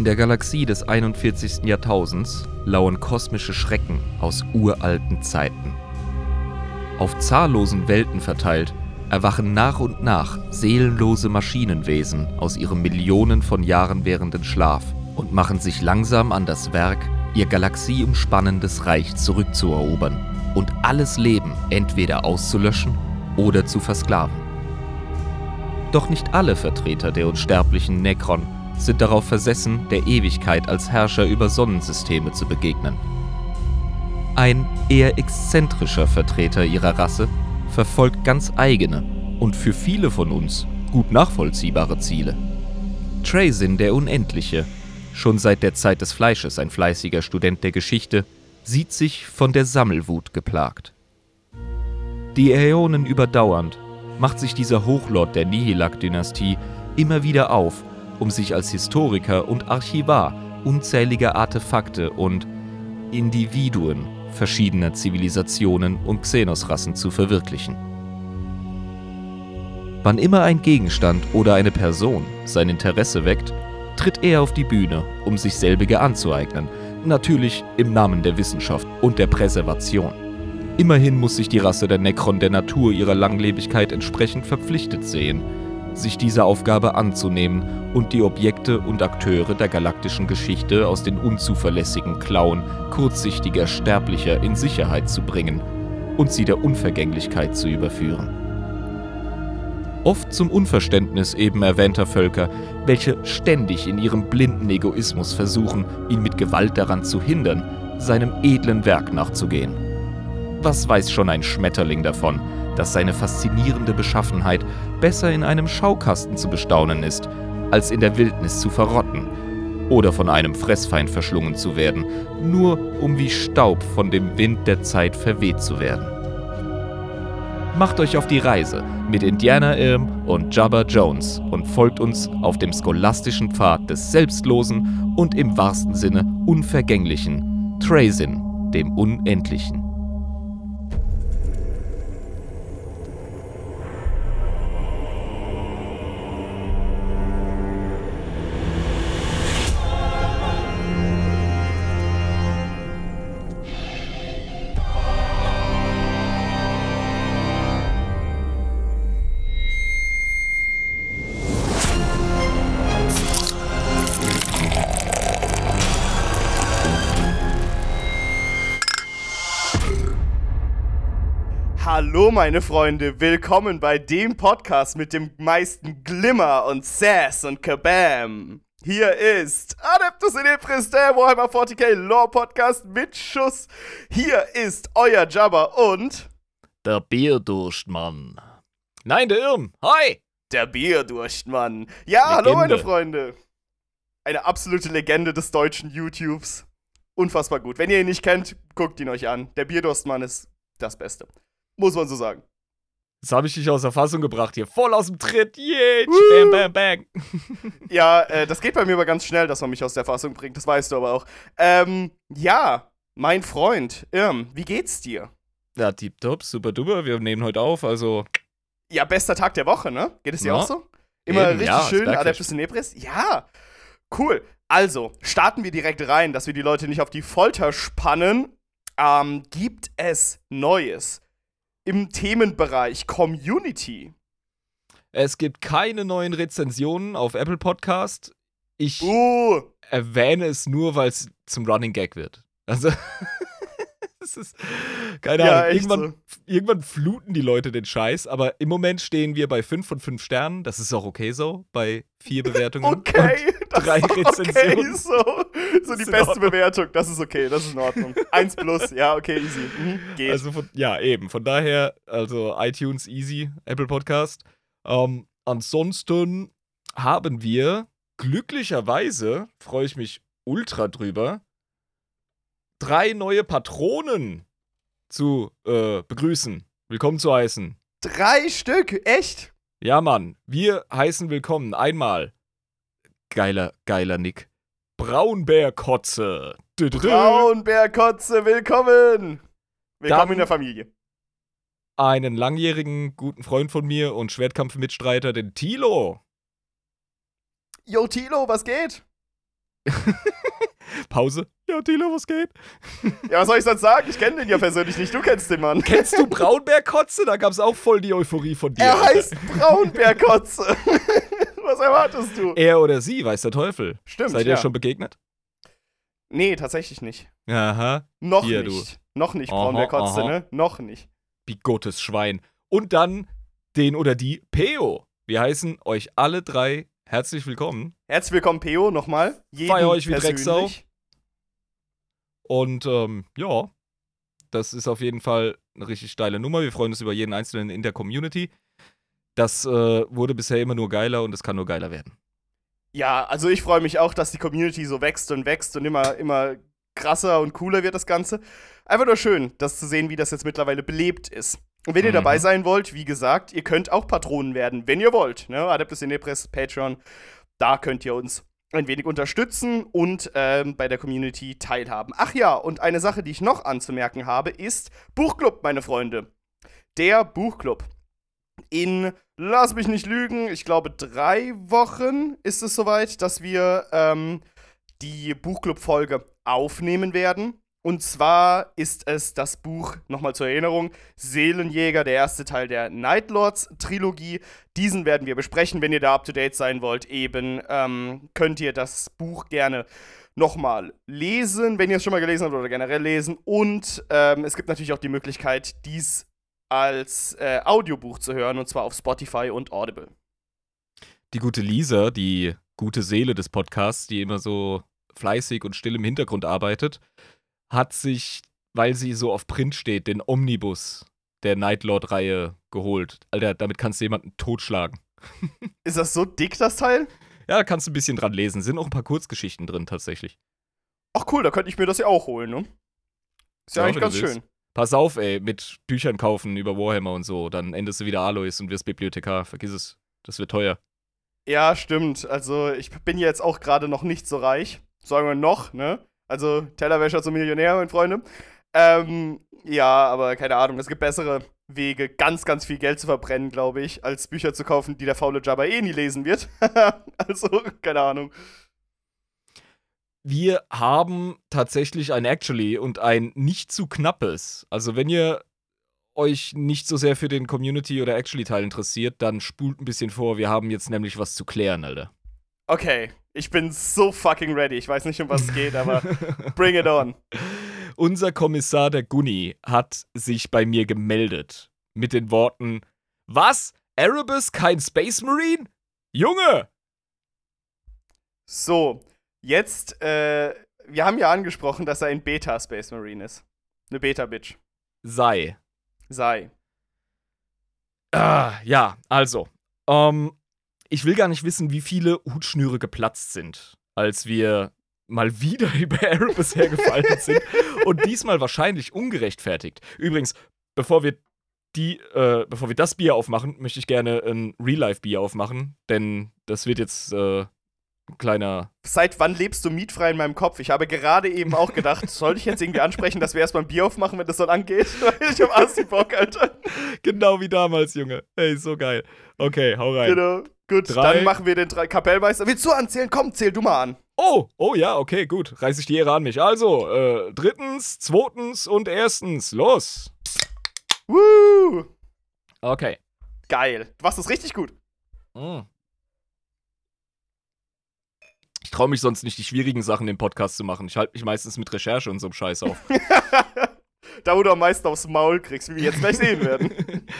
In der Galaxie des 41. Jahrtausends lauern kosmische Schrecken aus uralten Zeiten. Auf zahllosen Welten verteilt erwachen nach und nach seelenlose Maschinenwesen aus ihrem Millionen von Jahren währenden Schlaf und machen sich langsam an das Werk, ihr galaxieumspannendes Reich zurückzuerobern und alles Leben entweder auszulöschen oder zu versklaven. Doch nicht alle Vertreter der unsterblichen Necron sind darauf versessen, der Ewigkeit als Herrscher über Sonnensysteme zu begegnen. Ein eher exzentrischer Vertreter ihrer Rasse verfolgt ganz eigene und für viele von uns gut nachvollziehbare Ziele. Trazin der Unendliche, schon seit der Zeit des Fleisches ein fleißiger Student der Geschichte, sieht sich von der Sammelwut geplagt. Die Äonen überdauernd macht sich dieser Hochlord der Nihilak-Dynastie immer wieder auf, um sich als Historiker und Archivar unzähliger Artefakte und Individuen verschiedener Zivilisationen und Xenos-Rassen zu verwirklichen. Wann immer ein Gegenstand oder eine Person sein Interesse weckt, tritt er auf die Bühne, um sich selbige anzueignen, natürlich im Namen der Wissenschaft und der Präservation. Immerhin muss sich die Rasse der Necron der Natur ihrer Langlebigkeit entsprechend verpflichtet sehen, sich dieser Aufgabe anzunehmen und die Objekte und Akteure der galaktischen Geschichte aus den unzuverlässigen Klauen kurzsichtiger Sterblicher in Sicherheit zu bringen und sie der Unvergänglichkeit zu überführen. Oft zum Unverständnis eben erwähnter Völker, welche ständig in ihrem blinden Egoismus versuchen, ihn mit Gewalt daran zu hindern, seinem edlen Werk nachzugehen. Was weiß schon ein Schmetterling davon, dass seine faszinierende Beschaffenheit besser in einem Schaukasten zu bestaunen ist, als in der Wildnis zu verrotten oder von einem Fressfeind verschlungen zu werden, nur um wie Staub von dem Wind der Zeit verweht zu werden. Macht euch auf die Reise mit Indiana Irm und Jabba Jones und folgt uns auf dem scholastischen Pfad des selbstlosen und im wahrsten Sinne unvergänglichen Trazin, dem Unendlichen. Hallo meine Freunde, willkommen bei dem Podcast mit dem meisten Glimmer und Sass und Kabam. Hier ist Adeptus in Epris, der Warhammer 40k Lore Podcast mit Schuss. Hier ist euer Jabba und Der Bierdurstmann. Nein, der Irm. Hi! der Bierdurstmann. Ja, hallo meine Freunde. Eine absolute Legende des deutschen YouTubes. Unfassbar gut. Wenn ihr ihn nicht kennt, guckt ihn euch an. Der Bierdurstmann ist das Beste. Muss man so sagen. Das habe ich dich aus der Fassung gebracht hier. Voll aus dem Tritt. Yeah. Bam, bam, bang. Ja, äh, das geht bei mir aber ganz schnell, dass man mich aus der Fassung bringt. Das weißt du aber auch. Ähm, ja, mein Freund, Irm, wie geht's dir? Ja, tipptopp, super duper. Wir nehmen heute auf, also. Ja, bester Tag der Woche, ne? Geht es dir Ja. auch so? Immer Eben, richtig ja, schön, Adeptus in Nebris? Ja, cool. Also, starten wir direkt rein, dass wir die Leute nicht auf die Folter spannen. Ähm, gibt es Neues im Themenbereich Community? Es gibt keine neuen Rezensionen auf Apple Podcast. Ich Uh, erwähne es nur, weil es zum Running Gag wird. Also. es ist. Keine Ja, Ahnung. Irgendwann, irgendwann fluten die Leute den Scheiß, aber im Moment stehen wir bei 5 von 5 Sternen. Das ist auch okay so, bei vier Bewertungen. okay. Das drei ist okay, Rezensionen. so. So die Ist beste. Bewertung. Das ist okay, das ist in Ordnung. Eins plus, ja, okay, easy. Mhm, geht. Also von, ja, eben. Von daher, also iTunes easy, Apple Podcast. Ähm, ansonsten haben wir glücklicherweise, freue ich mich ultra drüber, drei neue Patronen zu äh, begrüßen, willkommen zu heißen. Drei Stück, echt? Ja, Mann, wir heißen willkommen einmal. Geiler, geiler Nick. Braunbärkotze. Braunbärkotze, willkommen! Willkommen Dann- in der Familie. einen langjährigen guten Freund von mir und Schwertkampfmitstreiter, den Tilo. Yo, Tilo, was geht? Pause. Ja, Tilo, was geht? Ja, was soll ich sonst sagen? Ich kenne den ja persönlich nicht. Du kennst den Mann. Kennst du Braunbärkotze? Da gab es auch voll die Euphorie von dir. Er heißt Braunbärkotze. was erwartest du? Er oder sie, weiß der Teufel. Stimmt. Seid ja. ihr schon begegnet? Nee, tatsächlich nicht. Aha. Noch Hier, nicht. Noch nicht, Aha, Braunbärkotze, aha. ne? Noch nicht. Bigottes Schwein. Und dann den oder die Peo. Wir heißen euch alle drei herzlich willkommen. Herzlich willkommen, Peo, nochmal. Feier euch wie persönlich. Drecksau. Und ähm, ja, das ist auf jeden Fall eine richtig steile Nummer. Wir freuen uns über jeden Einzelnen in der Community. Das äh, wurde bisher immer nur geiler und es kann nur geiler werden. Ja, also ich freue mich auch, dass die Community so wächst und wächst und immer, immer krasser und cooler wird das Ganze. Einfach nur schön, das zu sehen, wie das jetzt mittlerweile belebt ist. Und wenn ihr Mhm. dabei sein wollt, wie gesagt, ihr könnt auch Patronen werden, wenn ihr wollt. Ne? Adeptus Inepres, Patreon, da könnt ihr uns ein wenig unterstützen und ähm, bei der Community teilhaben. Ach ja, und eine Sache, die ich noch anzumerken habe, ist Buchclub, meine Freunde. Der Buchclub. In, lass mich nicht lügen, ich glaube drei Wochen ist es soweit, dass wir ähm, die Buchclub-Folge aufnehmen werden. Und zwar ist es das Buch, nochmal zur Erinnerung, Seelenjäger, der erste Teil der Nightlords-Trilogie. Diesen werden wir besprechen. Wenn ihr da up-to-date sein wollt, eben ähm, könnt ihr das Buch gerne nochmal lesen, wenn ihr es schon mal gelesen habt oder generell lesen. Und ähm, es gibt natürlich auch die Möglichkeit, dies als äh, Audiobuch zu hören, und zwar auf Spotify und Audible. Die gute Lisa, die gute Seele des Podcasts, die immer so fleißig und still im Hintergrund arbeitet, hat sich, weil sie so auf Print steht, den Omnibus der Nightlord-Reihe geholt. Alter, damit kannst du jemanden totschlagen. Ist das so dick, das Teil? Ja, da kannst du ein bisschen dran lesen. Sind auch ein paar Kurzgeschichten drin tatsächlich. Ach cool, da könnte ich mir das ja auch holen, ne? Ist ja, Ja, eigentlich ganz schön. Pass auf, ey, mit Büchern kaufen über Warhammer und so. Dann endest du wieder Alois und wirst Bibliothekar. Vergiss es. Das wird teuer. Ja, stimmt. Also, ich bin jetzt auch gerade noch nicht so reich. Sagen wir noch, ne? Also, Tellerwäscher zum Millionär, meine Freunde. Ähm, ja, aber keine Ahnung. Es gibt bessere Wege, ganz, ganz viel Geld zu verbrennen, glaube ich, als Bücher zu kaufen, die der faule Jabba eh nie lesen wird. also, keine Ahnung. Wir haben tatsächlich ein Actually und ein nicht zu knappes. Also, wenn ihr euch nicht so sehr für den Community- oder Actually-Teil interessiert, dann spult ein bisschen vor. Wir haben jetzt nämlich was zu klären, Alter. Okay, ich bin so fucking ready. Ich weiß nicht, um was es geht, aber bring it on. Unser Kommissar der Gunni hat sich bei mir gemeldet mit den Worten: Was? Erebus kein Space Marine? Junge! So, jetzt, äh, wir haben ja angesprochen, dass er ein Beta-Space Marine ist. Eine Beta-Bitch. Sei. Sei. Ah, ja, also. Ähm, ich will gar nicht wissen, wie viele Hutschnüre geplatzt sind, als wir mal wieder über Erebus hergefallen sind. und diesmal wahrscheinlich ungerechtfertigt. Übrigens, bevor wir die, äh, bevor wir das Bier aufmachen, möchte ich gerne ein Real-Life-Bier aufmachen, denn das wird jetzt äh, ein kleiner. Seit wann lebst du mietfrei in meinem Kopf? Ich habe gerade eben auch gedacht, sollte ich jetzt irgendwie ansprechen, dass wir erstmal ein Bier aufmachen, wenn das dann angeht? ich hab Assi Bock, Alter. Genau wie damals, Junge. Hey, so geil. Okay, hau rein. Genau. Gut, Drei. dann machen wir den drei Kapellmeister. Willst du anzählen? Komm, zähl du mal an. Oh, oh ja, okay, gut. Reiß ich die Ehre an mich. Also, äh, drittens, zweitens und erstens. Los. Woo! Okay. Geil. Du machst das richtig gut. Mm. Ich traue mich sonst nicht, die schwierigen Sachen im Podcast zu machen. Ich halte mich meistens mit Recherche und so einem Scheiß auf. da, wo du am meisten aufs Maul kriegst, wie wir jetzt gleich sehen werden.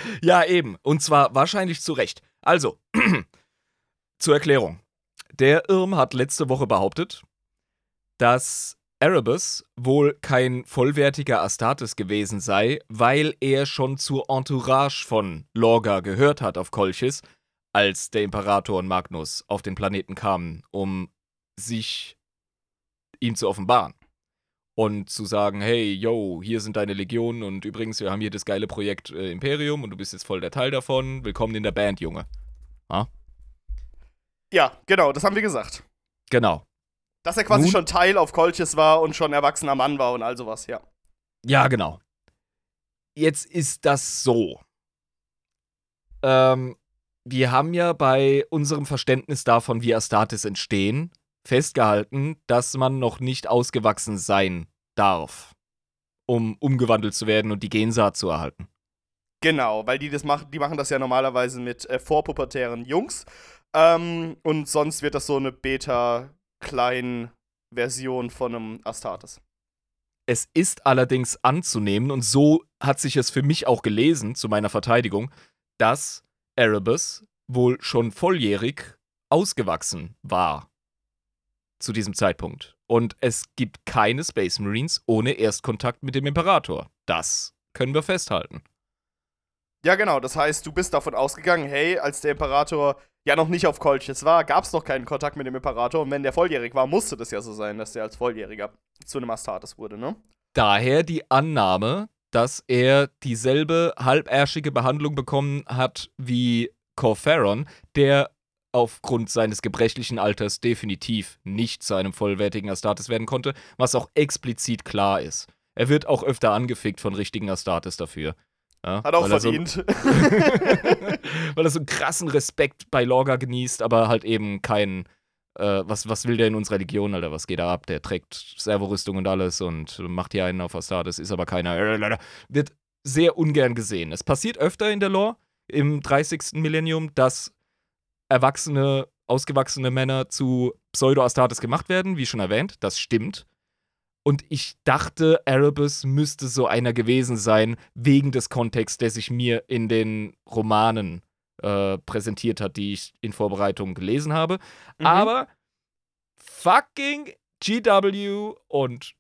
ja, eben. Und zwar wahrscheinlich zu Recht. Also, zur Erklärung. Der Irm hat letzte Woche behauptet, dass Erebus wohl kein vollwertiger Astartes gewesen sei, weil er schon zur Entourage von Lorga gehört hat auf Kolchis, als der Imperator und Magnus auf den Planeten kamen, um sich ihm zu offenbaren. Und zu sagen, hey, yo, hier sind deine Legionen und übrigens, wir haben hier das geile Projekt äh, Imperium und du bist jetzt voll der Teil davon. Willkommen in der Band, Junge. ja, genau, das haben wir gesagt. Genau. Dass er quasi Nun- schon Teil auf Kolchis war und schon erwachsener Mann war und all sowas, ja. Ja, genau. Jetzt ist das so. Ähm, wir haben ja bei unserem Verständnis davon, wie Astartes entstehen, festgehalten, dass man noch nicht ausgewachsen sein darf, um umgewandelt zu werden und die Gensaat zu erhalten. Genau, weil die das machen, die machen das ja normalerweise mit äh, vorpubertären Jungs. Ähm, und sonst wird das so eine Beta-Klein-Version von einem Astartes. Es ist allerdings anzunehmen, und so hat sich es für mich auch gelesen, zu meiner Verteidigung, dass Erebus wohl schon volljährig ausgewachsen war. Zu diesem Zeitpunkt. Und es gibt keine Space Marines ohne Erstkontakt mit dem Imperator. Das können wir festhalten. Ja, genau. Das heißt, du bist davon ausgegangen, hey, als der Imperator ja noch nicht auf Kolchis war, gab es noch keinen Kontakt mit dem Imperator. Und wenn der volljährig war, musste das ja so sein, dass der als Volljähriger zu einem Astartes wurde, ne? Daher die Annahme, dass er dieselbe halbärschige Behandlung bekommen hat wie Corferon, der aufgrund seines gebrechlichen Alters definitiv nicht zu einem vollwertigen Astartes werden konnte, was auch explizit klar ist. Er wird auch öfter angefickt von richtigen Astartes dafür. Ja, Hat auch verdient. Er so, weil er so einen krassen Respekt bei Lorga genießt, aber halt eben keinen. Äh, was, was will der in unserer Legion, Alter? Was geht da ab? Der trägt Servorüstung und alles und macht hier einen auf Astartes, ist aber keiner. Wird sehr ungern gesehen. Es passiert öfter in der Lore im 30. Millennium, dass erwachsene, ausgewachsene Männer zu Pseudo-Astartes gemacht werden, wie schon erwähnt. Das stimmt. Und ich dachte, Erebus müsste so einer gewesen sein, wegen des Kontexts, der sich mir in den Romanen äh, präsentiert hat, die ich in Vorbereitung gelesen habe. Mhm. Aber fucking GW und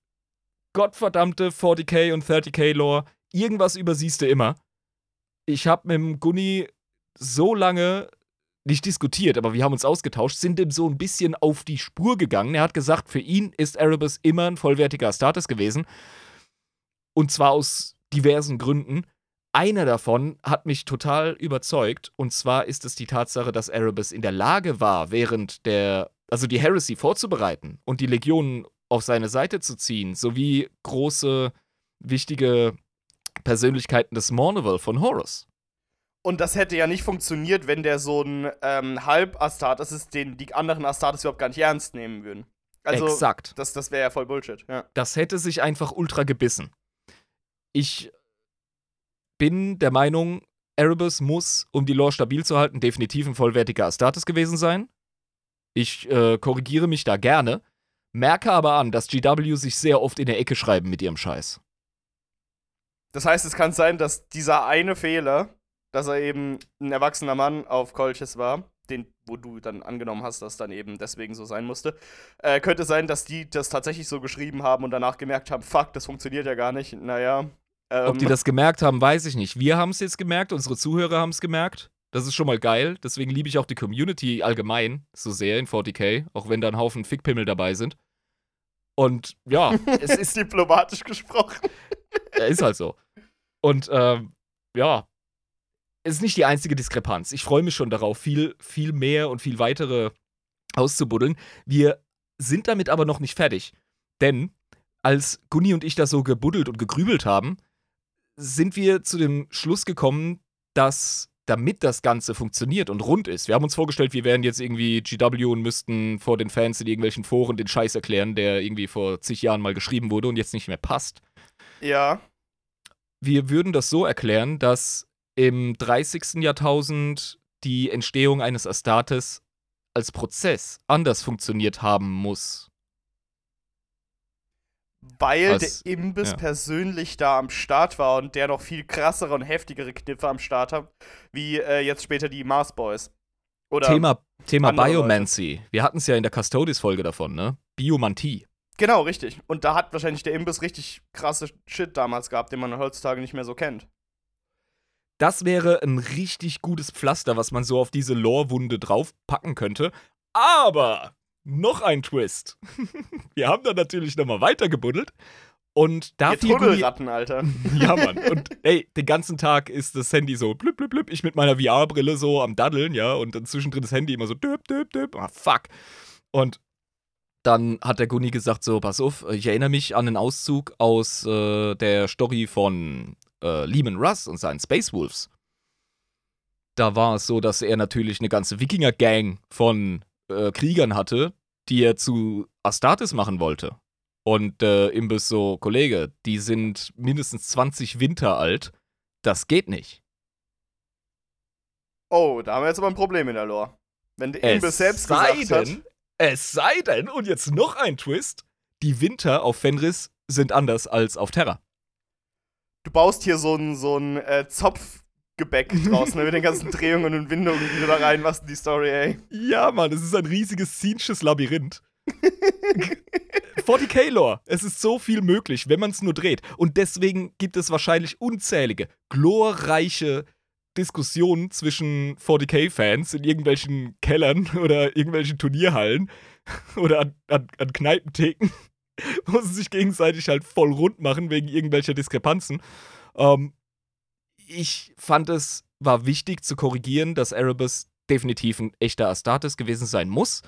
gottverdammte 40k und 30k Lore, irgendwas übersiehst du immer. Ich habe mit dem Gunni so lange nicht diskutiert, aber wir haben uns ausgetauscht, sind dem so ein bisschen auf die Spur gegangen. Er hat gesagt, für ihn ist Erebus immer ein vollwertiger Astartes gewesen. Und zwar aus diversen Gründen. Einer davon hat mich total überzeugt. Und zwar ist es die Tatsache, dass Erebus in der Lage war, während der, also die Heresy vorzubereiten und die Legionen auf seine Seite zu ziehen, sowie große, wichtige Persönlichkeiten des Mournival von Horus. Und das hätte ja nicht funktioniert, wenn der so ein ähm, Halb-Astartes ist, den die anderen Astartes überhaupt gar nicht ernst nehmen würden. Also, Exakt. das, das wäre ja voll Bullshit, ja. Das hätte sich einfach ultra gebissen. Ich bin der Meinung, Erebus muss, um die Lore stabil zu halten, definitiv ein vollwertiger Astartes gewesen sein. Ich äh, korrigiere mich da gerne, merke aber an, dass GW sich sehr oft in der Ecke schreiben mit ihrem Scheiß. Das heißt, es kann sein, dass dieser eine Fehler, dass er eben ein erwachsener Mann auf Kolchis war, den, wo du dann angenommen hast, dass dann eben deswegen so sein musste, äh, könnte sein, dass die das tatsächlich so geschrieben haben und danach gemerkt haben, fuck, das funktioniert ja gar nicht. Naja. Ähm, Ob die das gemerkt haben, weiß ich nicht. Wir haben es jetzt gemerkt, unsere Zuhörer haben es gemerkt. Das ist schon mal geil. Deswegen liebe ich auch die Community allgemein so sehr in 40k, auch wenn da ein Haufen Fickpimmel dabei sind. Und ja, es ist diplomatisch gesprochen. Ja, ist halt so. Und ähm, ja, es ist nicht die einzige Diskrepanz. Ich freue mich schon darauf, viel, viel mehr und viel weitere auszubuddeln. Wir sind damit aber noch nicht fertig. Denn als Gunni und ich da so gebuddelt und gegrübelt haben, sind wir zu dem Schluss gekommen, dass damit das Ganze funktioniert und rund ist. Wir haben uns vorgestellt, wir wären jetzt irgendwie GW und müssten vor den Fans in irgendwelchen Foren den Scheiß erklären, der irgendwie vor zig Jahren mal geschrieben wurde und jetzt nicht mehr passt Ja. wir würden das so erklären, dass im 30. Jahrtausend die Entstehung eines Astartes als Prozess anders funktioniert haben muss. Weil Was- der Imbiss ja. persönlich da am Start war und der noch viel krassere und heftigere Kniffe am Start hat, wie äh, jetzt später die Mars Boys. Oder Thema, Thema andere Leute. Biomancy. Wir hatten es ja in der Custodes-Folge davon, ne? Biomantie. Genau, richtig. Und da hat wahrscheinlich der Imbiss richtig krasse Shit damals gehabt, den man heutzutage nicht mehr so kennt. Das wäre ein richtig gutes Pflaster, was man so auf diese Lore-Wunde draufpacken könnte. Aber noch ein Twist. Wir haben dann natürlich nochmal weitergebuddelt. Und da Tunnelratten, Alter. Ja, Mann. Und ey, den ganzen Tag ist das Handy so blüpp, blüpp, blüpp. Ich mit meiner VR-Brille so am Daddeln, ja. Und dann zwischendrin das Handy immer so düpp, düpp, düpp. Ah, fuck. Und dann hat der Gunni gesagt so, pass auf, ich erinnere mich an einen Auszug aus äh, der Story von äh, Lehman Russ und seinen Space Wolves. Da war es so, dass er natürlich eine ganze Wikinger-Gang von äh, Kriegern hatte, die er zu Astartes machen wollte. Und äh, Imbus so, Kollege, die sind mindestens 20 Winter alt. Das geht nicht. Oh, da haben wir jetzt aber ein Problem in der Lore. Wenn der Imbus selbst sei gesagt denn, hat. Es sei denn, und jetzt noch ein Twist, die Winter auf Fenris sind anders als auf Terra. Du baust hier so ein, so ein äh, Zopfgebäck draußen ne, mit den ganzen Drehungen und Windungen, die du da reinmachst in die Story, ey. Ja, Mann, es ist ein riesiges szenisches Labyrinth. 40k-Lore. Es ist so viel möglich, wenn man es nur dreht. Und deswegen gibt es wahrscheinlich unzählige, glorreiche Diskussionen zwischen 40k-Fans in irgendwelchen Kellern oder irgendwelchen Turnierhallen oder an, an, an Kneipentheken, wo sie sich gegenseitig halt voll rund machen wegen irgendwelcher Diskrepanzen. Ähm, ich fand es war wichtig zu korrigieren, dass Erebus definitiv ein echter Astartes gewesen sein muss.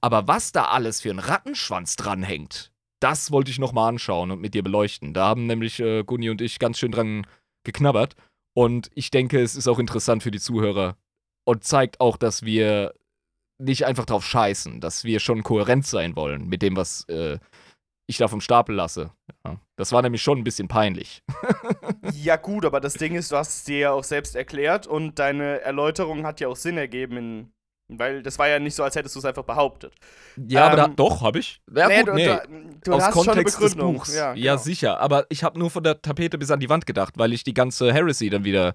Aber was da alles für ein Rattenschwanz dranhängt, das wollte ich nochmal anschauen und mit dir beleuchten. Da haben nämlich äh, Gunni und ich ganz schön dran geknabbert. Und ich denke, es ist auch interessant für die Zuhörer und zeigt auch, dass wir nicht einfach drauf scheißen, dass wir schon kohärent sein wollen mit dem, was äh, ich da vom Stapel lasse. Ja. Das war nämlich schon ein bisschen peinlich. Ja, gut, aber das Ding ist, du hast es dir ja auch selbst erklärt und deine Erläuterung hat ja auch Sinn ergeben, in, weil das war ja nicht so, als hättest du es einfach behauptet. Ja, aber da, Ähm, doch, habe ich. Ja, Nee, gut, du, nee. du, du Aus hast schon eine Kontext des Begründung. Buchs. Ja, Ja, genau. sicher. Aber ich habe nur von der Tapete bis an die Wand gedacht, weil ich die ganze Heresy dann wieder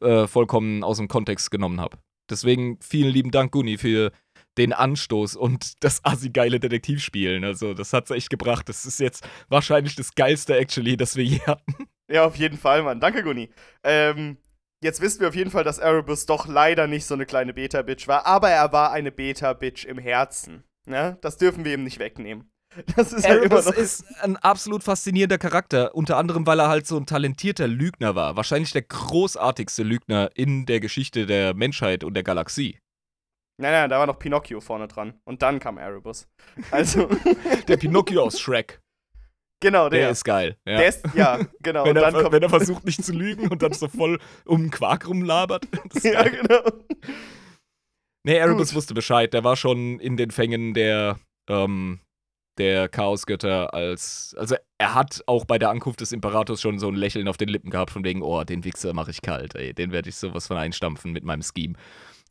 äh, vollkommen aus dem Kontext genommen habe. Deswegen vielen lieben Dank, Gunni, für den Anstoß und das assi-geile Detektivspielen. Also, das hat's echt gebracht. Das ist jetzt wahrscheinlich das geilste, actually, das wir je hatten. Ja, auf jeden Fall, Mann. Danke, Gunni. Ähm, jetzt wissen wir auf jeden Fall, dass Erebus doch leider nicht so eine kleine Beta-Bitch war, aber er war eine Beta-Bitch im Herzen. Ne? Das dürfen wir ihm nicht wegnehmen. Das ist ja immer noch. ist ein absolut faszinierender Charakter, unter anderem, weil er halt so ein talentierter Lügner war. Wahrscheinlich der großartigste Lügner in der Geschichte der Menschheit und der Galaxie. Nein, nein, da war noch Pinocchio vorne dran. Und dann kam Erebus. Also, Der Pinocchio aus Shrek. genau, Der, der. ist geil. Ja. der ist, ja, genau. wenn, er, kommt, wenn er versucht, nicht zu lügen und dann so voll um den Quark rumlabert. Ja, geil. genau. Nee, Erebus Gut. wusste Bescheid. Der war schon in den Fängen der, ähm, der Chaosgötter als. Also, er hat auch bei der Ankunft des Imperators schon so ein Lächeln auf den Lippen gehabt, von wegen, oh, den Wichser mache ich kalt, ey. Den werde ich sowas von einstampfen mit meinem Scheme.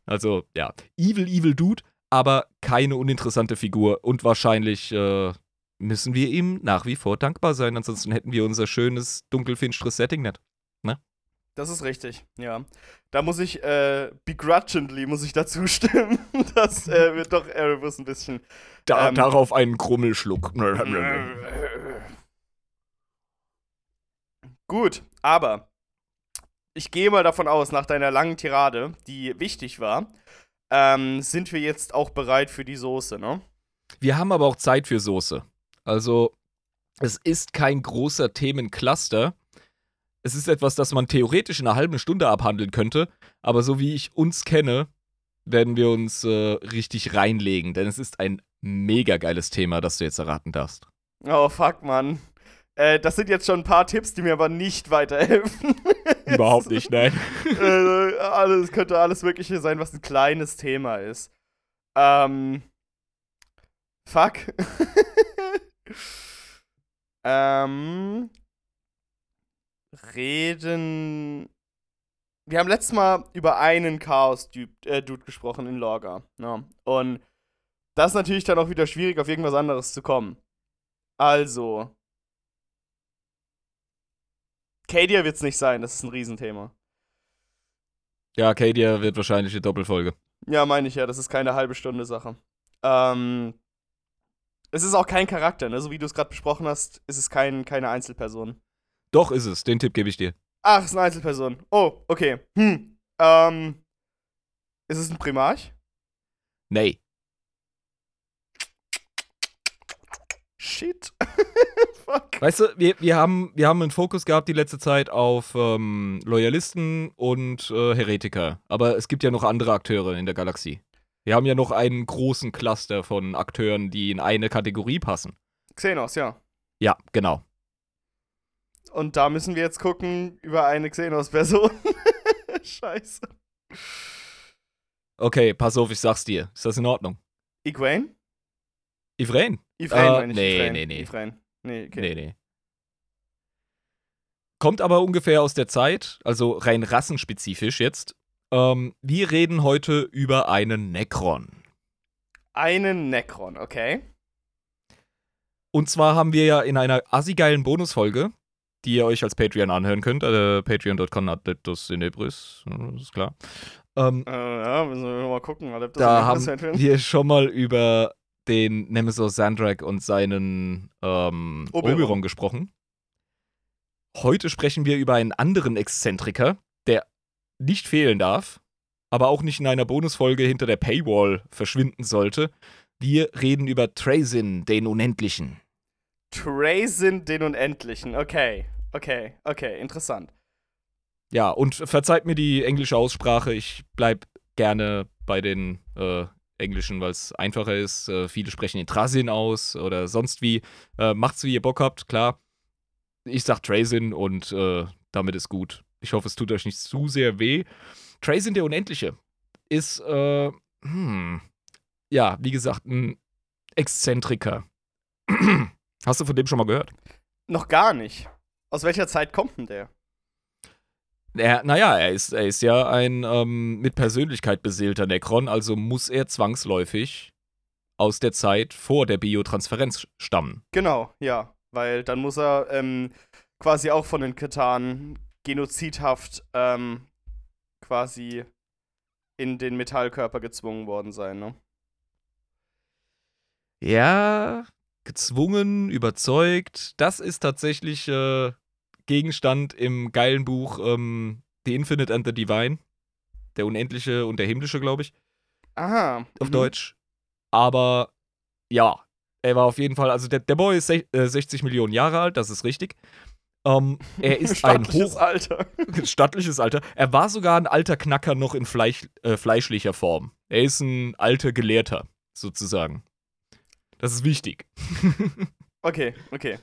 Also, ja. Evil, evil Dude, aber keine uninteressante Figur. Und wahrscheinlich äh, müssen wir ihm nach wie vor dankbar sein. Ansonsten hätten wir unser schönes, dunkelfinsteres Setting nicht. Das ist richtig, ja. Da muss ich, äh, begrudgingly muss ich dazu stimmen, dass äh, wir doch Erebus ein bisschen. Da, Ähm. darauf einen Krummelschluck. Gut, aber ich gehe mal davon aus, nach deiner langen Tirade, die wichtig war, ähm, sind wir jetzt auch bereit für die Soße, ne? Wir haben aber auch Zeit für Soße. Also, es ist kein großer Themencluster. Es ist etwas, das man theoretisch in einer halben Stunde abhandeln könnte, aber so wie ich uns kenne, werden wir uns äh, richtig reinlegen, denn es ist ein mega geiles Thema, das du jetzt erraten darfst. Oh, fuck, Mann. Äh, das sind jetzt schon ein paar Tipps, die mir aber nicht weiterhelfen. Überhaupt nicht, nein. äh, alles könnte alles Mögliche sein, was ein kleines Thema ist. Ähm. Fuck. ähm. Reden. Wir haben letztes Mal über einen Chaos-Dude äh, Dude gesprochen in Lorga. Ne? Und das ist natürlich dann auch wieder schwierig, auf irgendwas anderes zu kommen. Also. Kadia wird's nicht sein, das ist ein Riesenthema. Ja, Kadia wird wahrscheinlich eine Doppelfolge. Ja, meine ich ja, das ist keine halbe Stunde Sache. Ähm, es ist auch kein Charakter, ne? So wie du es gerade besprochen hast, ist es kein, keine Einzelperson. Doch ist es, den Tipp gebe ich dir. Ach, es ist eine Einzelperson. Oh, okay. Hm. Ähm, ist es ein Primarch? Nee. Shit. Fuck. Weißt du, wir, wir, haben, wir haben einen Fokus gehabt die letzte Zeit auf ähm, Loyalisten und äh, Heretiker. Aber es gibt ja noch andere Akteure in der Galaxie. Wir haben ja noch einen großen Cluster von Akteuren, die in eine Kategorie passen. Xenos, ja. Ja, genau. Und da müssen wir jetzt gucken über eine Xenos-Person. Scheiße. Okay, pass auf, ich sag's dir. Ist das in Ordnung? Egwene? Ivrain? Ifrain, Äh, meine ich. nee, Ifrain. nee, nee. Ifrain. Nee, okay. Nee, nee. Kommt aber ungefähr aus der Zeit, also rein rassenspezifisch jetzt. Ähm, wir reden heute über einen Necron. Einen Necron, okay. Und zwar haben wir ja in einer assigeilen Bonusfolge, die ihr euch als Patreon anhören könnt, äh, patreon.com adeptus inebris, das ist klar. Ähm, Äh, ja, müssen wir mal gucken. Adeptus da haben wir schon mal über den Nemesis Sandrak und seinen ähm, Oberon. Oberon gesprochen. Heute sprechen wir über einen anderen Exzentriker, der nicht fehlen darf, aber auch nicht in einer Bonusfolge hinter der Paywall verschwinden sollte. Wir reden über Trazin, den Unendlichen. Trazin den Unendlichen. Okay, okay, okay, interessant. Ja, und verzeiht mir die englische Aussprache, ich bleib gerne bei den äh, Englischen, weil es einfacher ist. Äh, viele sprechen den Trasin aus oder sonst wie. Äh, macht's, wie ihr Bock habt, klar. Ich sag Trazin und äh, damit ist gut. Ich hoffe, es tut euch nicht zu sehr weh. Trazin der Unendliche ist, äh, hm, ja, wie gesagt, ein Exzentriker. Hast du von dem schon mal gehört? Noch gar nicht. Aus welcher Zeit kommt denn der? Er, naja, er ist, er ist ja ein ähm, mit Persönlichkeit beseelter Necron, also muss er zwangsläufig aus der Zeit vor der Biotransferenz stammen. Genau, ja. Weil dann muss er ähm, quasi auch von den Ketanen genozidhaft ähm, quasi in den Metallkörper gezwungen worden sein, ne? Ja, gezwungen, überzeugt. Das ist tatsächlich äh, Gegenstand im geilen Buch ähm, The Infinite and the Divine. Der Unendliche und der Himmlische, glaube ich. Aha. auf mhm. Deutsch. Aber ja, er war auf jeden Fall, also der, der Boy ist sech, äh, 60 Millionen Jahre alt, das ist richtig. Ähm, er ist ein Stattliches hoch Alter. stattliches Alter. Er war sogar ein alter Knacker noch in Fleisch, äh, fleischlicher Form. Er ist ein alter Gelehrter, sozusagen. Das ist wichtig. Okay, okay.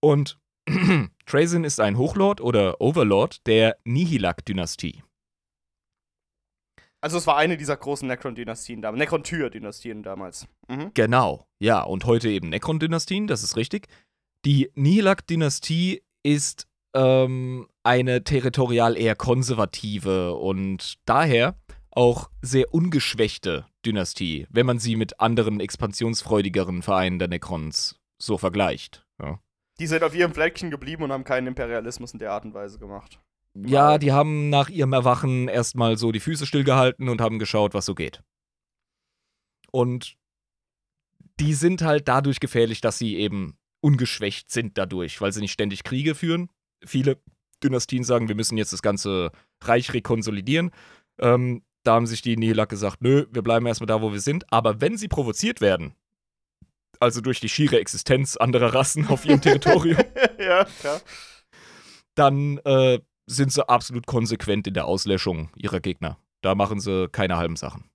Und Trazin ist ein Hochlord oder Overlord der Nihilak-Dynastie. Also es war eine dieser großen Necron-Dynastien damals. Necron-Tyr-Dynastien damals. Mhm. Genau, ja, und heute eben Necron-Dynastien, das ist richtig. Die Nihilak-Dynastie ist ähm, eine territorial eher konservative und daher auch sehr ungeschwächte Dynastie, wenn man sie mit anderen expansionsfreudigeren Vereinen der Necrons so vergleicht. Ja. Die sind auf ihrem Fleckchen geblieben und haben keinen Imperialismus in der Art und Weise gemacht. Ja, die haben nach ihrem Erwachen erstmal so die Füße stillgehalten und haben geschaut, was so geht. Und die sind halt dadurch gefährlich, dass sie eben ungeschwächt sind dadurch, weil sie nicht ständig Kriege führen. Viele Dynastien sagen, wir müssen jetzt das ganze Reich rekonsolidieren. Ähm, da haben sich die Nihilak gesagt, nö, wir bleiben erstmal da, wo wir sind. Aber wenn sie provoziert werden, also durch die schiere Existenz anderer Rassen auf ihrem Territorium, ja, klar. dann äh, sind sie absolut konsequent in der Auslöschung ihrer Gegner. Da machen sie keine halben Sachen.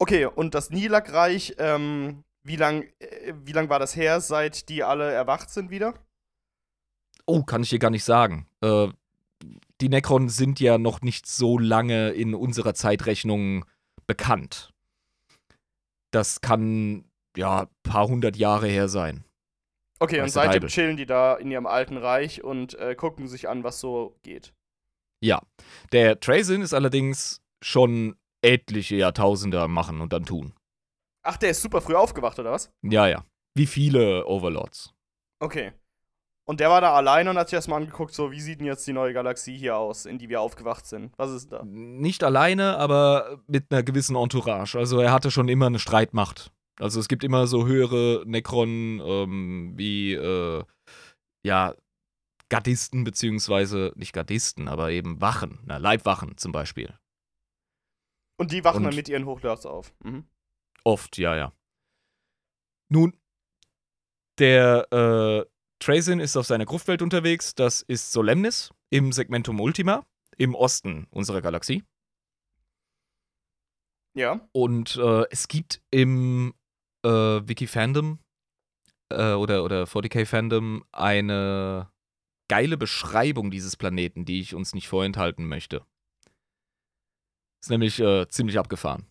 Okay, und das Nilak-Reich, ähm, wie lang, äh, wie lang war das her, seit die alle erwacht sind wieder? Oh, kann ich dir gar nicht sagen. Äh, die Necron sind ja noch nicht so lange in unserer Zeitrechnung bekannt. Das kann, ja, ein paar hundert Jahre her sein. Okay, und seitdem chillen die da in ihrem alten Reich und äh, gucken sich an, was so geht. Ja. Der Trazin ist allerdings schon etliche Jahrtausende Machen und am Tun. Ach, der ist super früh aufgewacht, oder was? Ja, ja. Wie viele Overlords. Okay. Und der war da alleine und hat sich erstmal angeguckt, so, wie sieht denn jetzt die neue Galaxie hier aus, in die wir aufgewacht sind? Was ist da? Nicht alleine, aber mit einer gewissen Entourage. Also er hatte schon immer eine Streitmacht. Also es gibt immer so höhere Necron ähm, wie, äh, ja, Gardisten, beziehungsweise nicht Gardisten, aber eben Wachen, na, Leibwachen zum Beispiel. Und die wachen Und- dann mit ihren Hochlords auf. Mhm. Oft, ja, ja. Nun, der äh, Trazin ist auf seiner Gruftwelt unterwegs. Das ist Solemnis im Segmentum Ultima im Osten unserer Galaxie. Ja. Und äh, es gibt im äh, Wiki-Fandom äh, oder, oder 40k-Fandom eine geile Beschreibung dieses Planeten, die ich uns nicht vorenthalten möchte. Ist nämlich äh, ziemlich abgefahren.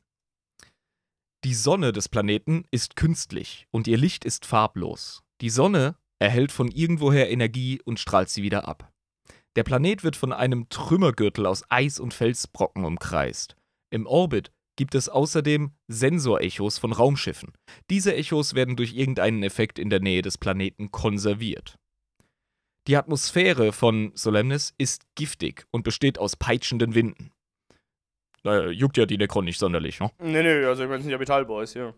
Die Sonne des Planeten ist künstlich und ihr Licht ist farblos. Die Sonne erhält von irgendwoher Energie und strahlt sie wieder ab. Der Planet wird von einem Trümmergürtel aus Eis und Felsbrocken umkreist. Im Orbit gibt es außerdem Sensorechos von Raumschiffen. Diese Echos werden durch irgendeinen Effekt in der Nähe des Planeten konserviert. Die Atmosphäre von Solemnis ist giftig und besteht aus peitschenden Winden. Naja, juckt ja die Necron nicht sonderlich, ne? Nee, nee, also ich meine, sind ja Metallboys, ja.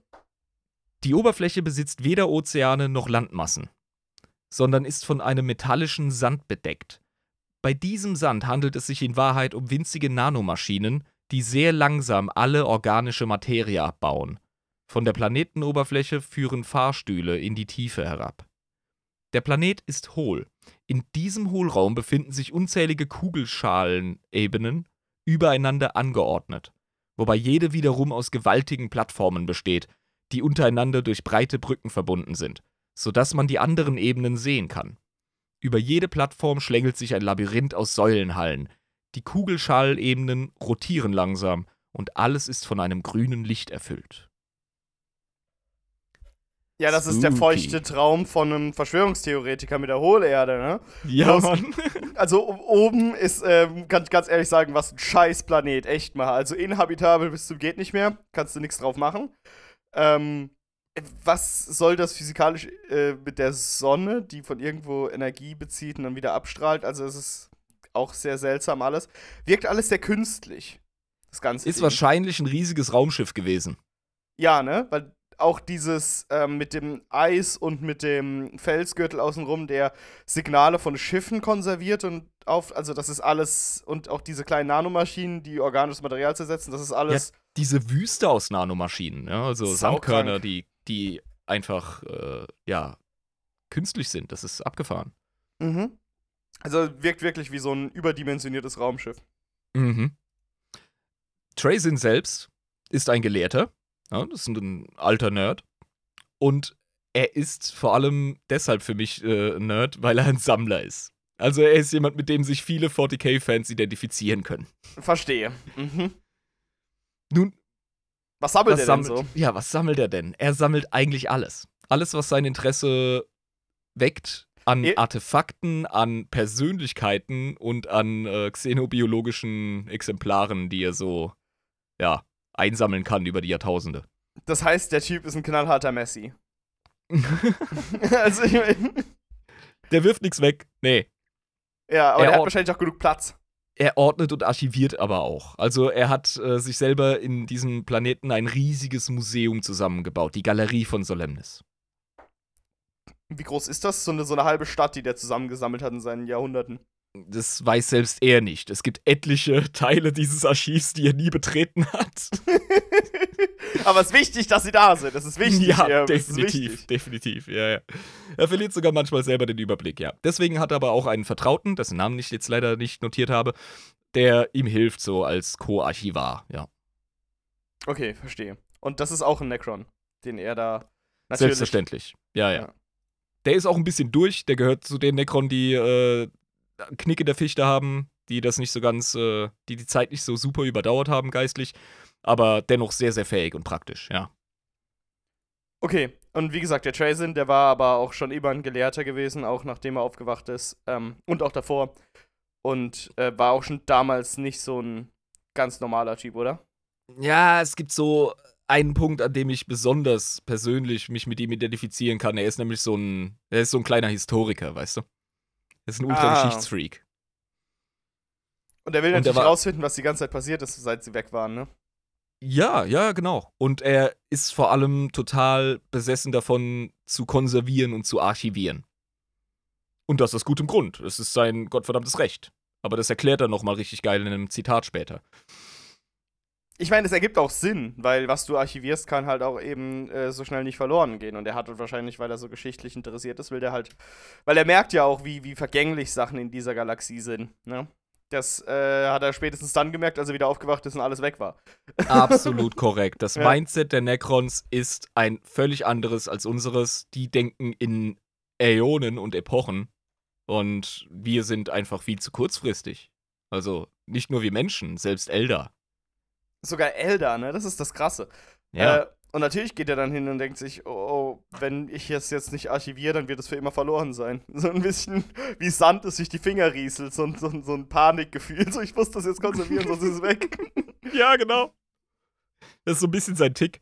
Die Oberfläche besitzt weder Ozeane noch Landmassen, sondern ist von einem metallischen Sand bedeckt. Bei diesem Sand handelt es sich in Wahrheit um winzige Nanomaschinen, die sehr langsam alle organische Materie abbauen. Von der Planetenoberfläche führen Fahrstühle in die Tiefe herab. Der Planet ist hohl. In diesem Hohlraum befinden sich unzählige Kugelschalenebenen übereinander angeordnet, wobei jede wiederum aus gewaltigen Plattformen besteht, die untereinander durch breite Brücken verbunden sind, sodass man die anderen Ebenen sehen kann. Über jede Plattform schlängelt sich ein Labyrinth aus Säulenhallen. Die Kugelschalebenen rotieren langsam und alles ist von einem grünen Licht erfüllt. Ja, das ist der Spooky. feuchte Traum von einem Verschwörungstheoretiker mit der Hohlerde, ne? Ja, Das- Mann. Also oben ist, ähm, kann ich ganz ehrlich sagen, was ein Scheißplanet, echt mal. Also inhabitabel bis zum geht nicht mehr, kannst du nichts drauf machen. Ähm, was soll das physikalisch äh, mit der Sonne, die von irgendwo Energie bezieht und dann wieder abstrahlt? Also es ist auch sehr seltsam alles. Wirkt alles sehr künstlich. Das Ganze. Ist Ding. wahrscheinlich ein riesiges Raumschiff gewesen. Ja, ne? Weil auch dieses ähm, mit dem Eis und mit dem Felsgürtel außenrum, der Signale von Schiffen konserviert und auf, also das ist alles, und auch diese kleinen Nanomaschinen, die organisches Material zersetzen, das ist alles. Diese Wüste aus Nanomaschinen, ja, also. Sandkörner, die, die einfach, äh, ja, künstlich sind. Das ist abgefahren. Mhm. Also wirkt wirklich wie so ein überdimensioniertes Raumschiff. Mhm. Traysin selbst ist ein Gelehrter. Ja, das ist ein alter Nerd. Und er ist vor allem deshalb für mich äh, ein Nerd, weil er ein Sammler ist. Also er ist jemand, mit dem sich viele 40k-Fans identifizieren können. Verstehe. Mhm. Nun, Was sammelt was er denn sammelt, so? ja, was sammelt er denn? Er sammelt eigentlich alles. Alles, was sein Interesse weckt an Eh- Artefakten, an Persönlichkeiten und an äh, xenobiologischen Exemplaren, die er so, ja, einsammeln kann über die Jahrtausende. Das heißt, der Typ ist ein knallharter Messi. also, ich mein, Der wirft nichts weg. Nee. ja, aber Er er hat wahrscheinlich auch genug Platz. Er ordnet und archiviert aber auch. Also er hat äh, sich selber in diesem Planeten ein riesiges Museum zusammengebaut, die Galerie von Solemnis. Wie groß ist das? So eine, so eine halbe Stadt, die der zusammengesammelt hat in seinen Jahrhunderten. Das weiß selbst er nicht. Es gibt etliche Teile dieses Archivs, die er nie betreten hat. Aber es ist wichtig, dass sie da sind. Das ist wichtig. ja, ist definitiv, wichtig. definitiv. Ja, ja. Er verliert sogar manchmal selber den Überblick, ja. Deswegen hat er aber auch einen Vertrauten, dessen Namen ich jetzt leider nicht notiert habe, der ihm hilft, so als Co-Archivar, ja. Okay, verstehe. Und das ist auch ein Necron, den er da natürlich. Selbstverständlich. Ja, ja, Ja. Der ist auch ein bisschen durch. Der gehört zu den Necron, die äh, Knicke der Fichte haben, die das nicht so ganz, äh, die die Zeit nicht so super überdauert haben geistlich, aber dennoch sehr, sehr fähig und praktisch, ja. Okay, und wie gesagt, der Trazin, der war aber auch schon immer ein Gelehrter gewesen, auch nachdem er aufgewacht ist. Ähm, und auch davor. Und äh, war auch schon damals nicht so ein ganz normaler Typ, oder? Ja, es gibt so einen Punkt, an dem ich besonders persönlich mich mit ihm identifizieren kann. Er ist nämlich so ein, er ist so ein kleiner Historiker, weißt du? Er ist ein Ah. Ultra-Geschichtsfreak. Und er will natürlich war- rausfinden, was die ganze Zeit passiert ist, seit sie weg waren, ne? Ja, ja, genau. Und er ist vor allem total besessen davon, zu konservieren und zu archivieren. Und das aus gutem Grund. Es ist sein gottverdammtes Recht. Aber das erklärt er nochmal richtig geil in einem Zitat später. Ich meine, es ergibt auch Sinn, weil was du archivierst, kann halt auch eben äh, so schnell nicht verloren gehen. Und er hat wahrscheinlich, weil er so geschichtlich interessiert ist, will der halt. Weil er merkt ja auch, wie, wie vergänglich Sachen in dieser Galaxie sind, ne? Das äh, hat er spätestens dann gemerkt, als er wieder aufgewacht ist und alles weg war. Absolut korrekt. Das Ja. Mindset der Necrons ist ein völlig anderes als unseres. Die denken in Äonen und Epochen. Und wir sind einfach viel zu kurzfristig. Also nicht nur wir Menschen, selbst Elder. Sogar Eldar, ne? Das ist das Krasse. Ja. Äh, und natürlich geht er dann hin und denkt sich, oh, oh, wenn ich es jetzt nicht archiviere, dann wird es für immer verloren sein. So ein bisschen wie Sand, das sich die Finger rieselt, so, so, so ein Panikgefühl. So, ich muss das jetzt konservieren, sonst ist es weg. ja, genau. Das ist so ein bisschen sein Tick.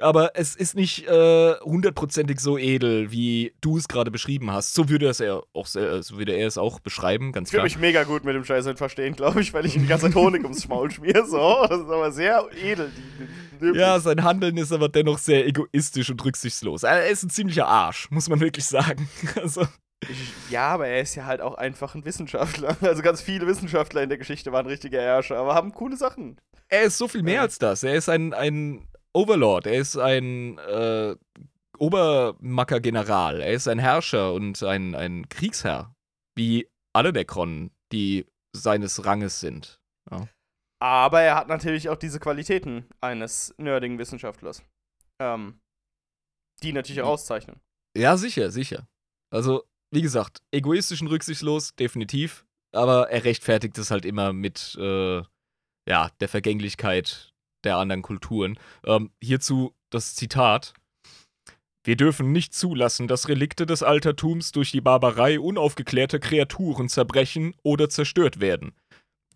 Aber es ist nicht äh, hundertprozentig so edel, wie du es gerade beschrieben hast. So würde, es er auch, so würde er es auch beschreiben, ganz ich klar. Ich würde mich mega gut mit dem Scheiß verstehen, glaube ich, weil ich ihm die ganze Honig ums Maul schmier. So, das ist aber sehr edel. Ja, sein Handeln ist aber dennoch sehr egoistisch und rücksichtslos. Er ist ein ziemlicher Arsch, muss man wirklich sagen. Also. Ja, aber er ist ja halt auch einfach ein Wissenschaftler. Also ganz viele Wissenschaftler in der Geschichte waren richtige Herrscher, aber haben coole Sachen. Er ist so viel mehr als das. Er ist ein, ein Overlord, er ist ein äh, Obermacker-General, er ist ein Herrscher und ein, ein Kriegsherr, wie alle Necron, die seines Ranges sind. Ja. Aber er hat natürlich auch diese Qualitäten eines nerdigen Wissenschaftlers, ähm, die natürlich auch auszeichnen. Ja, sicher, sicher. Also, wie gesagt, egoistisch und rücksichtslos, definitiv. Aber er rechtfertigt es halt immer mit, äh, ja, der Vergänglichkeit der anderen Kulturen. Ähm, hierzu das Zitat. Wir dürfen nicht zulassen, dass Relikte des Altertums durch die Barbarei unaufgeklärter Kreaturen zerbrechen oder zerstört werden.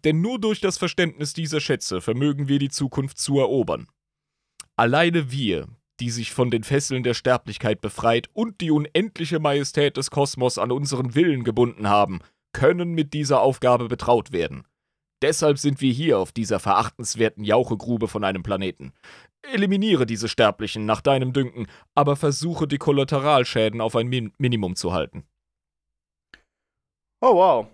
Denn nur durch das Verständnis dieser Schätze vermögen wir die Zukunft zu erobern. Alleine wir, die sich von den Fesseln der Sterblichkeit befreit und die unendliche Majestät des Kosmos an unseren Willen gebunden haben, können mit dieser Aufgabe betraut werden. Deshalb sind wir hier auf dieser verachtenswerten Jauchegrube von einem Planeten. Eliminiere diese Sterblichen nach deinem Dünken, aber versuche die Kollateralschäden auf ein Min Minimum zu halten. Oh wow.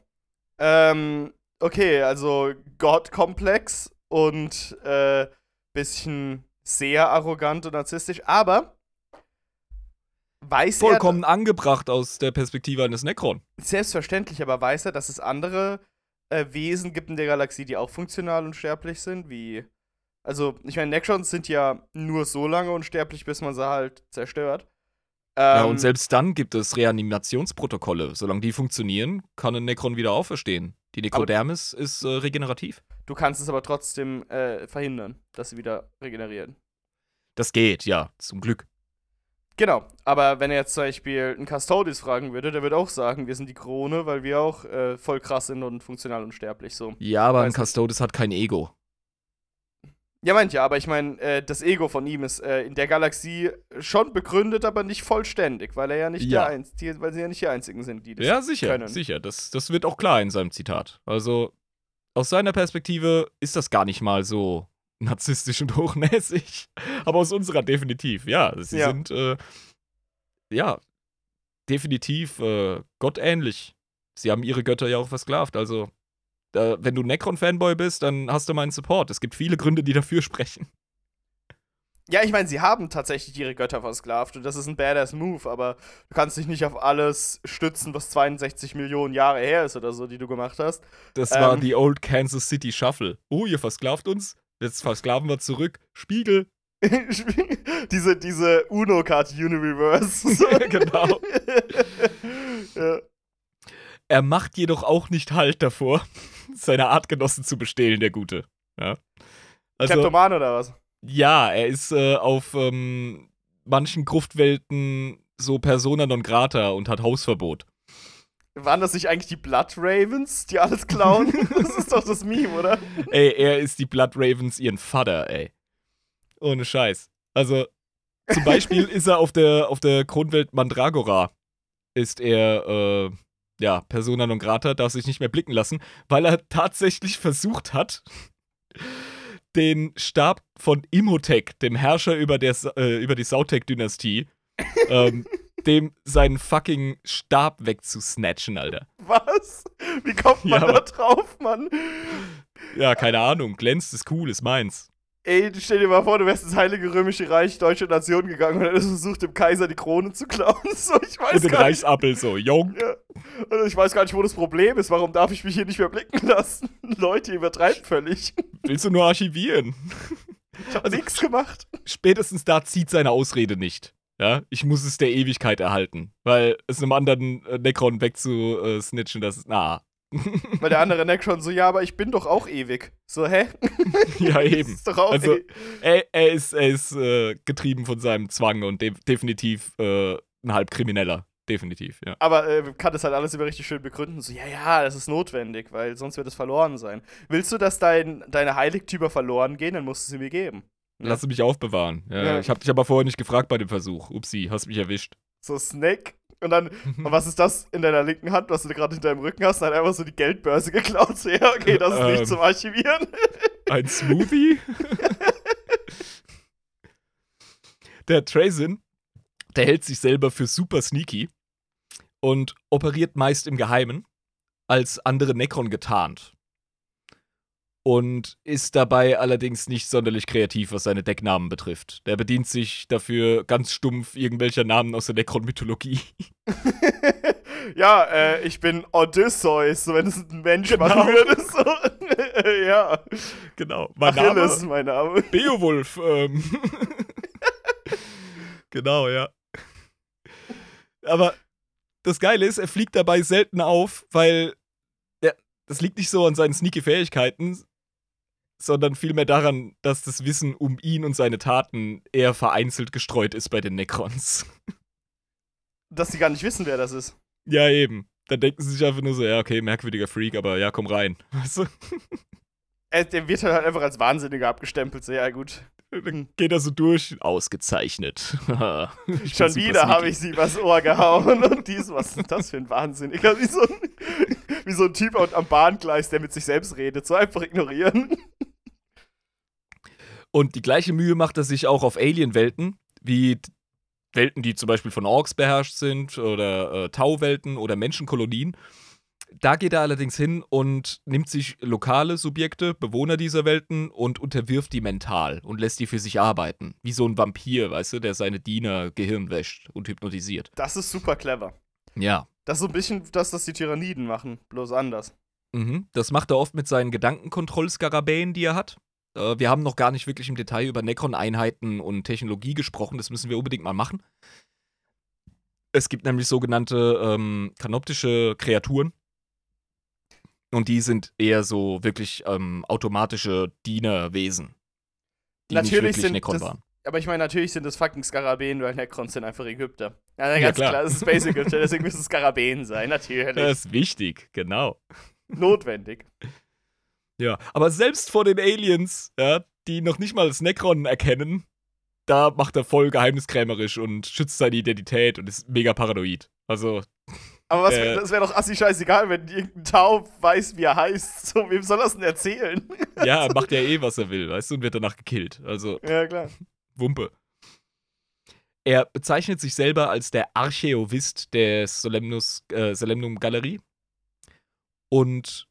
Ähm, okay, also Gottkomplex und äh, bisschen sehr arrogant und narzisstisch, aber weiß Vollkommen er, angebracht aus der Perspektive eines Necron. Selbstverständlich, aber weiß er, dass es andere äh, Wesen gibt in der Galaxie, die auch funktional unsterblich sind, wie. Also, ich meine, Necrons sind ja nur so lange unsterblich, bis man sie halt zerstört. Ähm, ja, und ähm, selbst dann gibt es Reanimationsprotokolle. Solange die funktionieren, kann ein Necron wieder auferstehen. Die Necrodermis ist äh, regenerativ. Du kannst es aber trotzdem äh, verhindern, dass sie wieder regenerieren. Das geht, ja, zum Glück. Genau, aber wenn er jetzt zum Beispiel einen Custodes fragen würde, der würde auch sagen, wir sind die Krone, weil wir auch äh, voll krass sind und funktional unsterblich so. Ja, aber ein Custodes hat kein Ego. Ja, meint ja, aber ich meine, äh, das Ego von ihm ist äh, in der Galaxie schon begründet, aber nicht vollständig, weil er ja nicht ja. der Einz die, weil sie ja nicht die einzigen sind, die das Ja, sicher, können. sicher. Das, das wird auch klar in seinem Zitat. Also, aus seiner Perspektive ist das gar nicht mal so narzisstisch und hochnäsig. Aber aus unserer definitiv, ja. Sie ja. sind, äh, ja, definitiv äh, gottähnlich. Sie haben ihre Götter ja auch versklavt. Also, äh, wenn du Necron-Fanboy bist, dann hast du meinen Support. Es gibt viele Gründe, die dafür sprechen. Ja, ich meine, sie haben tatsächlich ihre Götter versklavt und das ist ein badass Move, aber du kannst dich nicht auf alles stützen, was 62 Millionen Jahre her ist oder so, die du gemacht hast. Das ähm, war die Old Kansas City Shuffle. Oh, ihr versklavt uns? Jetzt versklaven wir zurück. Spiegel. diese diese Uno-Card Universe. genau. ja. Er macht jedoch auch nicht Halt davor, seine Artgenossen zu bestehlen, der Gute. Ja. Also, Kleptoman oder was? Ja, er ist äh, auf ähm, manchen Gruftwelten so Persona non grata und hat Hausverbot. Waren das nicht eigentlich die Blood Ravens, die alles klauen? das ist doch das Meme, oder? Ey, er ist die Blood Ravens ihren Vater, ey. Ohne Scheiß. Also, zum Beispiel ist er auf der, auf der Kronwelt Mandragora, ist er, äh, ja, Persona non grata, darf sich nicht mehr blicken lassen, weil er tatsächlich versucht hat, den Stab von Imhotep, dem Herrscher über, der, äh, über die Sautek-Dynastie, ähm, dem seinen fucking Stab wegzusnatchen, Alter. Was? Wie kommt man ja, da drauf, Mann? Ja, keine Ahnung. Glänzt ist cool, ist meins. Ey, stell dir mal vor, du wärst ins Heilige Römische Reich, deutsche Nation gegangen und hättest versucht, dem Kaiser die Krone zu klauen. So, ich weiß und den Reichsappel so, jung. Ja. Also ich weiß gar nicht, wo das Problem ist. Warum darf ich mich hier nicht mehr blicken lassen? Leute, übertreiben völlig. Willst du nur archivieren? Ich hab also, nichts gemacht. Spätestens da zieht seine Ausrede nicht. Ja, ich muss es der Ewigkeit erhalten. Weil es einem anderen äh, Necron wegzusnitchen, das ist, na, Weil der andere Necron so, ja, aber ich bin doch auch ewig. So, hä? ja, eben. ist doch auch Also, e- er, er ist, er ist äh, getrieben von seinem Zwang und de definitiv äh, ein Halbkrimineller. Definitiv, ja. Aber äh, kann das halt alles immer richtig schön begründen. So, ja, ja, das ist notwendig, weil sonst wird es verloren sein. Willst du, dass dein, deine Heiligtümer verloren gehen, dann musst du sie mir geben. Lass mich aufbewahren. Ja, Ja. Ich habe dich aber vorher nicht gefragt bei dem Versuch. Upsi, hast mich erwischt. So, Snake. Und dann, und was ist das in deiner linken Hand, was du gerade hinter deinem Rücken hast? Dann hat einfach so die Geldbörse geklaut. So, ja, okay, das ist Ähm. nicht zum Archivieren. Ein Smoothie? der Trazin, der hält sich selber für super sneaky und operiert meist im Geheimen, als andere Necron getarnt. Und ist dabei allerdings nicht sonderlich kreativ, was seine Decknamen betrifft. Der bedient sich dafür ganz stumpf irgendwelcher Namen aus der Necron-Mythologie. ja, äh, ich bin Odysseus, wenn es ein Mensch Genau. machen würde. So. ja. Genau. Mein Name Achilles ist mein Name. Beowulf. Ähm. genau, ja. Aber das Geile ist, er fliegt dabei selten auf, weil das liegt nicht so an seinen sneaky Fähigkeiten, sondern vielmehr daran, dass das Wissen um ihn und seine Taten eher vereinzelt gestreut ist bei den Necrons. Dass die gar nicht wissen, wer das ist. ja, eben. Dann denken sie sich einfach nur so, ja, okay, merkwürdiger Freak, aber ja, komm rein. Weißt du? Er, der wird halt einfach als Wahnsinniger abgestempelt. So, ja, gut. Dann geht er so durch. Ausgezeichnet. Schon wieder habe ich sie übers Ohr gehauen. Und dies, was ist das für ein Wahnsinniger? Wie so ein, wie so ein Typ am Bahngleis, der mit sich selbst redet. So einfach ignorieren. Und die gleiche Mühe macht er sich auch auf Alien-Welten, wie Welten, die zum Beispiel von Orks beherrscht sind, oder äh, Tauwelten oder Menschenkolonien. Da geht er allerdings hin und nimmt sich lokale Subjekte, Bewohner dieser Welten und unterwirft die mental und lässt die für sich arbeiten. Wie so ein Vampir, weißt du, der seine Diener Gehirn wäscht und hypnotisiert. Das ist super clever. Ja. Das ist so ein bisschen das, was die Tyranniden machen, bloß anders. Mhm. Das macht er oft mit seinen Gedankenkontrollskarabäen, die er hat. Äh, wir haben noch gar nicht wirklich im Detail über Necron-Einheiten und Technologie gesprochen. Das müssen wir unbedingt mal machen. Es gibt nämlich sogenannte ähm, kanoptische Kreaturen. Und die sind eher so wirklich ähm, automatische Dienerwesen. Die Natürlich sind Necron das- waren. Aber ich meine, natürlich sind das fucking Skarabäen, weil Necrons sind einfach Ägypter. Ja, Ja, ganz klar. klar. das ist Basic, deswegen müssen es Skarabäen sein, natürlich. Das ist wichtig, genau. Notwendig. Ja, aber selbst vor den Aliens, ja, die noch nicht mal das Necron erkennen, da macht er voll geheimniskrämerisch und schützt seine Identität und ist mega paranoid. Also, Aber was, Äh. das wäre doch assi scheißegal, wenn irgendein Tau weiß, wie er heißt. So, wem soll das denn erzählen? ja, er macht ja eh, was er will, weißt du, und wird danach gekillt. Also, ja, klar. Wumpe. Er bezeichnet sich selber als der Archäovist der Solemnus, äh, Solemnum Galerie und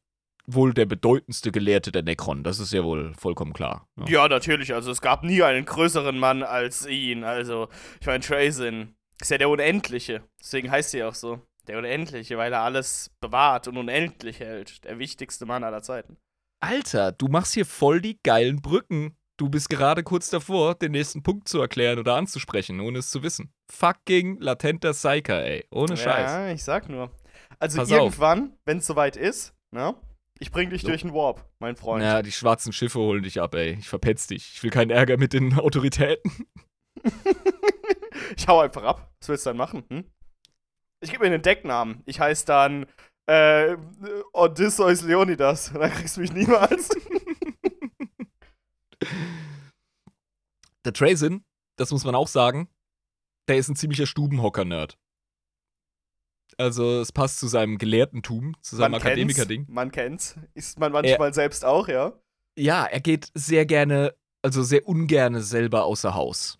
wohl der bedeutendste Gelehrte der Necron. Das ist ja wohl vollkommen klar. Ja. Ja, natürlich. Also, es gab nie einen größeren Mann als ihn. Also, ich meine, Trazin ist ja der Unendliche. Deswegen heißt er auch so. Der Unendliche, weil er alles bewahrt und unendlich hält. Der wichtigste Mann aller Zeiten. Alter, du machst hier voll die geilen Brücken. Du bist gerade kurz davor, den nächsten Punkt zu erklären oder anzusprechen, ohne es zu wissen. Fucking latenter Psyker, ey. Ohne Scheiß. Ja, ich sag nur. Also, Pass irgendwann, wenn es soweit ist, ne? Ich bring dich So. durch den Warp, mein Freund. Ja, die schwarzen Schiffe holen dich ab, ey. Ich verpetz dich. Ich will keinen Ärger mit den Autoritäten. Ich hau einfach ab. Was willst du dann machen? Hm? Ich gebe mir einen Decknamen. Ich heiße dann äh, Odysseus Leonidas. Dann kriegst du mich niemals. Der Trazin, das muss man auch sagen, der ist ein ziemlicher Stubenhocker-Nerd. Also, es passt zu seinem Gelehrtentum, zu seinem Akademiker-Ding. Man kennt's. Ist man manchmal selbst auch, ja. Ja, er geht sehr gerne, also sehr ungerne selber außer Haus.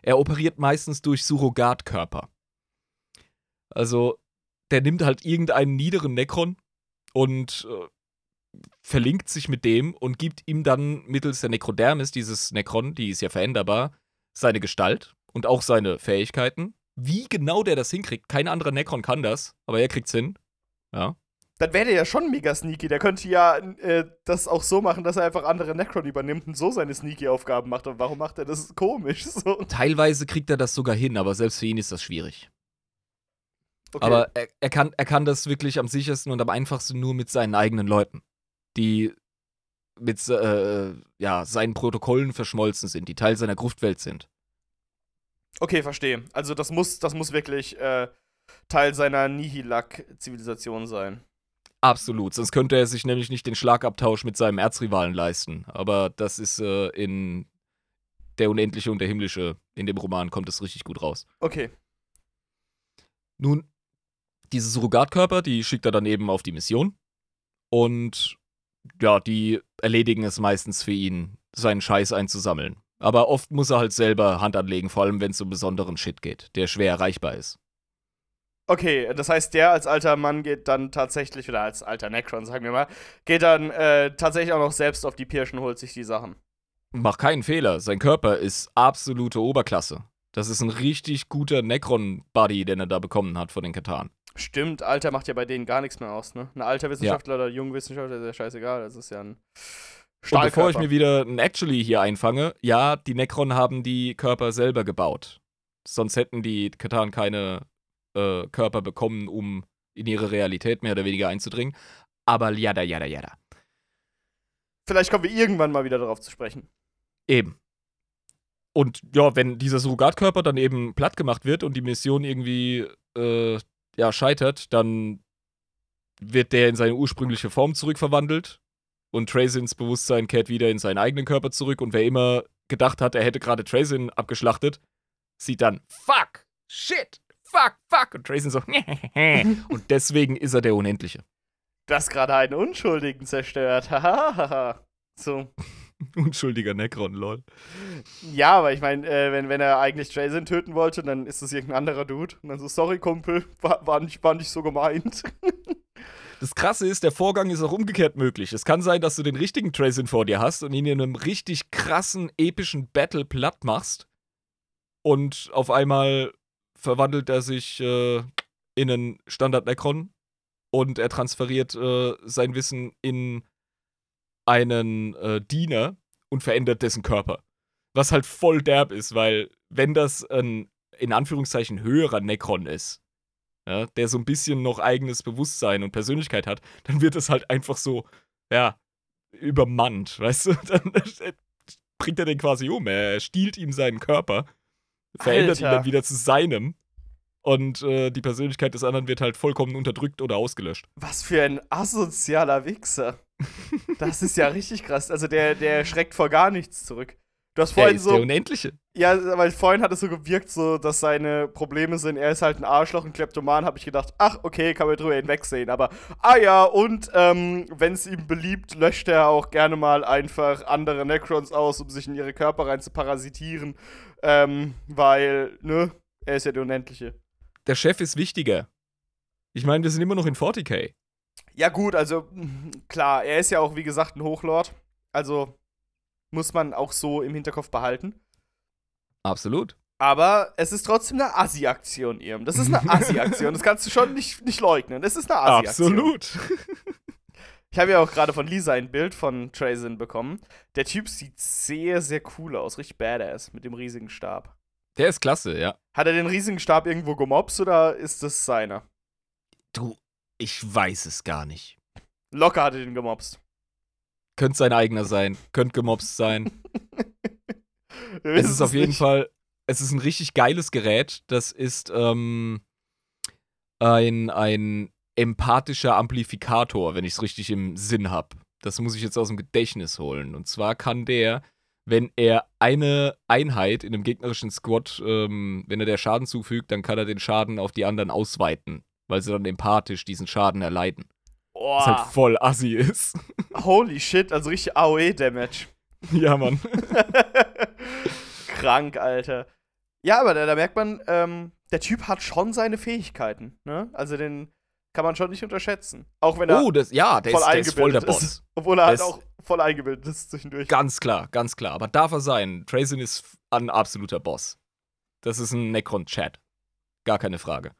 Er operiert meistens durch Surrogatkörper. Also, der nimmt halt irgendeinen niederen Necron und äh, verlinkt sich mit dem und gibt ihm dann mittels der Necrodermis, dieses Necron, die ist ja veränderbar, seine Gestalt und auch seine Fähigkeiten. Wie genau der das hinkriegt, kein anderer Necron kann das, aber er kriegt's hin. Ja. Dann wäre der ja schon mega sneaky. Der könnte ja äh, das auch so machen, dass er einfach andere Necron übernimmt und so seine sneaky-Aufgaben macht. Und warum macht er das komisch? So. Teilweise kriegt er das sogar hin, aber selbst für ihn ist das schwierig. Okay. Aber er, er, kann, er kann das wirklich am sichersten und am einfachsten nur mit seinen eigenen Leuten, die mit äh, ja, seinen Protokollen verschmolzen sind, die Teil seiner Gruftwelt sind. Okay, verstehe. Also das muss, das muss wirklich äh, Teil seiner Nihilak-Zivilisation sein. Absolut, sonst könnte er sich nämlich nicht den Schlagabtausch mit seinem Erzrivalen leisten. Aber das ist äh, in Der Unendliche und der Himmlische, in dem Roman kommt es richtig gut raus. Okay. Nun, diese Surrogatkörper, die schickt er dann eben auf die Mission. Und ja, die erledigen es meistens für ihn, seinen Scheiß einzusammeln. Aber oft muss er halt selber Hand anlegen, vor allem wenn es um besonderen Shit geht, der schwer erreichbar ist. Okay, das heißt, der als alter Mann geht dann tatsächlich, oder als alter Necron, sagen wir mal, geht dann äh, tatsächlich auch noch selbst auf die Pirschen, holt sich die Sachen. Mach keinen Fehler, sein Körper ist absolute Oberklasse. Das ist ein richtig guter Necron-Buddy, den er da bekommen hat von den Katan. Stimmt, Alter macht ja bei denen gar nichts mehr aus, ne? Ein alter Wissenschaftler oder junger Wissenschaftler ist ja scheißegal, das ist ja ein Und bevor ich mir wieder ein Actually hier einfange, ja, die Necron haben die Körper selber gebaut. Sonst hätten die Katan keine äh, Körper bekommen, um in ihre Realität mehr oder weniger einzudringen. Aber jada, jada, jada. Vielleicht kommen wir irgendwann mal wieder darauf zu sprechen. Eben. Und ja, wenn dieser Surrogatkörper dann eben platt gemacht wird und die Mission irgendwie äh, ja, scheitert, dann wird der in seine ursprüngliche Form zurückverwandelt und Trazins Bewusstsein kehrt wieder in seinen eigenen Körper zurück und wer immer gedacht hat, er hätte gerade Trazin abgeschlachtet, sieht dann Fuck, Shit, Fuck, Fuck und Trazin so und deswegen ist er der Unendliche. Das gerade einen Unschuldigen zerstört. Hahaha. so. Unschuldiger Necron, lol. Ja, aber ich meine, äh, wenn, wenn er eigentlich Jason töten wollte, dann ist das irgendein anderer Dude. Und dann so, sorry, Kumpel, war, war, nicht, war nicht so gemeint. Das Krasse ist, der Vorgang ist auch umgekehrt möglich. Es kann sein, dass du den richtigen Tracin vor dir hast und ihn in einem richtig krassen, epischen Battle platt machst. Und auf einmal verwandelt er sich äh, in einen Standard-Necron und er transferiert äh, sein Wissen in einen äh, Diener und verändert dessen Körper. Was halt voll derb ist, weil wenn das ein in Anführungszeichen höherer Necron ist, ja, der so ein bisschen noch eigenes Bewusstsein und Persönlichkeit hat, dann wird es halt einfach so, ja, übermannt, weißt du? Dann bringt er den quasi um. Er stiehlt ihm seinen Körper, verändert ihn Alter. dann wieder zu seinem und äh, die Persönlichkeit des anderen wird halt vollkommen unterdrückt oder ausgelöscht. Was für ein asozialer Wichser. Das ist ja richtig krass. Also der, der schreckt vor gar nichts zurück. Du hast Er vorhin ist so. der Unendliche. Ja, weil vorhin hat es so gewirkt, so, dass seine Probleme sind, er ist halt ein Arschloch, ein Kleptoman, habe ich gedacht, ach, okay, kann man drüber hinwegsehen. Aber, ah ja, und ähm, wenn es ihm beliebt, löscht er auch gerne mal einfach andere Necrons aus, um sich in ihre Körper rein zu parasitieren. Ähm, weil, ne, er ist ja der Unendliche. Der Chef ist wichtiger. Ich meine, wir sind immer noch in 40k. Ja, gut, also, klar, er ist ja auch, wie gesagt, ein Hochlord. Also, muss man auch so im Hinterkopf behalten. Absolut. Aber es ist trotzdem eine Assi-Aktion, Irm. Das ist eine Assi-Aktion. Das kannst du schon nicht, nicht leugnen. Es ist eine Assi-Aktion. Absolut. Ich habe ja auch gerade von Lisa ein Bild von Trazin bekommen. Der Typ sieht sehr, sehr cool aus. Richtig badass mit dem riesigen Stab. Der ist klasse, ja. Hat er den riesigen Stab irgendwo gemobst oder ist das seiner? Du, ich weiß es gar nicht. Locker hat er den gemobst. Könnte sein eigener sein, könnte gemobst sein. Es ist auf jeden nicht. Fall, es ist ein richtig geiles Gerät. Das ist ähm, ein, ein empathischer Amplifikator, wenn ich es richtig im Sinn habe. Das muss ich jetzt aus dem Gedächtnis holen. Und zwar kann der, wenn er eine Einheit in einem gegnerischen Squad, ähm, wenn er der Schaden zufügt, dann kann er den Schaden auf die anderen ausweiten, weil sie dann empathisch diesen Schaden erleiden. Was halt voll assi ist. holy shit, also richtig AOE-Damage. ja, Mann. Krank, Alter. Ja, aber da, da merkt man, ähm, der Typ hat schon seine Fähigkeiten, ne? Also den kann man schon nicht unterschätzen. Auch wenn er Oh, das, ja, der voll ist, der ist voll der eingebildet Boss. ist. Obwohl er halt Der ist- auch voll eingebildet ist zwischendurch. Ganz klar, ganz klar. Aber darf er sein. Trazin ist ein absoluter Boss. Das ist ein Necron-Chat. Gar keine Frage.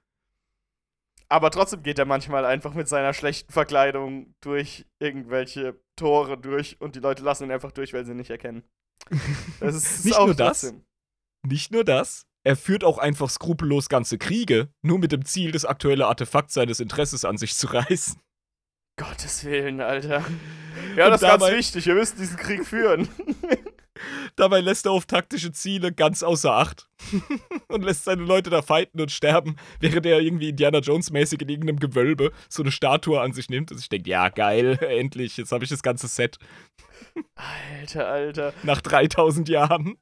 Aber trotzdem geht er manchmal einfach mit seiner schlechten Verkleidung durch irgendwelche Tore durch und die Leute lassen ihn einfach durch, weil sie ihn nicht erkennen. Das ist Nicht auch nur das. trotzdem. Nicht nur das, er führt auch einfach skrupellos ganze Kriege, nur mit dem Ziel, das aktuelle Artefakt seines Interesses an sich zu reißen. Gottes Willen, Alter. Ja, das ist ganz wichtig. Wir müssen diesen Krieg führen. Dabei lässt er auf taktische Ziele ganz außer Acht und lässt seine Leute da fighten und sterben, während er irgendwie Indiana Jones-mäßig in irgendeinem Gewölbe so eine Statue an sich nimmt. Und ich denke, ja, geil, endlich, jetzt habe ich das ganze Set. Alter, Alter. Nach 3000 Jahren.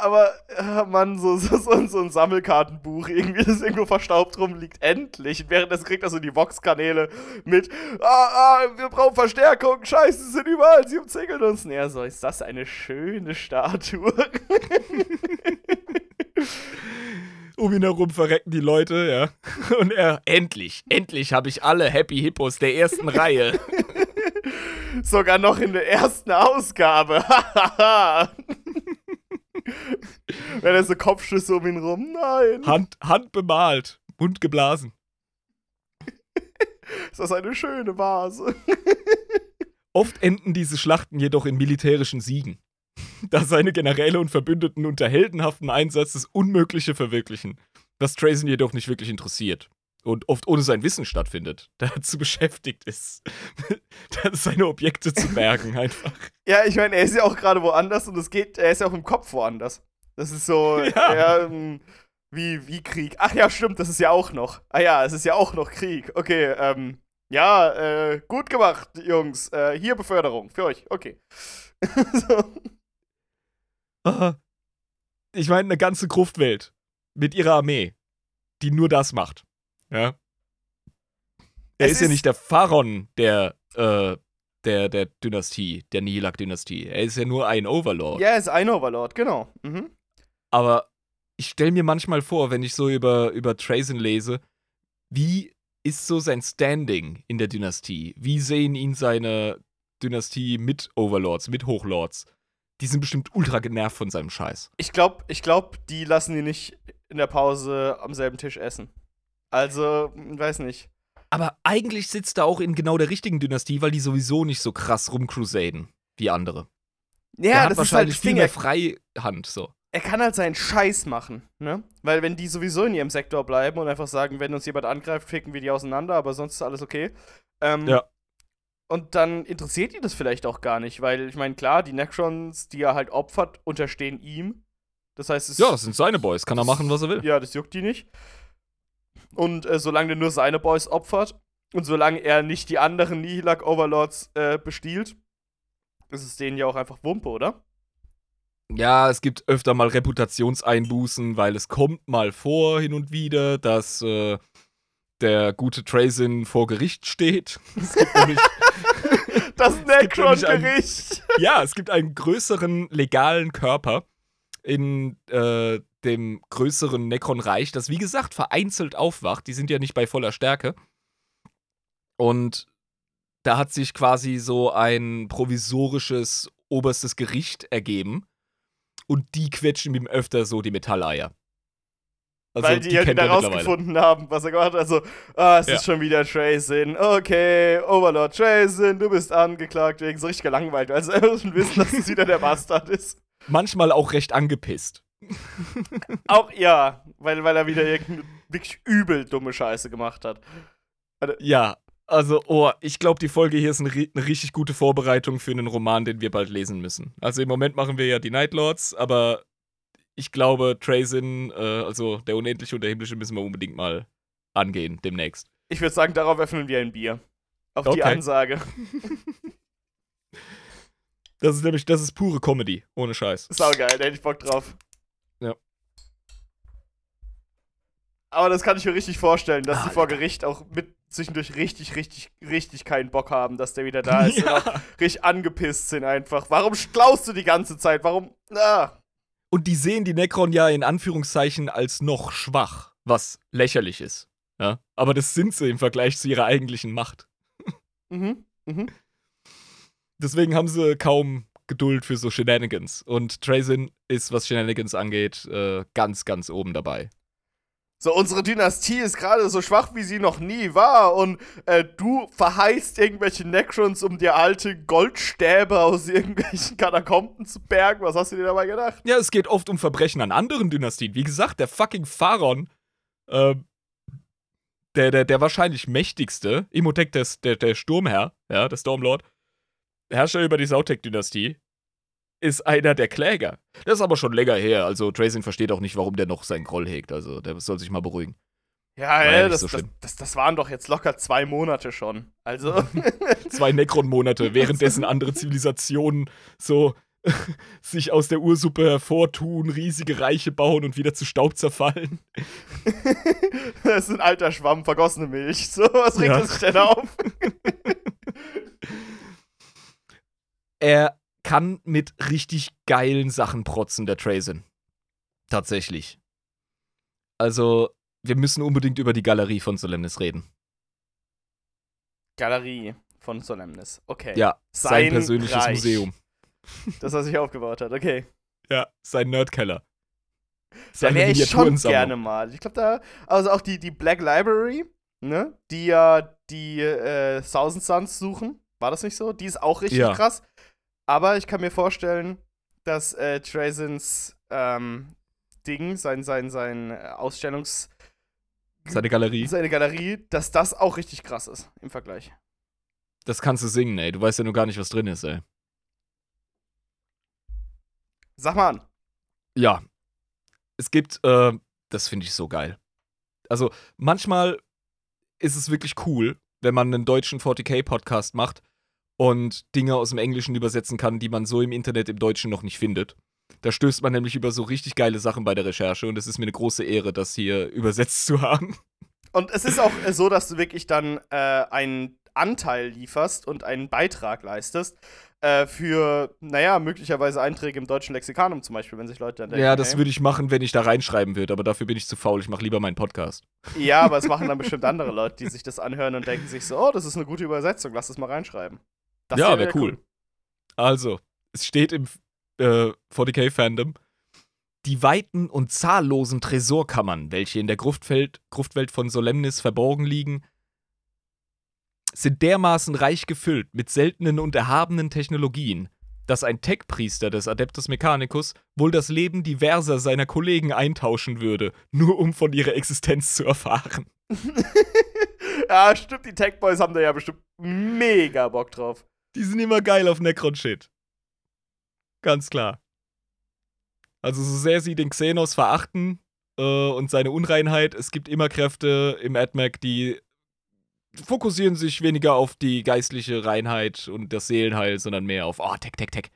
Aber, äh, Mann, so, so, so, so, ein Sammelkartenbuch, irgendwie, das irgendwo verstaubt rumliegt, endlich. Und währenddessen kriegt er so die Vox-Kanäle mit, ah, ah, wir brauchen Verstärkung, scheiße, sie sind überall, sie umzingeln uns. Und er so, ist das eine schöne Statue. um ihn herum verrecken die Leute, ja. Und er, endlich, endlich habe ich alle Happy Hippos der ersten Reihe. Sogar noch in der ersten Ausgabe. Wenn er so Kopfschüsse um ihn rum, nein. Hand, Hand bemalt, Mund geblasen. Ist das eine schöne Vase? Oft enden diese Schlachten jedoch in militärischen Siegen. Da seine Generäle und Verbündeten unter heldenhaftem Einsatz das Unmögliche verwirklichen, was Trazen jedoch nicht wirklich interessiert und oft ohne sein Wissen stattfindet, da er zu beschäftigt ist, seine Objekte zu bergen einfach. Ja, ich meine, er ist ja auch gerade woanders und es geht, er ist ja auch im Kopf woanders. Das ist so, ja. ja ähm, wie, wie Krieg. Ach ja, stimmt, das ist ja auch noch. Ah ja, es ist ja auch noch Krieg. Okay, ähm, ja, äh, gut gemacht, Jungs. Äh, hier Beförderung für euch. Okay. so. Ich meine, eine ganze Gruftwelt mit ihrer Armee, die nur das macht. Ja. Er ist, ist, ja nicht der Pharaon der, äh, der, der Dynastie, der Nihilak-Dynastie. Er ist ja nur ein Overlord. Ja, er ist ein Overlord, genau. Mhm. Aber ich stelle mir manchmal vor, wenn ich so über, über Trazen lese, wie ist so sein Standing in der Dynastie? Wie sehen ihn seine Dynastie mit Overlords, mit Hochlords? Die sind bestimmt ultra genervt von seinem Scheiß. Ich glaube, ich glaub, die lassen ihn nicht in der Pause am selben Tisch essen. Also, weiß nicht. Aber eigentlich sitzt er auch in genau der richtigen Dynastie, weil die sowieso nicht so krass rumcrusaden wie andere. Ja, der hat das wahrscheinlich ist halt viel mehr Freihand so. Er kann halt seinen Scheiß machen, ne? Weil wenn die sowieso in ihrem Sektor bleiben und einfach sagen, wenn uns jemand angreift, ficken wir die auseinander, aber sonst ist alles okay. Ähm, ja. Und dann interessiert ihn das vielleicht auch gar nicht, weil ich meine, klar, die Necrons, die er halt opfert, unterstehen ihm. Das heißt, es Ja, das sind seine Boys, kann er machen, was er will. Ja, das juckt die nicht. Und äh, solange er nur seine Boys opfert und solange er nicht die anderen Nihilak Overlords äh, bestiehlt, ist es denen ja auch einfach Wumpe, oder? Ja, es gibt öfter mal Reputationseinbußen, weil es kommt mal vor hin und wieder, dass äh, der gute Trazen vor Gericht steht. Es gibt nämlich das Necron-Gericht. Ja, es gibt einen größeren legalen Körper in äh, dem größeren Necron-Reich, das wie gesagt vereinzelt aufwacht. Die sind ja nicht bei voller Stärke. Und da hat sich quasi so ein provisorisches oberstes Gericht ergeben. Und die quetschen ihm öfter so die Metalleier. Also, Weil die, die halt wieder rausgefunden haben, was er gemacht hat. Also, ah, es ja. ist schon wieder Tracing. Okay, Overlord Tracing, du bist angeklagt wegen so richtig gelangweilt. Also, er muss schon wissen, dass es wieder der Bastard ist. Manchmal auch recht angepisst. Auch ja, weil, weil er wieder irgendeine wirklich übel dumme Scheiße gemacht hat. Also, ja, also, oh, ich glaube, die Folge hier ist eine, eine, richtig gute Vorbereitung für einen Roman, den wir bald lesen müssen. Also im Moment machen wir ja die Nightlords, aber ich glaube, Trazin, äh, also der Unendliche und der Himmlische, müssen wir unbedingt mal angehen, demnächst. Ich würde sagen, darauf öffnen wir ein Bier. Auf okay. die Ansage. Das ist nämlich, das ist pure Comedy, ohne Scheiß. Saugeil, da hätte ich Bock drauf. Ja. Aber das kann ich mir richtig vorstellen, dass ah, die vor Gericht auch mit zwischendurch richtig, richtig, richtig keinen Bock haben, dass der wieder da ist ja. und auch richtig angepisst sind einfach. Warum klaust du die ganze Zeit? Warum? Ah. Und die sehen die Necron ja in Anführungszeichen als noch schwach, was lächerlich ist. Ja? Aber das sind sie im Vergleich zu ihrer eigentlichen Macht. Mhm. Mhm. Deswegen haben sie kaum Geduld für so Shenanigans. Und Trazin ist, was Shenanigans angeht, äh, ganz, ganz oben dabei. So, unsere Dynastie ist gerade so schwach, wie sie noch nie war. Und äh, du verheißt irgendwelche Necrons, um dir alte Goldstäbe aus irgendwelchen Katakomben zu bergen. Was hast du dir dabei gedacht? Ja, es geht oft um Verbrechen an anderen Dynastien. Wie gesagt, der fucking Pharaon, äh, der, der, der wahrscheinlich mächtigste, Imhotep, der, der, Sturmherr, ja, der Stormlord, Herrscher über die Sautek-Dynastie, ist einer der Kläger. Das ist aber schon länger her. Also Tracing versteht auch nicht, warum der noch seinen Groll hegt. Also der soll sich mal beruhigen. Ja, ja, ja das, so das, das, das, waren doch jetzt locker zwei Monate schon. Also. zwei Necron-Monate, währenddessen andere Zivilisationen so sich aus der Ursuppe hervortun, riesige Reiche bauen und wieder zu Staub zerfallen. das ist ein alter Schwamm, vergossene Milch. So, was regt ja. sich denn auf? er kann mit richtig geilen Sachen protzen, der Trazen. Tatsächlich. Also, wir müssen unbedingt über die Galerie von Solemnis reden. Galerie von Solemnis, okay. Ja, sein, sein persönliches Reich. Museum. Das, was sich aufgebaut hat, okay. Ja, sein Nerdkeller. Da wäre ich schon gerne mal. Ich glaube, da, also auch die, die Black Library, ne, die ja die äh, Thousand Suns suchen, war das nicht so? Die ist auch richtig ja. krass. Aber ich kann mir vorstellen, dass äh, Trazens ähm, Ding, sein, sein, sein äh, Ausstellungs. Seine Galerie. Seine Galerie, dass das auch richtig krass ist im Vergleich. Das kannst du singen, ey. Du weißt ja nur gar nicht, was drin ist, ey. Sag mal an. Ja. Es gibt, äh, das finde ich so geil. Also, manchmal ist es wirklich cool, wenn man einen deutschen 40k-Podcast macht und Dinge aus dem Englischen übersetzen kann, die man so im Internet im Deutschen noch nicht findet. Da stößt man nämlich über so richtig geile Sachen bei der Recherche und es ist mir eine große Ehre, das hier übersetzt zu haben. Und es ist auch so, dass du wirklich dann äh, einen Anteil lieferst und einen Beitrag leistest äh, für, naja, möglicherweise Einträge im deutschen Lexikanum zum Beispiel, wenn sich Leute dann denken. Ja, das würde ich machen, wenn ich da reinschreiben würde, aber dafür bin ich zu faul. Ich mache lieber meinen Podcast. Ja, aber es machen dann bestimmt andere Leute, die sich das anhören und denken sich so, oh, das ist eine gute Übersetzung, lass das mal reinschreiben. Das ja, wäre wär cool. cool. Also, es steht im äh, 40k-Fandom, die weiten und zahllosen Tresorkammern, welche in der Gruftwelt, Gruftwelt von Solemnis verborgen liegen, sind dermaßen reich gefüllt mit seltenen und erhabenen Technologien, dass ein Tech-Priester des Adeptus Mechanicus wohl das Leben diverser seiner Kollegen eintauschen würde, nur um von ihrer Existenz zu erfahren. ja, stimmt, die Tech-Boys haben da ja bestimmt mega Bock drauf. Die sind immer geil auf Necron-Shit. Ganz klar. Also, so sehr sie den Xenos verachten äh, und seine Unreinheit, es gibt immer Kräfte im AdMac, die fokussieren sich weniger auf die geistliche Reinheit und das Seelenheil, sondern mehr auf, oh, Tech, Tech, Tech.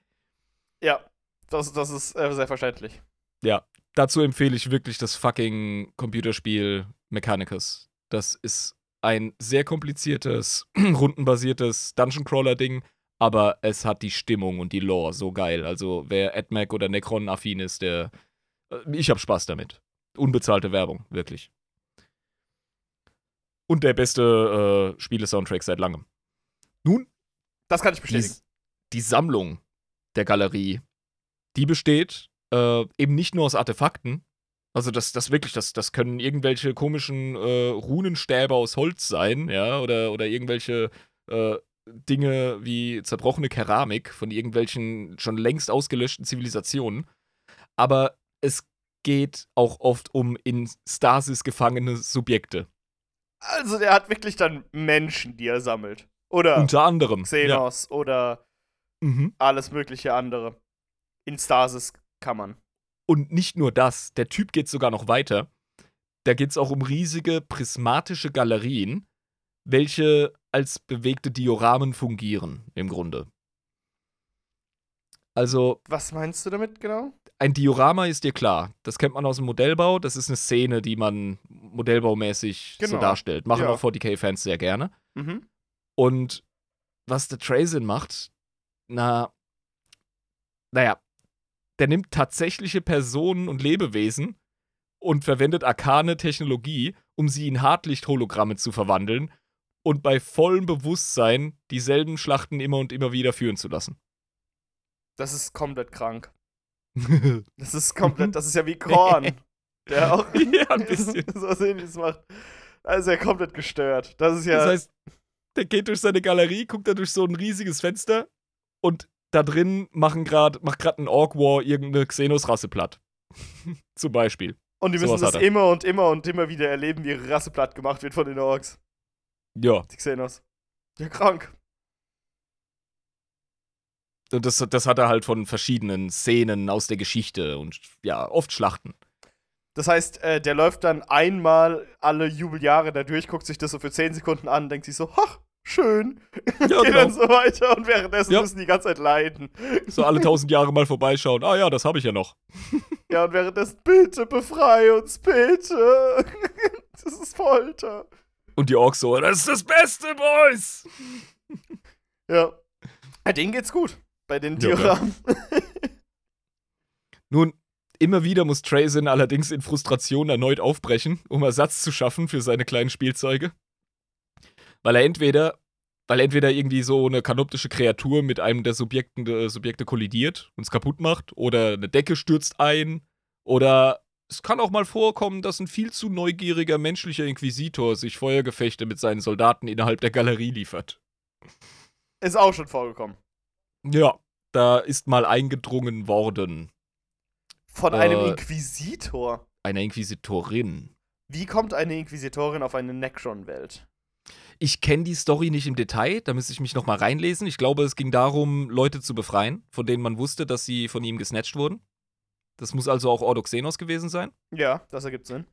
Ja, das, das ist äh, sehr verständlich. Ja, dazu empfehle ich wirklich das fucking Computerspiel Mechanicus. Das ist ein sehr kompliziertes, rundenbasiertes Dungeon-Crawler-Ding, aber es hat die Stimmung und die Lore so geil. Also wer AdMac oder Necron-affin ist, der. Äh, ich hab Spaß damit. Unbezahlte Werbung, wirklich. Und der beste äh, Spiele-Soundtrack seit langem. Nun. Das kann ich bestätigen. Die, die Sammlung der Galerie, die besteht äh, eben nicht nur aus Artefakten, also das, das wirklich, das, das können irgendwelche komischen äh, Runenstäbe aus Holz sein, ja, oder, oder irgendwelche äh, Dinge wie zerbrochene Keramik von irgendwelchen schon längst ausgelöschten Zivilisationen. Aber es geht auch oft um in Stasis gefangene Subjekte. Also der hat wirklich dann Menschen, die er sammelt. Oder unter anderem Xenos ja. oder mhm. alles mögliche andere. In Stasis-Kammern. Und nicht nur das, der Typ geht sogar noch weiter. Da geht es auch um riesige prismatische Galerien, welche als bewegte Dioramen fungieren, im Grunde. Also. Was meinst du damit genau? Ein Diorama ist dir klar. Das kennt man aus dem Modellbau. Das ist eine Szene, die man modellbaumäßig genau. so darstellt. Machen ja. auch 40k-Fans sehr gerne. Mhm. Und was der Trazin macht, na, naja, der nimmt tatsächliche Personen und Lebewesen und verwendet arkane Technologie, um sie in Hartlicht-Hologramme zu verwandeln und bei vollem Bewusstsein dieselben Schlachten immer und immer wieder führen zu lassen. Das ist komplett krank. das ist komplett, das ist ja wie Korn. Der auch Ja, ein bisschen. so was ähnliches macht. Also er komplett gestört. Das ist ja. Das heißt, der geht durch seine Galerie, guckt da durch so ein riesiges Fenster und da drin machen grad, macht gerade ein Orc War irgendeine Xenos-Rasse platt. Zum Beispiel. und die müssen sowas das er. immer und immer und immer wieder erleben, wie ihre Rasse platt gemacht wird von den Orks. Ja. Die Xenos. Ja, krank. Und das, das hat er halt von verschiedenen Szenen aus der Geschichte und ja, oft Schlachten. Das heißt, äh, der läuft dann einmal alle Jubeljahre da durch, guckt sich das so für 10 Sekunden an, denkt sich so, ach, schön. Ja, Geht dann so weiter und währenddessen genau. Ja. müssen die ganze Zeit leiden. So alle tausend Jahre mal vorbeischauen. Ah ja, das habe ich ja noch. Ja, und währenddessen, bitte befrei uns, bitte. das ist Folter. Und die Orks so, das ist das Beste, Boys! Ja. ja denen geht's gut. Bei den Ja. Dioramen. Nun, immer wieder muss Trazen allerdings in Frustration erneut aufbrechen, um Ersatz zu schaffen für seine kleinen Spielzeuge. Weil er entweder, weil entweder irgendwie so eine kanoptische Kreatur mit einem der Subjekten, äh, Subjekte kollidiert und es kaputt macht, oder eine Decke stürzt ein, oder es kann auch mal vorkommen, dass ein viel zu neugieriger menschlicher Inquisitor sich Feuergefechte mit seinen Soldaten innerhalb der Galerie liefert. ist auch schon vorgekommen. Ja, da ist mal eingedrungen worden. Von einem Äh. Inquisitor. Eine Inquisitorin. Wie kommt eine Inquisitorin auf eine Necron-Welt? Ich kenne die Story nicht im Detail, da müsste ich mich noch mal reinlesen. Ich glaube, es ging darum, Leute zu befreien, von denen man wusste, dass sie von ihm gesnatcht wurden. Das muss also auch Ordoxenos gewesen sein. Ja, das ergibt Sinn.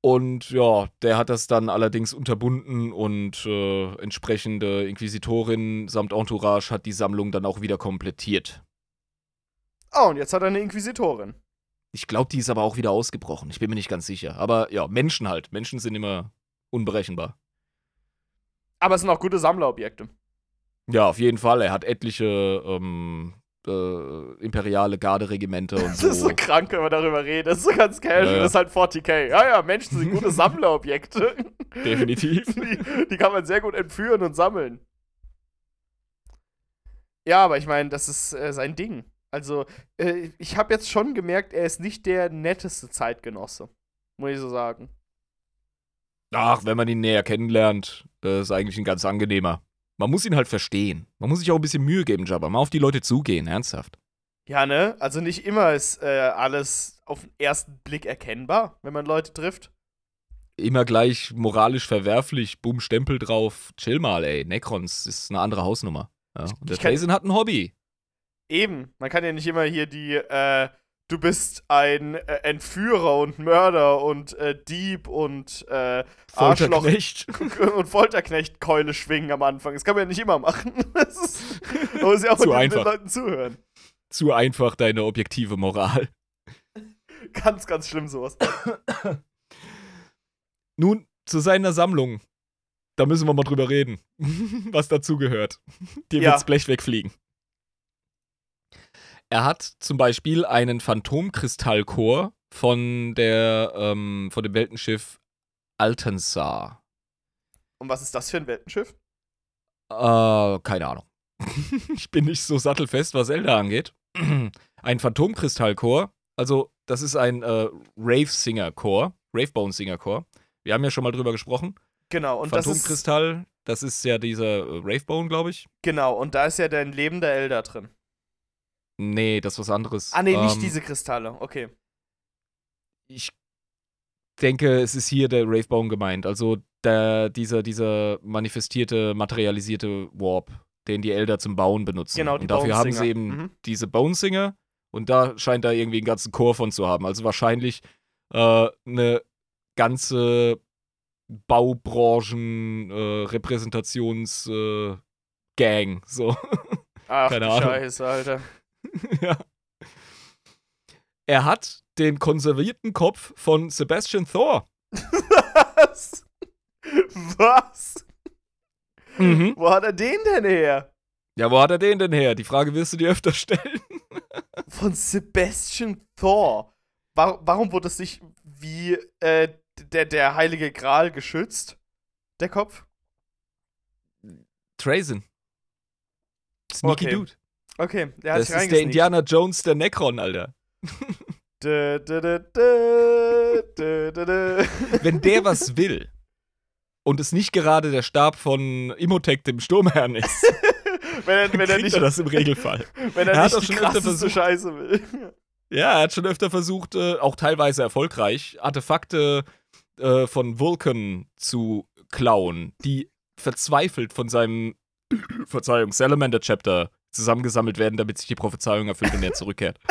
Und ja, der hat das dann allerdings unterbunden und äh, entsprechende Inquisitorin samt Entourage hat die Sammlung dann auch wieder komplettiert. Oh, und jetzt hat er eine Inquisitorin. Ich glaube, die ist aber auch wieder ausgebrochen. Ich bin mir nicht ganz sicher. Aber ja, Menschen halt. Menschen sind immer unberechenbar. Aber es sind auch gute Sammlerobjekte. Ja, auf jeden Fall. Er hat etliche ähm, äh, imperiale Garderegimenter und Das so. ist so krank, wenn man darüber redet. Das ist so ganz casual. Ja, ja. Das ist halt 40k. Ja, ja, Menschen sind gute Sammlerobjekte. Definitiv. Die, die kann man sehr gut entführen und sammeln. Ja, aber ich meine, das ist äh, sein Ding. Also, äh, ich habe jetzt schon gemerkt, er ist nicht der netteste Zeitgenosse. Muss ich so sagen. Ach, wenn man ihn näher kennenlernt, äh, ist eigentlich ein ganz angenehmer. Man muss ihn halt verstehen. Man muss sich auch ein bisschen Mühe geben, Jabba. Mal auf die Leute zugehen, ernsthaft. Ja, ne? Also nicht immer ist äh, alles auf den ersten Blick erkennbar, wenn man Leute trifft. Immer gleich moralisch verwerflich, bumm, Stempel drauf. Chill mal, ey. Necrons ist eine andere Hausnummer. Ja. Und der Trazen hat ein Hobby. Eben, man kann ja nicht immer hier die, äh, du bist ein äh, Entführer und Mörder und äh, Dieb und äh, Arschloch Folterknecht. und Folterknecht-Keule schwingen am Anfang. Das kann man ja nicht immer machen. Das ist, man muss ja auch Zu den, den einfach. Leuten zuhören. Zu einfach deine objektive Moral. Ganz, ganz schlimm sowas. Nun, zu seiner Sammlung. Da müssen wir mal drüber reden, was dazugehört. Dir Ja. wird's Blech wegfliegen. Er hat zum Beispiel einen Phantomkristallchor von der, ähm, von dem Weltenschiff Altensar. Und was ist das für ein Weltenschiff? Äh, keine Ahnung. ich bin nicht so sattelfest, was Zelda angeht. ein Phantomkristallchor. Also, das ist ein äh, Rave-Singer-Chor. Ravebone-Singer-Chor. Wir haben ja schon mal drüber gesprochen. Genau, und das ist, Phantomkristall, das ist ja dieser äh, Ravebone, glaube ich. genau, und da ist ja dein lebender Elder drin. Nee, das ist was anderes. Ah, nee, nicht Ähm, diese Kristalle. Okay. Ich denke, es ist hier der Ravebone gemeint. Also der, dieser, dieser manifestierte, materialisierte Warp, den die Elder zum Bauen benutzen. Genau, die Und dafür haben sie eben Mhm. diese Bonesinger und da scheint da irgendwie einen ganzen Chor von zu haben. Also wahrscheinlich äh, eine ganze Baubranchen-Repräsentations- äh, Gang. So. Ach, Keine Ahnung. Scheiße, Alter. ja. Er hat den konservierten Kopf von Sebastian Thor. Was? Was? Mhm. Wo hat er den denn her? Ja, wo hat er den denn her? Die Frage wirst du dir öfter stellen. Von Sebastian Thor. Wa- Warum wurde es nicht wie äh, der, der heilige Gral geschützt? Der Kopf? Trazen. Sneaky Okay. Dude. Okay, der hat Das sich ist der. Indiana Jones der Necron, Alter. Dö, dö, dö. Wenn der was will und es nicht gerade der Stab von Imhotep, dem Sturmherrn ist, wenn er, dann wenn er nicht, er das im Regelfall. wenn er er hat nicht auch die schon öfter versucht- Scheiße will. Ja, er hat schon öfter versucht, äh, auch teilweise erfolgreich, Artefakte äh, von Vulcan zu klauen, die verzweifelt von seinem, Verzeihung, Salamander Chapter zusammengesammelt werden, damit sich die Prophezeiung erfüllt und er zurückkehrt.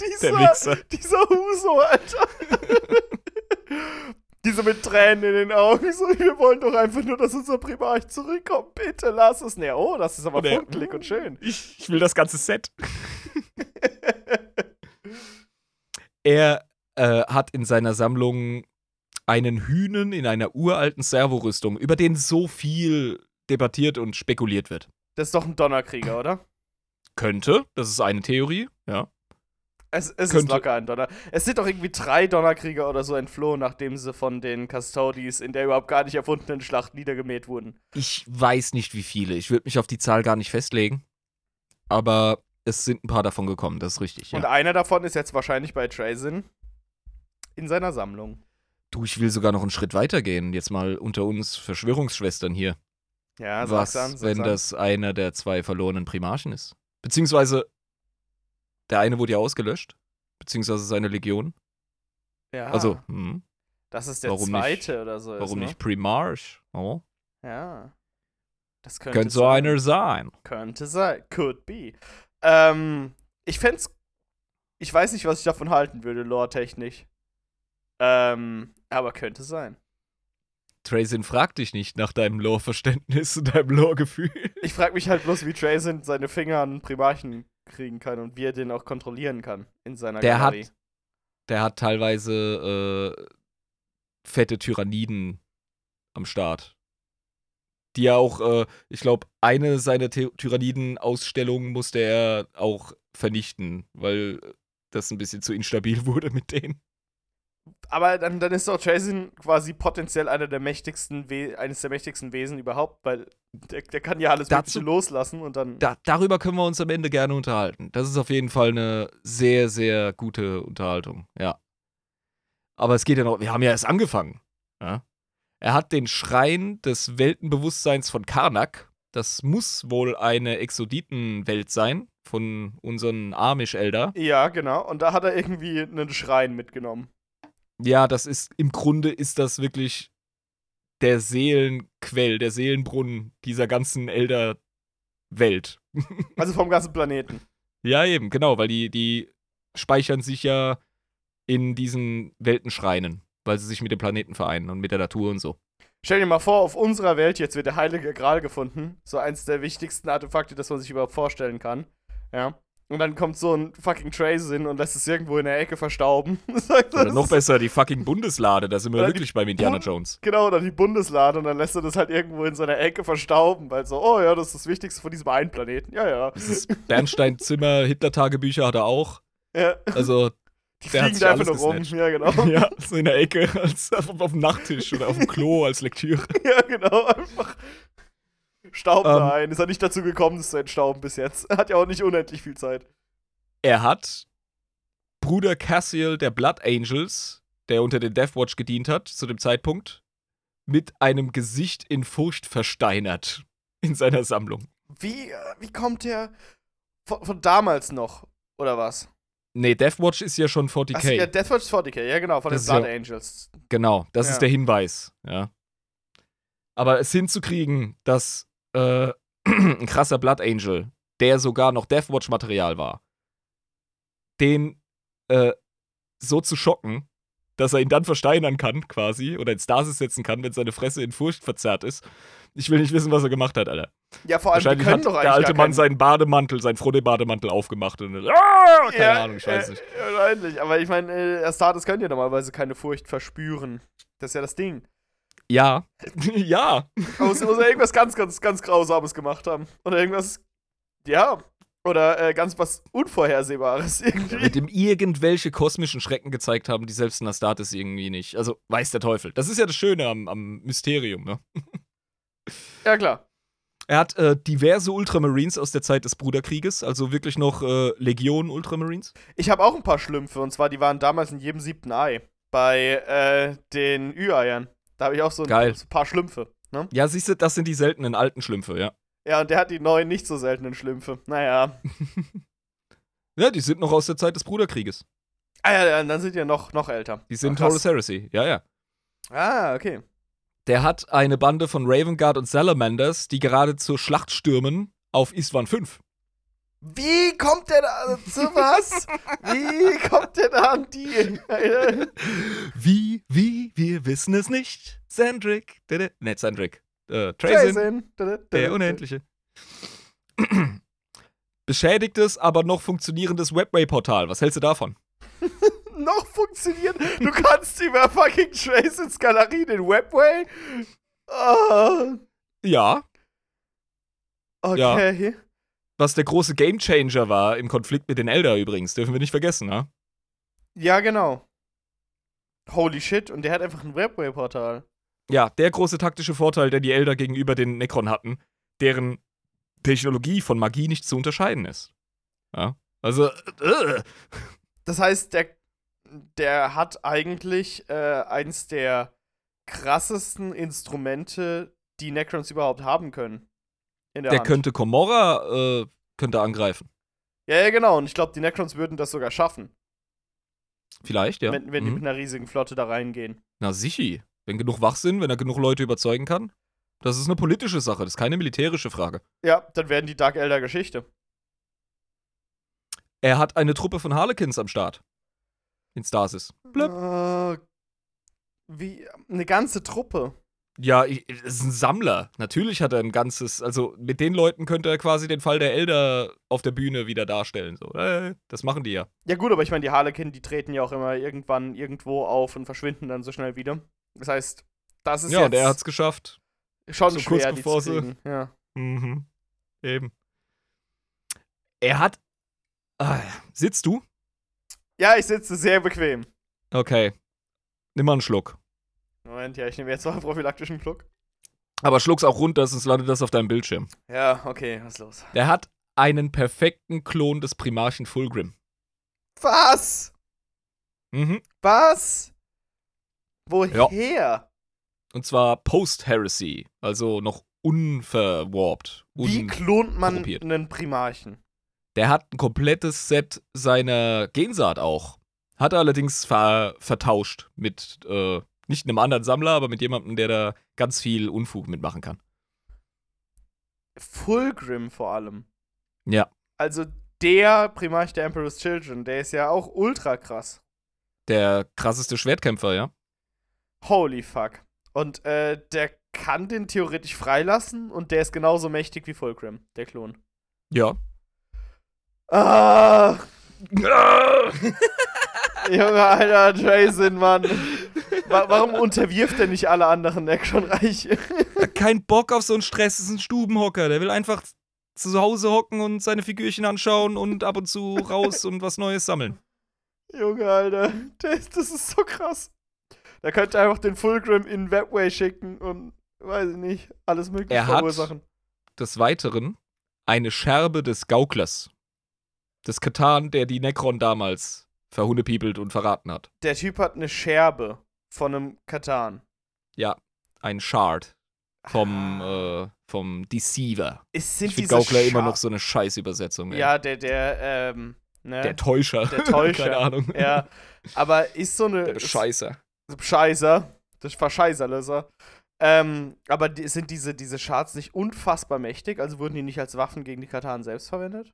Dieser, dieser Huso, Alter. Diese mit Tränen in den Augen. So, wir wollen doch einfach nur, dass unser Primarch zurückkommt. Bitte lass es. Ne, oh, das ist aber er- funkelig und schön. Ich, ich will das ganze Set. er äh, hat in seiner Sammlung einen Hühnen in einer uralten Servorüstung, über den so viel debattiert und spekuliert wird. Das ist doch ein Donnerkrieger, oder? Könnte, das ist eine Theorie, ja. Es, es ist locker ein Donner. Es sind doch irgendwie drei Donnerkrieger oder so entflohen, nachdem sie von den Custodies in der überhaupt gar nicht erfundenen Schlacht niedergemäht wurden. Ich weiß nicht, wie viele. Ich würde mich auf die Zahl gar nicht festlegen. Aber es sind ein paar davon gekommen, das ist richtig. Und Ja. einer davon ist jetzt wahrscheinlich bei Trazyn in seiner Sammlung. Du, ich will sogar noch einen Schritt weiter gehen. Jetzt mal unter uns Verschwörungsschwestern hier. Ja, Was, an, wenn an. das einer der zwei verlorenen Primarchen ist? Beziehungsweise der eine wurde ja ausgelöscht. Beziehungsweise seine Legion. Ja, Also, hm, das ist der warum nicht- zweite oder so. ist, warum ne? nicht Primarch? Oh, Ja. Das könnte, könnte so sein. einer sein. Könnte sein. Could be. Ähm, ich fänd's. Ich weiß nicht, was ich davon halten würde, lore-technisch. Ähm, aber könnte sein. Trazyn fragt dich nicht nach deinem Lore-Verständnis und deinem Lore-Gefühl. Ich frage mich halt bloß, wie Trazyn seine Finger an Primarchen kriegen kann und wie er den auch kontrollieren kann in seiner Der hat- Galerie. Der hat teilweise äh, fette Tyranniden am Start. Die er auch, äh, ich glaube, eine seiner Ty- Tyranniden-Ausstellungen musste er auch vernichten, weil das ein bisschen zu instabil wurde mit denen. Aber dann, dann ist doch Trazyn quasi potenziell einer der mächtigsten We eines der mächtigsten Wesen überhaupt, weil der, der kann ja alles Dazu- loslassen und dann. Da, darüber können wir uns am Ende gerne unterhalten. Das ist auf jeden Fall eine sehr, sehr gute Unterhaltung, ja. Aber es geht ja noch, wir haben ja erst angefangen. Ja? Er hat den Schrein des Weltenbewusstseins von Karnak. Das muss wohl eine Exoditenwelt sein von unseren Amish-Elder. Ja, genau. Und da hat er irgendwie einen Schrein mitgenommen. Ja, das ist, im Grunde ist das wirklich der Seelenquell, der Seelenbrunnen dieser ganzen Elder-Welt. Also vom ganzen Planeten. Ja, eben, genau, weil die, die speichern sich ja in diesen Weltenschreinen, weil sie sich mit dem Planeten vereinen und mit der Natur und so. Stell dir mal vor, auf unserer Welt jetzt wird der Heilige Gral gefunden. So eins der wichtigsten Artefakte, das man sich überhaupt vorstellen kann. Ja. Und dann kommt so ein fucking Trazyn und lässt es irgendwo in der Ecke verstauben. Er, Oder noch besser, die fucking Bundeslade, da sind wir wirklich beim Indiana Bund- Jones. Genau, oder die Bundeslade und dann lässt er das halt irgendwo in seiner Ecke verstauben, weil so, oh ja, das ist das Wichtigste von diesem einen Planeten. Ja, ja. Dieses Bernstein-Zimmer, Hitler-Tagebücher hat er auch. ja. Also, Die der fliegen da einfach nur rum. Ja, genau. ja, so in der Ecke, als auf, auf dem Nachttisch oder auf dem Klo als Lektüre. ja, genau. Einfach stauben Ähm. da ein. Ist er nicht dazu gekommen, das zu entstauben bis jetzt. Er hat ja auch nicht unendlich viel Zeit. Er hat Bruder Cassiel der Blood Angels, der unter den Deathwatch gedient hat zu dem Zeitpunkt, mit einem Gesicht in Furcht versteinert in seiner Sammlung. Wie, äh, wie kommt der von, von damals noch? Oder was? Nee, Deathwatch ist ja schon 40k. Achso, ja, Deathwatch 40k, ja genau, von Das den ist Blood ja- Angels. Genau, das Ja. ist der Hinweis, ja. Aber es hinzukriegen, dass äh, ein krasser Blood Angel, der sogar noch Deathwatch-Material war, den äh, so zu schocken, dass er ihn dann versteinern kann, quasi, oder in Stasis setzen kann, wenn seine Fresse in Furcht verzerrt ist. Ich will nicht wissen, was er gemacht hat, Alter. Ja, vor allem, Wahrscheinlich können hat der alte Mann seinen Bademantel, seinen Frotte-Bademantel aufgemacht und ah, keine ja, Ahnung, ich weiß äh, nicht. Wahrscheinlich, aber ich meine, äh, Astartes können ja normalerweise keine Furcht verspüren. Das ist ja das Ding. Ja, ja. Man muss, muss ja irgendwas ganz, ganz, ganz Grausames gemacht haben. Oder irgendwas, ja, oder äh, ganz was Unvorhersehbares irgendwie. mit dem irgendwelche kosmischen Schrecken gezeigt haben, die selbst ein Astartes irgendwie nicht. Also weiß der Teufel. Das ist ja das Schöne am, am Mysterium, ne? Ja, klar. Er hat äh, diverse Ultramarines aus der Zeit des Bruderkrieges, also wirklich noch äh, Legion Ultramarines. Ich habe auch ein paar Schlümpfe und zwar die waren damals in jedem siebten Ei. Bei äh, den Ü-Eiern. Da habe ich auch so ein, Geil. paar Schlümpfe. Ne? Ja, siehst du, das sind die seltenen alten Schlümpfe, ja. Ja, und der hat die neuen nicht so seltenen Schlümpfe. Naja. Ja, die sind noch aus der Zeit des Bruderkrieges. Ah ja, dann sind die ja noch, noch älter. Die sind. Horus Heresy, ja, ja. Ah, okay. Der hat eine Bande von Raven Guard und Salamanders, die gerade zur Schlacht stürmen auf Istvan 5. Wie kommt der da zu was? Wie kommt der da an die? Wie, wie, wir wissen es nicht. Sandrick, ne, Sandrick. Äh, Trazen. der Unendliche. Beschädigtes, aber noch funktionierendes Webway-Portal. Was hältst du davon? Noch funktioniert. Du kannst über fucking Tracens Galerie den Webway. Ah, Ja, okay. Was der große Gamechanger war im Konflikt mit den Elder übrigens, dürfen wir nicht vergessen, ne? Ja, genau. Holy shit, und der hat einfach ein Webway-Portal. Ja, der große taktische Vorteil, den die Elder gegenüber den Necron hatten, deren Technologie von Magie nicht zu unterscheiden ist. Ja, also, äh, Das heißt, der, der hat eigentlich äh, eins der krassesten Instrumente, die Necrons überhaupt haben können. Der, der könnte Komorra, äh, könnte angreifen. Ja, ja, genau. Und ich glaube, die Necrons würden das sogar schaffen, Vielleicht, ja. wenn, wenn die Mhm. mit einer riesigen Flotte da reingehen. Na, sichi. Wenn genug wach sind, wenn er genug Leute überzeugen kann. Das ist eine politische Sache, das ist keine militärische Frage. Ja, dann werden die Dark Elder Geschichte. Er hat eine Truppe von Harlequins am Start. In Stasis. Blöp. Äh, wie eine ganze Truppe. Ja, ich, das ist ein Sammler. Natürlich hat er ein ganzes, also mit den Leuten könnte er quasi den Fall der Elder auf der Bühne wieder darstellen. So, äh, das machen die ja. Ja gut, aber ich meine, die Harlequin, die treten ja auch immer irgendwann irgendwo auf und verschwinden dann so schnell wieder. Das heißt, das ist Ja, und jetzt er hat's geschafft. schon so kurz schwer, die bevor zu sie-. Ja. Mhm. Eben. Er hat. Ah, sitzt du? ja, ich sitze sehr bequem. Okay. Nimm mal einen Schluck. Moment, ja, ich nehme jetzt mal einen prophylaktischen Schluck. Aber schluck's auch runter, sonst landet das auf deinem Bildschirm. Ja, okay, was ist los? Der hat einen perfekten Klon des Primarchen Fulgrim. Was? Mhm. Was? Woher? Und zwar Post-Heresy. Also noch unverwarpt. Wie Un klont man korrumpiert. einen Primarchen? Der hat ein komplettes Set seiner Gensaat auch. Hat er allerdings ver vertauscht mit äh, nicht einem anderen Sammler, aber mit jemandem, der da ganz viel Unfug mitmachen kann. Fulgrim vor allem. Ja. Also der Primarch der Emperor's Children, der ist ja auch ultra krass. Der krasseste Schwertkämpfer, ja. Holy fuck. Und äh, der kann den theoretisch freilassen und der ist genauso mächtig wie Fulgrim, der Klon. Ja. Ah! Junge, Alter, Drazen, Mann. Wa warum unterwirft er nicht alle anderen Necron-Reiche? Kein Bock auf so einen Stress, das ist ein Stubenhocker. Der will einfach zu Hause hocken und seine Figürchen anschauen und ab und zu raus und was Neues sammeln. Junge, Alter. Das, das ist so krass. Da könnte er einfach den Fulgrim in Webway schicken und, weiß ich nicht, alles mögliche Er hat- verursachen. Des Weiteren eine Scherbe des Gauklers. Des Katan, der die Necron damals verhundepiepelt und verraten hat. Der Typ hat eine Scherbe von einem Katan. Ja, ein Shard vom, Ah. äh, vom Deceiver. Es sind Ich finde Gaukler immer Scha- noch so eine Scheißübersetzung. ey. Ja, der, der, ähm, ne? Der Täuscher. Der Täuscher. Keine Ahnung. ja. Aber ist so eine. Der ist- Scheißer. Scheißer. Das Verscheißerlöser. Ähm, aber die, sind diese, diese Shards nicht unfassbar mächtig? Also wurden die nicht als Waffen gegen die Katan selbst verwendet?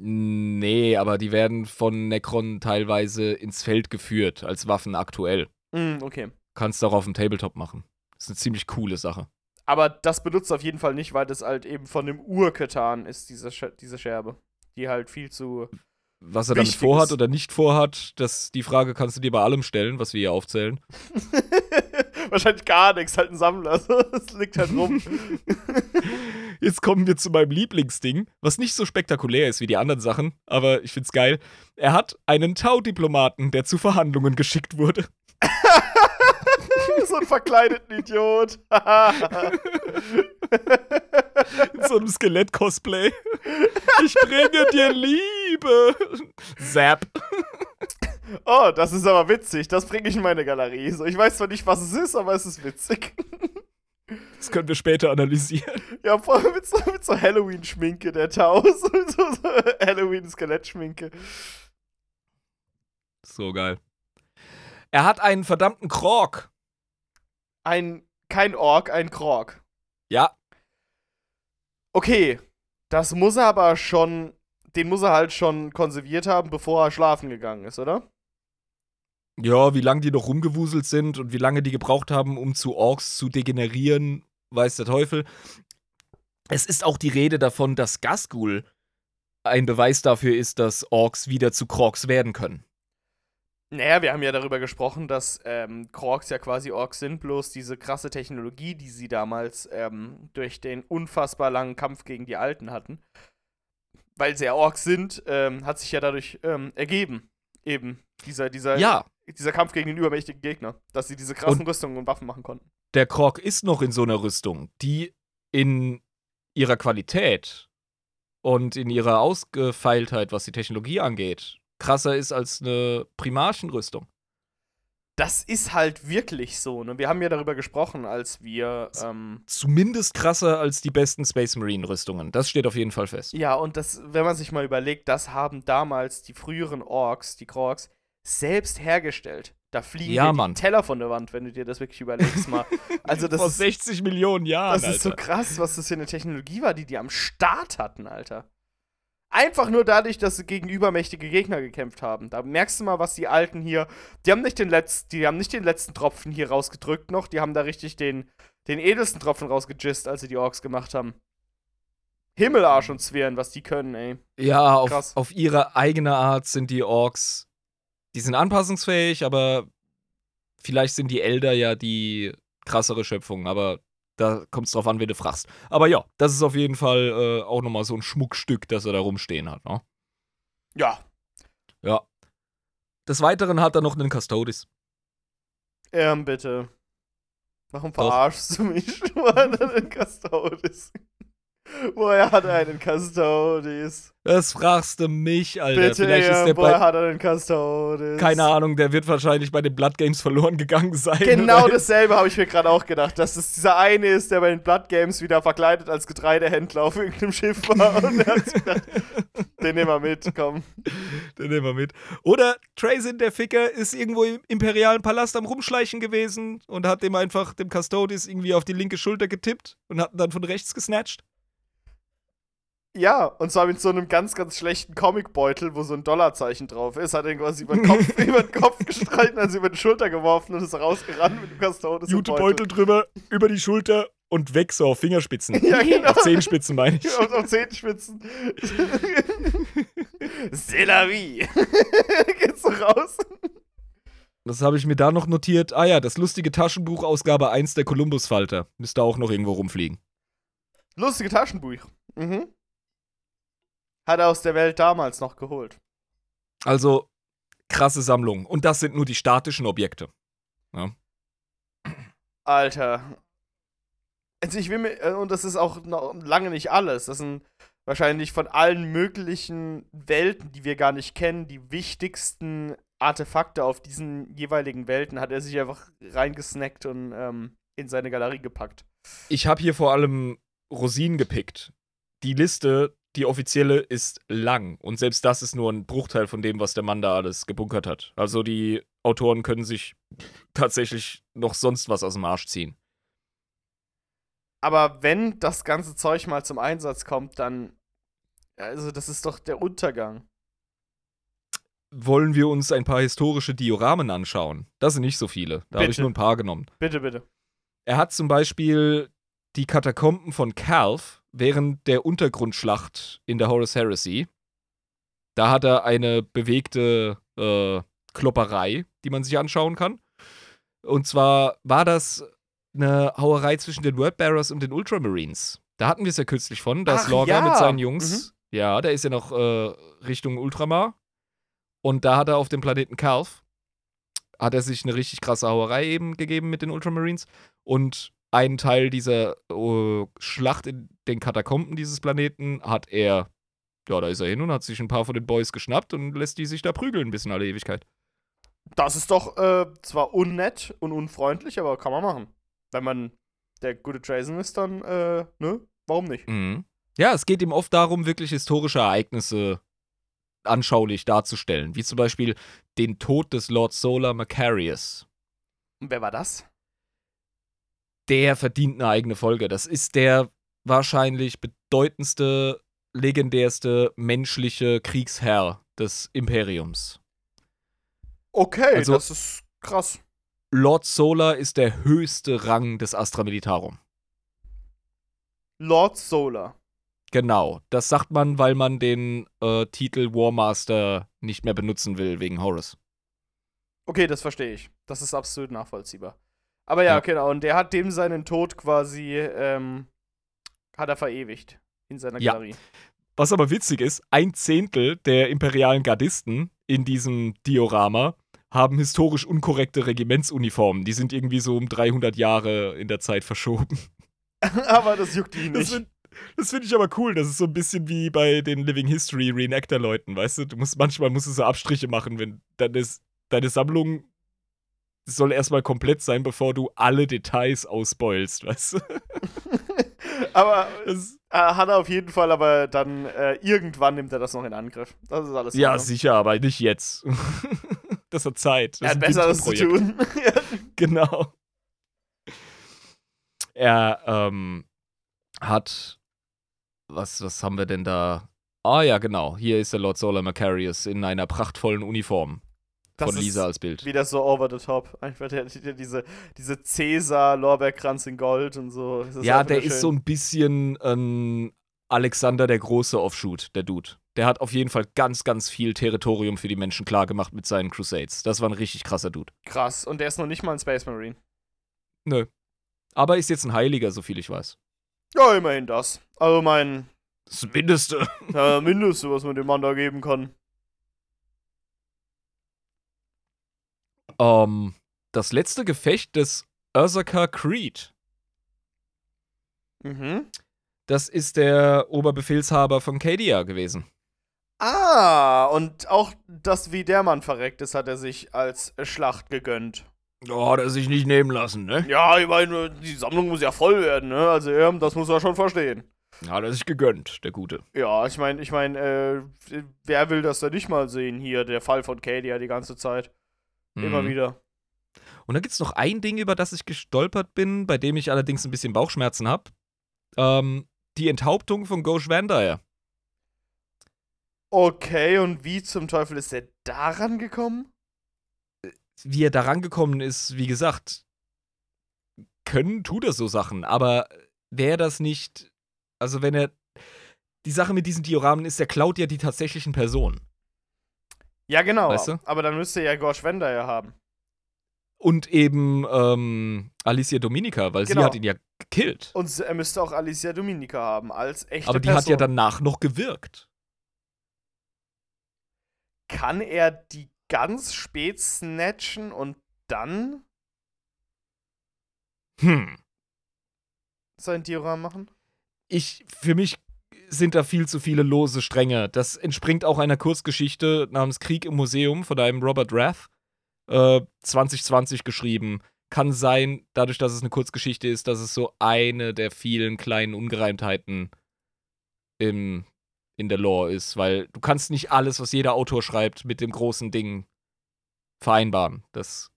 Nee, aber die werden von Necron teilweise ins Feld geführt, als Waffen aktuell. Mm, okay. Kannst du auch auf dem Tabletop machen. Das ist eine ziemlich coole Sache. Aber das benutzt auf jeden Fall nicht, weil das halt eben von dem Ur-Katan ist, diese, Sch diese Scherbe. Die halt viel zu. Was er damit vorhat ist- oder nicht vorhat, das, die Frage kannst du dir bei allem stellen, was wir hier aufzählen. Wahrscheinlich gar nichts, halt ein Sammler. Es liegt halt rum. Jetzt kommen wir zu meinem Lieblingsding, was nicht so spektakulär ist wie die anderen Sachen, aber ich find's geil. Er hat einen Tau-Diplomaten, der zu Verhandlungen geschickt wurde. so einen verkleideten Idiot. In so einem Skelett-Cosplay. Ich bringe dir Liebe. Zap. Oh, das ist aber witzig. Das bringe ich in meine Galerie. So, ich weiß zwar nicht, was es ist, aber es ist witzig. Das können wir später analysieren. Ja, vor allem mit so, so Halloween-Schminke, der Tau. So, so, so Halloween-Skelettschminke. So geil. Er hat einen verdammten Krog. Ein, kein Ork, ein Krog. Ja. Okay, das muss er aber schon, den muss er halt schon konserviert haben, bevor er schlafen gegangen ist, oder? Ja, wie lange die noch rumgewuselt sind und wie lange die gebraucht haben, um zu Orks zu degenerieren, weiß der Teufel. Es ist auch die Rede davon, dass Gasgul ein Beweis dafür ist, dass Orks wieder zu Krogs werden können. Naja, wir haben ja darüber gesprochen, dass ähm, Krogs ja quasi Orks sind, bloß diese krasse Technologie, die sie damals ähm, durch den unfassbar langen Kampf gegen die Alten hatten, weil sie ja Orks sind, ähm, hat sich ja dadurch ähm, ergeben. Eben, dieser, dieser, Ja, dieser Kampf gegen den übermächtigen Gegner, dass sie diese krassen Und- Rüstungen und Waffen machen konnten. der Krog ist noch in so einer Rüstung, die in ihrer Qualität und in ihrer Ausgefeiltheit, was die Technologie angeht, krasser ist als eine Primarchenrüstung. Das ist halt wirklich so. Ne? Wir haben ja darüber gesprochen, als wir. Ähm, Zumindest krasser als die besten Space Marine Rüstungen. Das steht auf jeden Fall fest. ja, und das, wenn man sich mal überlegt, das haben damals die früheren Orks, die Krogs, selbst hergestellt. Da fliegen Ja, die. Teller von der Wand, wenn du dir das wirklich überlegst mal. Also das Vor ist, 60 Millionen Jahren. das ist so Alter. krass, was das für eine Technologie war, die die am Start hatten, Alter. Einfach nur dadurch, dass sie gegen übermächtige Gegner gekämpft haben. Da merkst du mal, was die Alten hier. Die haben nicht den letzten, die haben nicht den letzten Tropfen hier rausgedrückt noch, die haben da richtig den, den edelsten Tropfen rausgejist, als sie die Orks gemacht haben. Himmelarsch und Zwirn, was die können, ey. Ja, auf, auf ihre eigene Art sind die Orks. Die sind anpassungsfähig, aber vielleicht sind die Elder ja die krassere Schöpfung, aber da kommt es drauf an, wen du fragst. Aber ja, das ist auf jeden Fall äh, auch nochmal so ein Schmuckstück, das er da rumstehen hat. Ne? Ja. Ja. Des Weiteren hat er noch einen Custodes. Ähm, bitte. Warum Doch. verarschst du mich? Woher Woher hat er einen Custodes? Das fragst du mich, Alter. Bitte, Vielleicht ist der woher hat er einen Custodes? Keine Ahnung, der wird wahrscheinlich bei den Blood Games verloren gegangen sein. Genau oder? dasselbe habe ich mir gerade auch gedacht, dass es dieser eine ist, der bei den Blood Games wieder verkleidet als Getreidehändler auf irgendeinem Schiff war. Und er hat gedacht, den nehmen wir mit, komm. Den nehmen wir mit. Oder Trazin, der Ficker, ist irgendwo im imperialen Palast am Rumschleichen gewesen und hat dem einfach, dem Custodes, irgendwie auf die linke Schulter getippt und hat ihn dann von rechts gesnatcht. Ja, und zwar mit so einem ganz, ganz schlechten Comicbeutel, wo so ein Dollarzeichen drauf ist, hat er ihn quasi über den Kopf, über den Kopf gestreichen, also über die Schulter geworfen und ist rausgerannt mit dem im Jutebeutel drüber, über die Schulter und weg so auf Fingerspitzen. Ja, genau. Auf Zehenspitzen meine ich. auf, auf Zehenspitzen. C'est la vie. Geht's so raus? Das habe ich mir da noch notiert. Ah ja, das lustige Taschenbuch Ausgabe 1 der Columbus-Falter. Müsste auch noch irgendwo rumfliegen. Lustige Taschenbuch. Mhm. Hat er aus der Welt damals noch geholt. Also, krasse Sammlung. Und das sind nur die statischen Objekte. Alter. Also ich will mir, äh, und das ist auch noch lange nicht alles. Das sind wahrscheinlich von allen möglichen Welten, die wir gar nicht kennen, die wichtigsten Artefakte auf diesen jeweiligen Welten hat er sich einfach reingesnackt und ähm, in seine Galerie gepackt. Ich habe hier vor allem Rosinen gepickt. Die Liste, die offizielle, ist lang. Und selbst das ist nur ein Bruchteil von dem, was der Mann da alles gebunkert hat. Also die Autoren können sich tatsächlich noch sonst was aus dem Arsch ziehen. Aber wenn das ganze Zeug mal zum Einsatz kommt, dann. Also, das ist doch der Untergang. Wollen wir uns ein paar historische Dioramen anschauen? Das sind nicht so viele. Da habe ich nur ein paar genommen. Bitte, bitte. Er hat zum Beispiel die Katakomben von Calf während der Untergrundschlacht in der Horus Heresy. Da hat er eine bewegte äh, Klopperei, die man sich anschauen kann. Und zwar war das eine Hauerei zwischen den Wordbearers und den Ultramarines. Da hatten wir es ja kürzlich von, dass Ach, Lorga ja. mit seinen Jungs, ja, der ist ja noch äh, Richtung Ultramar. Und da hat er auf dem Planeten Calf, hat er sich eine richtig krasse Hauerei eben gegeben mit den Ultramarines. Und einen Teil dieser äh, Schlacht in den Katakomben dieses Planeten hat er, ja, da ist er hin und hat sich ein paar von den Boys geschnappt und lässt die sich da prügeln bis in alle Ewigkeit. Das ist doch äh, zwar unnett und unfreundlich, aber kann man machen. Wenn man der gute Jason ist, dann, äh, ne? Warum nicht? Mhm. Ja, es geht ihm oft darum, wirklich historische Ereignisse anschaulich darzustellen, wie zum Beispiel den Tod des Lord Solar Macarius. Und wer war das? Der verdient eine eigene Folge. Das ist der wahrscheinlich bedeutendste, legendärste menschliche Kriegsherr des Imperiums. Okay, Also- das ist krass. Lord Solar ist der höchste Rang des Astra Militarum. Lord Solar. Genau, das sagt man, weil man den äh, Titel Warmaster nicht mehr benutzen will wegen Horus. Okay, das verstehe ich. Das ist absolut nachvollziehbar. Aber ja, Ja. genau. Und der hat dem seinen Tod quasi, ähm, hat er verewigt in seiner Ja. Galerie. Was aber witzig ist, ein Zehntel der imperialen Gardisten in diesem Diorama haben historisch unkorrekte Regimentsuniformen. Die sind irgendwie so um 300 Jahre in der Zeit verschoben. Aber das juckt ihn Das nicht. finde find ich aber cool. Das ist so ein bisschen wie bei den Living History Reenactor-Leuten, weißt du? Du musst, manchmal musst du so Abstriche machen, wenn deine, deine Sammlung soll erstmal komplett sein, bevor du alle Details ausbeulst, weißt du? aber Das, äh, hat er auf jeden Fall, aber dann äh, irgendwann nimmt er das noch in Angriff. Das ist alles. ja, Ordnung. sicher, aber nicht jetzt. das hat Zeit. Das er hat Besseres zu tun. Genau. Er ähm, hat. Was, was haben wir denn da? Ah ja, genau. Hier ist der Lord Solar Macarius in einer prachtvollen Uniform. Das von Lisa als Bild. Wieder so over the top. Einfach der, der, diese, diese Cäsar-Lorbeerkranz in Gold und so. Ja, der ist schön. so ein bisschen ähm, Alexander der Große Offshoot, der Dude. Der hat auf jeden Fall ganz, ganz viel Territorium für die Menschen klargemacht mit seinen Crusades. Das war ein richtig krasser Dude. krass. Und der ist noch nicht mal ein Space Marine. Nö. Aber ist jetzt ein Heiliger, so viel ich weiß. Ja, immerhin das. Also mein Das Mindeste. äh, Mindeste, was man dem Mann da geben kann. Ähm, das letzte Gefecht des Ursaka Creed. Mhm. Das ist der Oberbefehlshaber von Cadia gewesen. Ah, und auch das, wie der Mann verreckt ist, hat er sich als Schlacht gegönnt. Oh, hat er sich nicht nehmen lassen, ne? Ja, ich meine, die Sammlung muss ja voll werden, ne? Also, ja, das muss er schon verstehen. Hat er sich gegönnt, der Gute. Ja, ich meine, ich meine, äh, wer will das denn nicht mal sehen hier? Der Fall von Cadia die ganze Zeit. Immer Mhm. wieder. Und dann gibt es noch ein Ding, über das ich gestolpert bin, bei dem ich allerdings ein bisschen Bauchschmerzen habe. Ähm, die Enthauptung von Ghosh Vandire. Okay, und wie zum Teufel ist er daran gekommen? Wie er daran gekommen ist, wie gesagt, können, tut er so Sachen, aber wäre das nicht, also wenn er, die Sache mit diesen Dioramen ist, er klaut ja die tatsächlichen Personen. Ja, genau. Weißt du? Aber dann müsste er ja Gosh Wender ja haben. Und eben ähm, Alicia Dominica, weil Genau. sie hat ihn ja gekillt. Und er müsste auch Alicia Dominica haben, als echte Aber die Person. hat ja danach noch gewirkt. Kann er die ganz spät snatchen und dann Hm. sein Dioram machen? ich, für mich sind da viel zu viele lose Stränge. Das entspringt auch einer Kurzgeschichte namens Krieg im Museum von einem Robert Rath, äh, 2020 geschrieben. Kann sein, dadurch, dass es eine Kurzgeschichte ist, dass es so eine der vielen kleinen Ungereimtheiten im, in der Lore ist, weil du kannst nicht alles, was jeder Autor schreibt, mit dem großen Ding vereinbaren. Das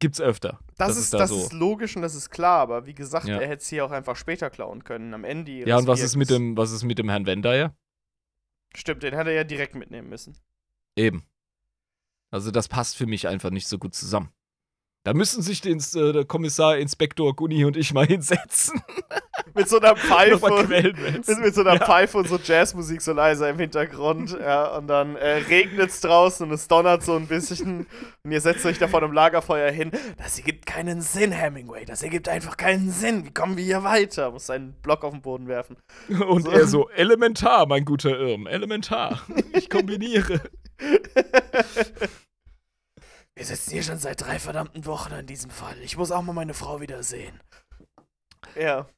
gibt's öfter. Das, ist, ist da das so. ist logisch und das ist klar, aber wie gesagt, Ja. er hätte es hier auch einfach später klauen können, am Ende Ja, und was ist mit dem, was ist mit dem Herrn Wendeier? Stimmt, den hätte er ja direkt mitnehmen müssen. Eben. Also das passt für mich einfach nicht so gut zusammen. Da müssen sich den, äh, der Kommissar, Inspektor Gunni und ich mal hinsetzen. Mit so einer Pfeife. Und- mit, mit so einer Ja. Pfeife und so Jazzmusik so leiser im Hintergrund, ja, und dann äh, regnet es draußen und es donnert so ein bisschen und ihr setzt euch da vor einem Lagerfeuer hin. Das ergibt keinen Sinn, Hemingway, das ergibt einfach keinen Sinn. Wie kommen wir hier weiter? Muss seinen Block auf den Boden werfen. Und So. er so, elementar, mein guter Irm, elementar. Ich kombiniere. Wir sitzen hier schon seit drei verdammten Wochen an diesem Fall. Ich muss auch mal meine Frau wiedersehen. Ja.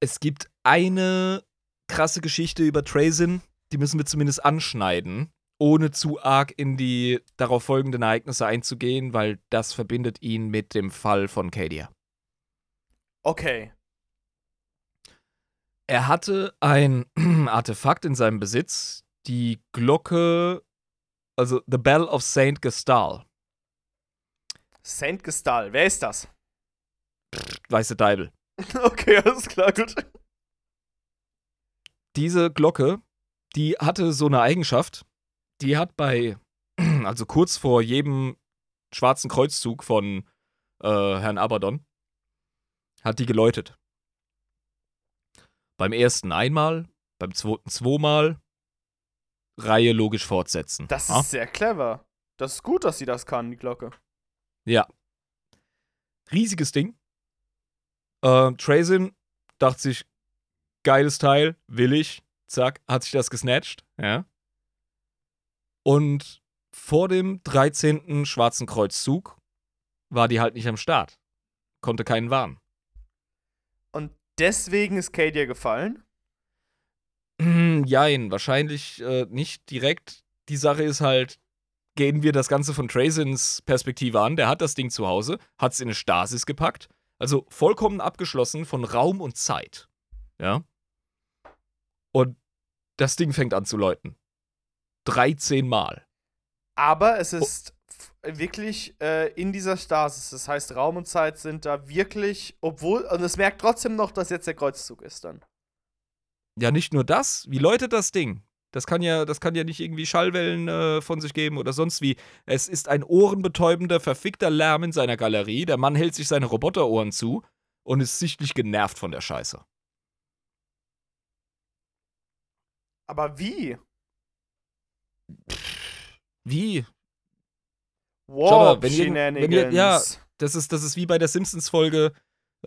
Es gibt eine krasse Geschichte über Trazin, die müssen wir zumindest anschneiden, ohne zu arg in die darauf folgenden Ereignisse einzugehen, weil das verbindet ihn mit dem Fall von Cadia. Okay. Er hatte ein Artefakt in seinem Besitz, die Glocke, also The Bell of Saint Gestal. Saint Gestal, wer ist das? Weiße Deibel. Okay, alles klar, gut. Diese Glocke, die hatte so eine Eigenschaft, die hat bei, also kurz vor jedem schwarzen Kreuzzug von äh, Herrn Abaddon, hat die geläutet. Beim ersten einmal, beim zweiten zweimal, Reihe logisch fortsetzen. Das ist Ha? sehr clever. Das ist gut, dass sie das kann, die Glocke. Ja. Riesiges Ding. Äh, Trazin dachte sich, geiles Teil, will ich. Zack, hat sich das gesnatcht. Ja. Und vor dem 13. Schwarzen Kreuzzug war die halt nicht am Start. Konnte keinen warnen. Und deswegen ist Kadia gefallen. Hm, Jein, wahrscheinlich äh, nicht direkt. Die Sache ist halt, gehen wir das Ganze von Trazins Perspektive an. Der hat das Ding zu Hause, hat es in eine Stasis gepackt. Also vollkommen abgeschlossen von Raum und Zeit. Ja. Und das Ding fängt an zu läuten. 13 Mal. Aber es ist f- wirklich äh, in dieser Stasis. Das heißt, Raum und Zeit sind da wirklich, obwohl, und es merkt trotzdem noch, dass jetzt der Kreuzzug ist dann. Ja, nicht nur das. Wie läutet das Ding? Das kann ja, das kann ja nicht irgendwie Schallwellen äh, von sich geben oder sonst wie. Es ist ein ohrenbetäubender, verfickter Lärm in seiner Galerie. Der Mann hält sich seine Roboterohren zu und ist sichtlich genervt von der Scheiße. Aber wie? Wie? Wow, wenn ihr- wenn ihr- ja. Das ist, das ist wie bei der Simpsons-Folge,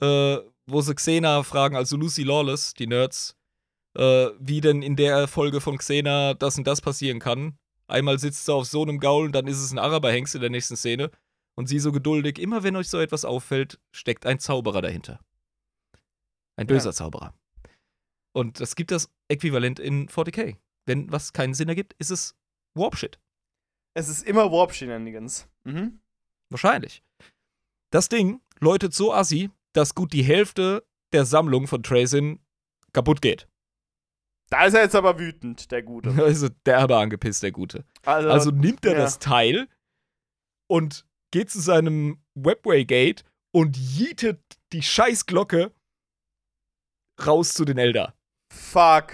äh, wo sie Xena fragen, also Lucy Lawless, die Nerds, äh, wie denn in der Folge von Xena das und das passieren kann. Einmal sitzt sie auf so einem Gaul und dann ist es ein Araberhengst in der nächsten Szene. Und sie so geduldig, immer wenn euch so etwas auffällt, steckt ein Zauberer dahinter. Ein böser Ja. Zauberer. Und das gibt das Äquivalent in 40k. Wenn was keinen Sinn ergibt, ist es Warp-Shit. Es ist immer Warp-Shenanigans. Mhm. Wahrscheinlich. Das Ding läutet so assi, dass gut die Hälfte der Sammlung von Trazin kaputt geht. Da ist er jetzt aber wütend, der Gute. Also derbe angepisst, der Gute. Also, Also nimmt er ja. das Teil und geht zu seinem Webway-Gate und jietet die Scheißglocke raus zu den Elder. fuck.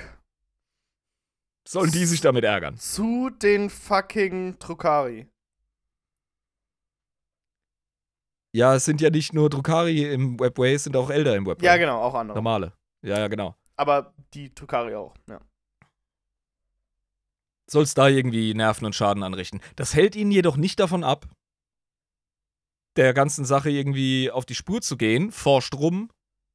Sollen die sich damit ärgern? Zu den fucking Trukari. Ja, es sind ja nicht nur Drukari im Webway, es sind auch Elder im Webway. Ja, genau, auch andere. Normale. Ja, ja, genau. Aber die Trukari auch, ja. soll es da irgendwie Nerven und Schaden anrichten. Das hält ihn jedoch nicht davon ab, der ganzen Sache irgendwie auf die Spur zu gehen, forscht rum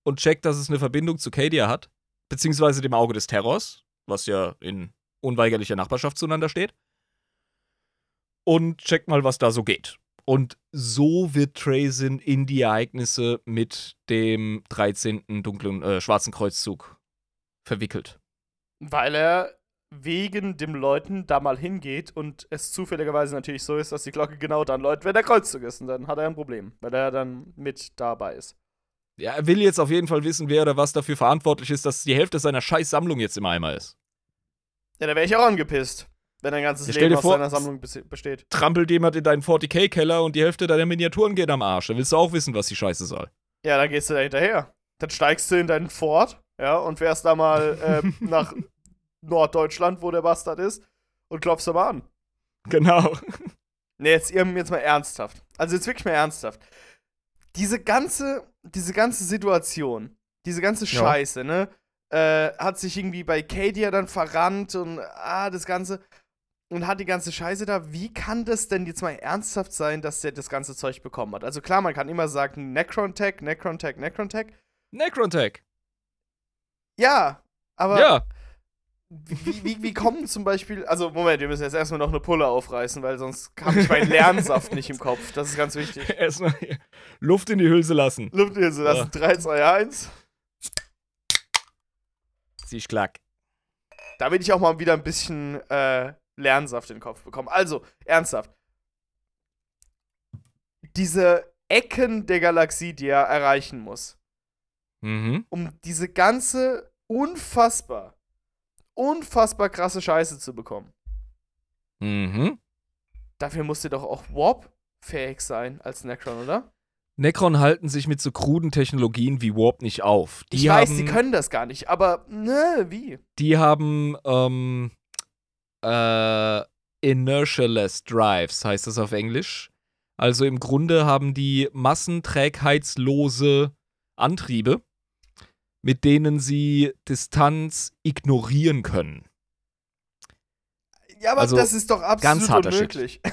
und checkt, dass es eine Verbindung zu Cadia hat, beziehungsweise dem Auge des Terrors, was ja in unweigerlicher Nachbarschaft zueinander steht. Und checkt mal, was da so geht. Und so wird Trazin in die Ereignisse mit dem 13. dunklen, äh, schwarzen Kreuzzug verwickelt. Weil er wegen dem Leuten da mal hingeht und es zufälligerweise natürlich so ist, dass die Glocke genau dann läutet, wenn der Kreuzzug ist. Und dann hat er ein Problem, weil er dann mit dabei ist. Ja, er will jetzt auf jeden Fall wissen, wer oder was dafür verantwortlich ist, dass die Hälfte seiner Scheißsammlung jetzt im Eimer ist. Ja, da wäre ich auch angepisst, wenn ein ganzes Ja, Leben aus vor, seiner Sammlung bes- besteht. Trampelt jemand in deinen 40k-Keller und die Hälfte deiner Miniaturen geht am Arsch. Da willst du auch wissen, was die Scheiße soll. Ja, dann gehst du da hinterher. Dann steigst du in deinen Ford, ja, und fährst da mal ähm, nach Norddeutschland, wo der Bastard ist, und klopfst da mal an. Genau. Ne, jetzt, jetzt mal ernsthaft. Also jetzt wirklich mal ernsthaft. Diese ganze, diese ganze Situation, diese ganze Ja. Scheiße, ne, äh, hat sich irgendwie bei Cadia dann verrannt und ah, das Ganze und hat die ganze Scheiße da. Wie kann das denn jetzt mal ernsthaft sein, dass der das ganze Zeug bekommen hat? Also klar, man kann immer sagen, Necron-Tech, Necron-Tech, Necron-Tech. Necrontech. Ja, aber Ja. wie, wie, wie kommen zum Beispiel, also Moment, wir müssen jetzt erstmal noch eine Pulle aufreißen, weil sonst habe ich meinen Lernsaft nicht im Kopf. Das ist ganz wichtig. Erstmal Luft in die Hülse lassen. Lufthilfe, das Ja. sind 3, 2, 1. richtig klack. Damit ich auch mal wieder ein bisschen äh, Lernsaft in den Kopf bekomme. Also, ernsthaft. Diese Ecken der Galaxie, die er erreichen muss, Mhm. um diese ganze unfassbar, unfassbar krasse Scheiße zu bekommen. Mhm. Dafür musste doch auch Warp fähig sein als Necron, oder? Necron halten sich mit so kruden Technologien wie Warp nicht auf. Die ich weiß, haben, sie können das gar nicht, aber ne, wie? Die haben ähm, äh, Inertialess Drives, heißt das auf Englisch. Also im Grunde haben die massenträgheitslose Antriebe, mit denen sie Distanz ignorieren können. Ja, aber Also, das ist doch absolut ganz unmöglich.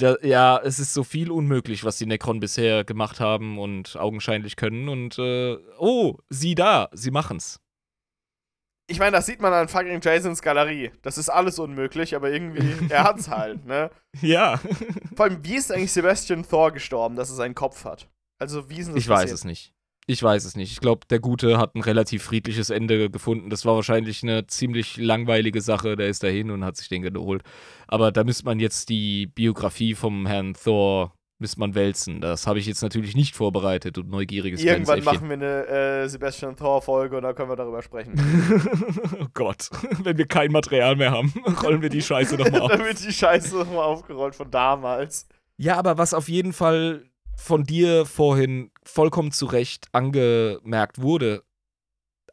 Da, ja, es ist so viel unmöglich, was die Necron bisher gemacht haben und augenscheinlich können. Und äh, oh, sieh da, sie machen's. ich meine, das sieht man an fucking Jasons Galerie. Das ist alles unmöglich, aber irgendwie, er hat's halt, ne? Ja. Vor allem, wie ist eigentlich Sebastian Thor gestorben, dass er seinen Kopf hat? Also, wie ist denn das Ich weiß passiert? es nicht. Ich weiß es nicht. Ich glaube, der Gute hat ein relativ friedliches Ende gefunden. Das war wahrscheinlich eine ziemlich langweilige Sache. Der ist dahin und hat sich den geholt. Aber da müsste man jetzt die Biografie vom Herrn Thor müsste man wälzen. Das habe ich jetzt natürlich nicht vorbereitet und neugieriges Irgendwann machen wir eine äh, Sebastian Thor-Folge und dann können wir darüber sprechen. Oh Gott. Wenn wir kein Material mehr haben, rollen wir die Scheiße nochmal auf. Dann wird die Scheiße nochmal aufgerollt von damals. Ja, aber was auf jeden Fall von dir vorhin vollkommen zu Recht angemerkt wurde,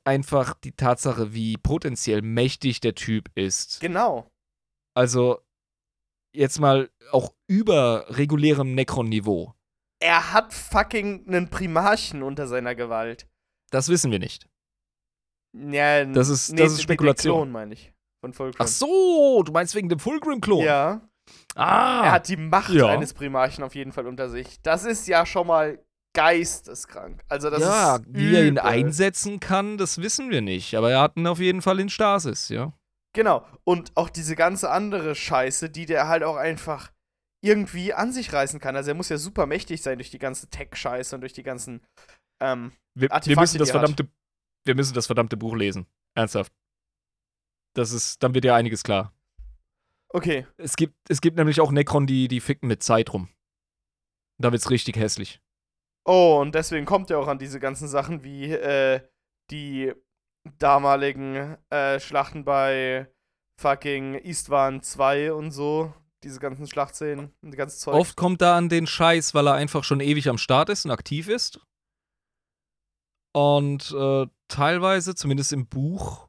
einfach die Tatsache, wie potenziell mächtig der Typ ist. Genau. Also jetzt mal auch über regulärem Necron-Niveau. Er hat fucking einen Primarchen unter seiner Gewalt. Das wissen wir nicht. Ja, Das ist- nee, das ist Spekulation. Klon, meine ich. Von Fulcrum. Ach so, du meinst wegen dem Fulgrim-Klon? Ja. Ah, Er hat die Macht Ja. eines Primarchen auf jeden Fall unter sich. Das ist ja schon mal geisteskrank. Also das ja, ist wie er ihn übel. einsetzen kann, das wissen wir nicht. Aber er hat ihn auf jeden Fall in Stasis, ja. Genau. Und auch diese ganze andere Scheiße, die der halt auch einfach irgendwie an sich reißen kann. Also er muss ja super mächtig sein durch die ganze Tech-Scheiße und durch die ganzen ähm, Wir, wir, müssen das er verdammte, wir müssen das verdammte Buch lesen. Ernsthaft. Das ist, dann wird ja einiges klar. Okay. Es gibt, es gibt nämlich auch Necron, die, die ficken mit Zeit rum. Da wird's richtig hässlich. Oh, und deswegen kommt er auch an diese ganzen Sachen wie äh, die damaligen äh, Schlachten bei fucking Eastwan 2 und so. Diese ganzen Schlachtszenen und die ganze Zeug. Oft kommt er an den Scheiß, weil er einfach schon ewig am Start ist und aktiv ist. Und äh, teilweise, zumindest im Buch,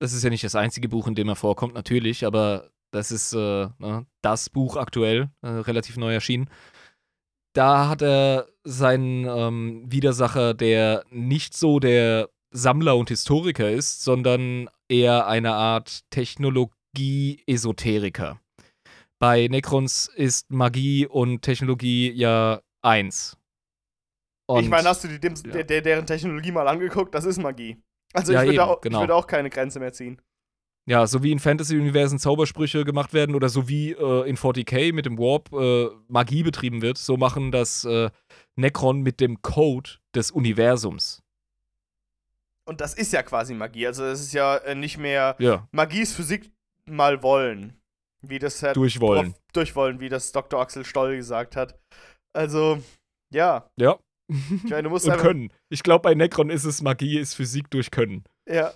das ist ja nicht das einzige Buch, in dem er vorkommt, natürlich, aber das ist äh, ne, das Buch aktuell, äh, relativ neu erschienen. Da hat er seinen ähm, Widersacher, der nicht so der Sammler und Historiker ist, sondern eher eine Art Technologie-Esoteriker. Bei Necrons ist Magie und Technologie ja eins. Und ich meine, hast du die, dem, ja. der, der, deren Technologie mal angeguckt? Das ist Magie. Also Ja, ich, würde auch, genau. ich würde auch keine Grenze mehr ziehen. Ja, so wie in Fantasy-Universen Zaubersprüche gemacht werden oder so wie äh, in 40k mit dem Warp äh, Magie betrieben wird, so machen das äh, Necron mit dem Code des Universums. Und das ist ja quasi Magie. Also es ist ja äh, nicht mehr Ja, Magie ist Physik mal wollen. Wie das Herr durchwollen. Prof- durchwollen, wie das Dr. Axel Stoll gesagt hat. Also, ja. Ja. Ich meine, du musst Und können. Ich glaube, bei Necron ist es Magie, ist Physik durch Können. Ja.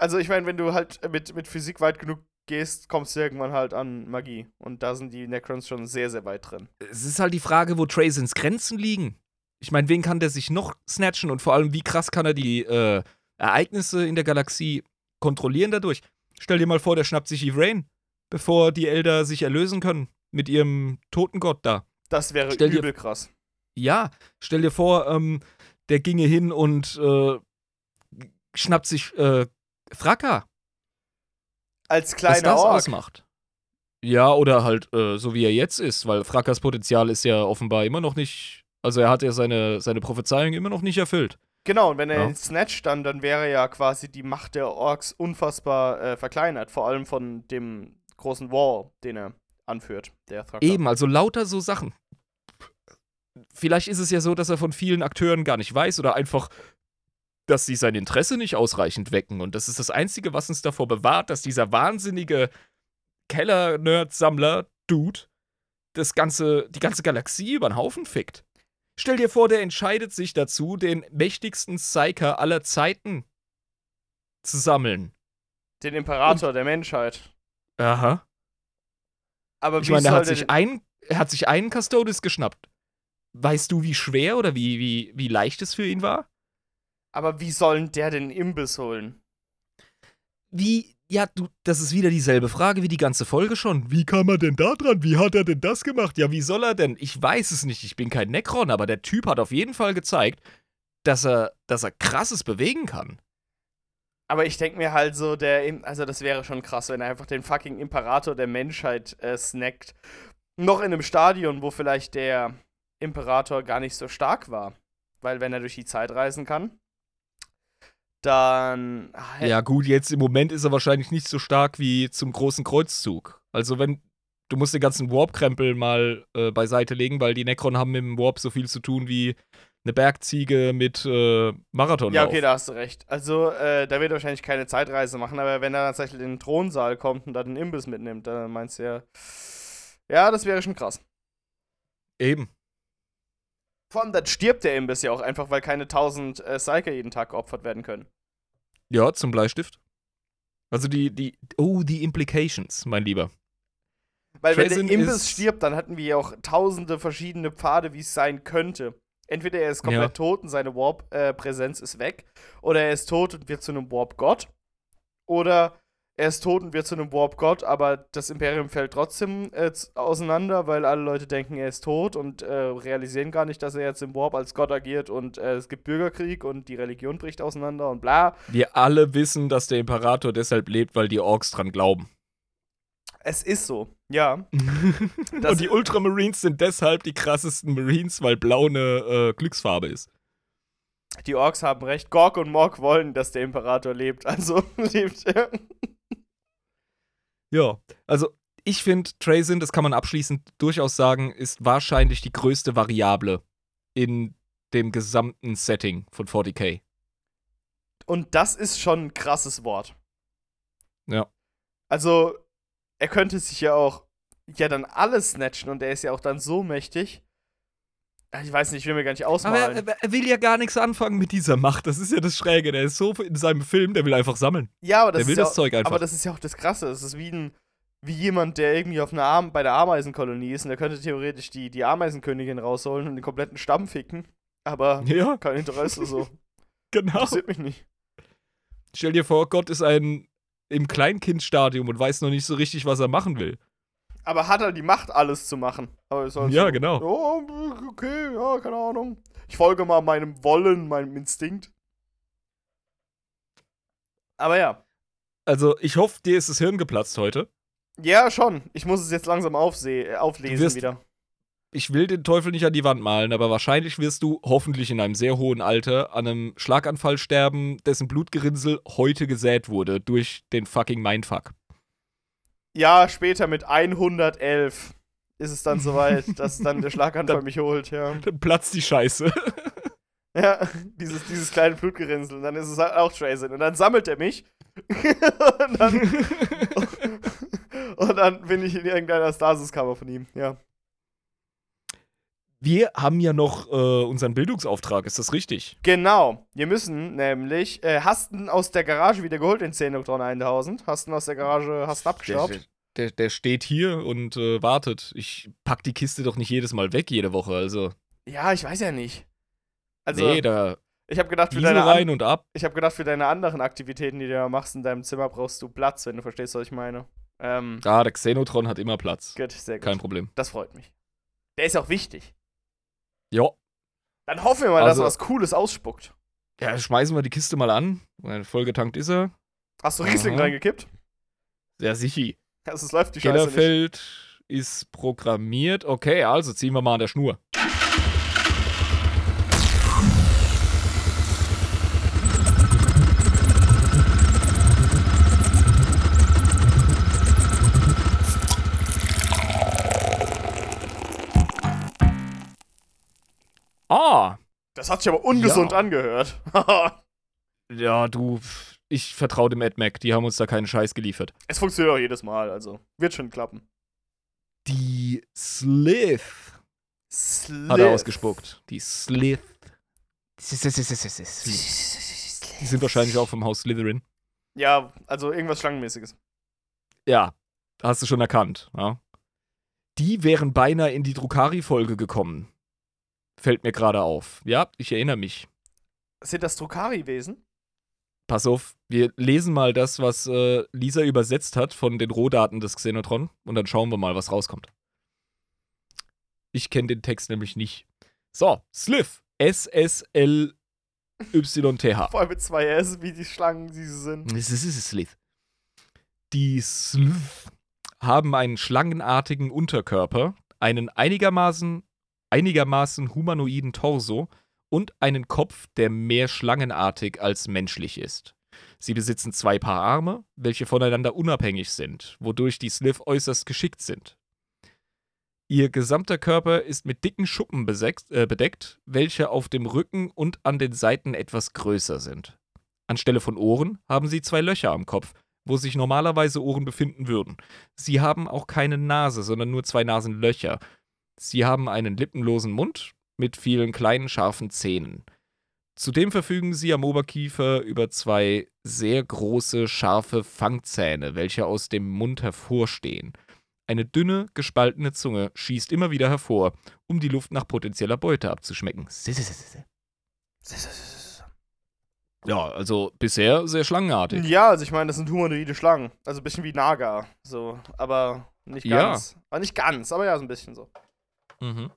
Also, ich meine, wenn du halt mit, mit Physik weit genug gehst, kommst du irgendwann halt an Magie. Und da sind die Necrons schon sehr, sehr weit drin. Es ist halt die Frage, wo Traysons Grenzen liegen. Ich meine, wen kann der sich noch snatchen und vor allem, wie krass kann er die äh, Ereignisse in der Galaxie kontrollieren dadurch? Stell dir mal vor, der schnappt sich Eve bevor die Elder sich erlösen können mit ihrem Totengott da. Das wäre Stell dir- übel krass. Ja, stell dir vor, ähm, der ginge hin und äh, schnappt sich äh, Fraka, Als was kleiner das Ork. ausmacht. Ja, oder halt äh, so wie er jetzt ist, weil Frakas Potenzial ist ja offenbar immer noch nicht, also er hat ja seine, seine Prophezeiung immer noch nicht erfüllt. Genau, und wenn er Ja. ihn snatcht, dann, dann wäre ja quasi die Macht der Orks unfassbar äh, verkleinert. Vor allem von dem großen Wall, den er anführt, der Thraker. Eben, also lauter so Sachen. Vielleicht ist es ja so, dass er von vielen Akteuren gar nicht weiß oder einfach dass sie sein Interesse nicht ausreichend wecken. Und das ist das Einzige, was uns davor bewahrt, dass dieser wahnsinnige Keller-Nerd-Sammler-Dude das ganze, die ganze Galaxie über den Haufen fickt. Stell dir vor, der entscheidet sich dazu, den mächtigsten Psyker aller Zeiten zu sammeln. Den Imperator der Menschheit. Aha. Aber Ich meine, er hat sich, ein, er hat sich einen Custodes geschnappt. Weißt du, wie schwer oder wie, wie, wie leicht es für ihn war? Aber wie sollen der den Imbiss holen? Wie, ja, du, das ist wieder dieselbe Frage wie die ganze Folge schon. Wie kam er denn da dran? Wie hat er denn das gemacht? Ja, wie soll er denn? Ich weiß es nicht, ich bin kein Necron, aber der Typ hat auf jeden Fall gezeigt, dass er, dass er krasses bewegen kann. Aber ich denke mir halt so, der, also das wäre schon krass, wenn er einfach den fucking Imperator der Menschheit äh, snackt. Noch in einem Stadion, wo vielleicht der Imperator gar nicht so stark war. Weil wenn er durch die Zeit reisen kann, dann. ah, Ja, gut, jetzt im Moment ist er wahrscheinlich nicht so stark wie zum großen Kreuzzug. Also, wenn. Du musst den ganzen Warp-Krempel mal äh, beiseite legen, weil die Necron haben mit dem Warp so viel zu tun wie eine Bergziege mit äh, Marathon. Ja, okay, da hast du recht. Also, äh, da wird er wahrscheinlich keine Zeitreise machen, aber wenn er tatsächlich in den Thronsaal kommt und da den Imbiss mitnimmt, dann meinst du ja. Ja, das wäre schon krass. Eben. Vor allem, dann stirbt der Imbiss ja auch einfach, weil keine 1000 äh, Psyker jeden Tag geopfert werden können. Ja, zum Bleistift. Also die, die, oh, die Implications, mein Lieber. Weil wenn Trazyn der Imbiss stirbt, dann hatten wir ja auch tausende verschiedene Pfade, wie es sein könnte. Entweder er ist komplett Ja. tot und seine Warp-Präsenz ist weg, oder er ist tot und wird zu einem Warp-Gott, oder er ist tot und wird zu einem Warp-Gott, aber das Imperium fällt trotzdem äh, auseinander, weil alle Leute denken, er ist tot und äh, realisieren gar nicht, dass er jetzt im Warp als Gott agiert und äh, es gibt Bürgerkrieg und die Religion bricht auseinander und bla. Wir alle wissen, dass der Imperator deshalb lebt, weil die Orks dran glauben. Es ist so, ja. Und die Ultramarines sind deshalb die krassesten Marines, weil blau eine äh, Glücksfarbe ist. Die Orks haben recht. Gork und Morg wollen, dass der Imperator lebt. Also lebt er. Ja, also ich finde, Trazyn, das kann man abschließend durchaus sagen, ist wahrscheinlich die größte Variable in dem gesamten Setting von 40k. Und das ist schon ein krasses Wort. Ja. Also, er könnte sich ja auch ja dann alles snatchen und er ist ja auch dann so mächtig. Ja, Ich weiß nicht, ich will mir gar nicht Aber ausmalen. er, er will ja gar nichts anfangen mit dieser Macht. Das ist ja das Schräge. Der ist so in seinem Film, der will einfach sammeln. ja, aber das der will ist ja das auch, Zeug einfach. Aber das ist ja auch das Krasse. Es ist wie ein wie jemand, der irgendwie auf einer Am bei der Ameisenkolonie ist und der könnte theoretisch die, die Ameisenkönigin rausholen und den kompletten Stamm ficken. Aber ja, kein Interesse so. genau. Interessiert mich nicht. Stell dir vor, Gott ist ein im Kleinkindstadium und weiß noch nicht so richtig, was er machen will. Aber hat er die Macht, alles zu machen. Halt Ja, so, genau. Ja, okay, ja, keine Ahnung. Ich folge mal meinem Wollen, meinem Instinkt. Aber ja. Also, ich hoffe, dir ist das Hirn geplatzt heute. Ja, schon. Ich muss es jetzt langsam auflesen wirst- wieder. Ich will den Teufel nicht an die Wand malen, aber wahrscheinlich wirst du hoffentlich in einem sehr hohen Alter an einem Schlaganfall sterben, dessen Blutgerinnsel heute gesät wurde durch den fucking Mindfuck. Ja, später mit 111 ist es dann soweit, dass dann der Schlaganfall Dann- mich holt, ja. Dann platzt die Scheiße. Ja, dieses, dieses kleine Blutgerinnsel. Und dann ist es halt auch Trazyn. Und dann sammelt er mich. und, dann, und dann bin ich in irgendeiner Stasiskammer von ihm, ja. Wir haben ja noch äh, unseren Bildungsauftrag, ist das richtig? Genau. Wir müssen nämlich, äh, hast du aus der Garage wieder geholt, den Xenotron 1000? Hast du ihn aus der Garage, hast du abgestaubt? Der, der steht hier und äh, wartet. Ich pack die Kiste doch nicht jedes Mal weg, jede Woche. Also, Ja, ich weiß ja nicht. Also, nee, da ich habe gedacht, für deine, rein an und ab. ich hab gedacht, für deine anderen Aktivitäten, die du da machst in deinem Zimmer, brauchst du Platz, wenn du verstehst, was ich meine. Ähm, Ah, der Xenotron hat immer Platz. gut, sehr gut. Kein Problem. Das freut mich. Der ist auch wichtig. Ja. Dann hoffen wir mal, dass Also- er was Cooles ausspuckt. Ja, schmeißen wir die Kiste mal an. Vollgetankt ist er. Hast du Riesling Aha. reingekippt? Sehr sicher. Also, es läuft die Scheiße nicht. Kellerfeld ist programmiert. Okay, also ziehen wir mal an der Schnur. Das hat sich aber ungesund Ja. angehört. Ja, du, ich vertraue dem Ed Mac, die haben uns da keinen Scheiß geliefert. Es funktioniert auch jedes Mal, also wird schon klappen. Die Slith Slith. hat er ausgespuckt. Die Slith. Die sind wahrscheinlich auch vom Haus Slytherin. Ja, also irgendwas Schlangenmäßiges. Ja, hast du schon erkannt. Ja? Die wären beinahe in die Drukari-Folge gekommen. Fällt mir gerade auf. Ja, ich erinnere mich. Sind das Drukari-Wesen? Pass auf, wir lesen mal das, was äh, Lisa übersetzt hat von den Rohdaten des Xenotron und dann schauen wir mal, was rauskommt. Ich kenne den Text nämlich nicht. So, Slith. S-S-L-Y-T-H. Vor allem mit zwei S, wie die Schlangen, die sie sind. Es ist, es ist Slith. Die Slith haben einen schlangenartigen Unterkörper, einen einigermaßen, einigermaßen humanoiden Torso und einen Kopf, der mehr schlangenartig als menschlich ist. Sie besitzen zwei Paar Arme, welche voneinander unabhängig sind, wodurch die Slith äußerst geschickt sind. Ihr gesamter Körper ist mit dicken Schuppen äh, bedeckt, welche auf dem Rücken und an den Seiten etwas größer sind. Anstelle von Ohren haben sie zwei Löcher am Kopf, wo sich normalerweise Ohren befinden würden. Sie haben auch keine Nase, sondern nur zwei Nasenlöcher. Sie haben einen lippenlosen Mund mit vielen kleinen scharfen Zähnen. Zudem verfügen sie am Oberkiefer über zwei sehr große, scharfe Fangzähne, welche aus dem Mund hervorstehen. Eine dünne, gespaltene Zunge schießt immer wieder hervor, um die Luft nach potenzieller Beute abzuschmecken. Ja, also bisher sehr schlangenartig. Ja, also ich meine, das sind humanoide Schlangen. Also ein bisschen wie Naga. So, aber nicht Ja. ganz. Aber nicht ganz, aber ja, so ein bisschen so. Mhm.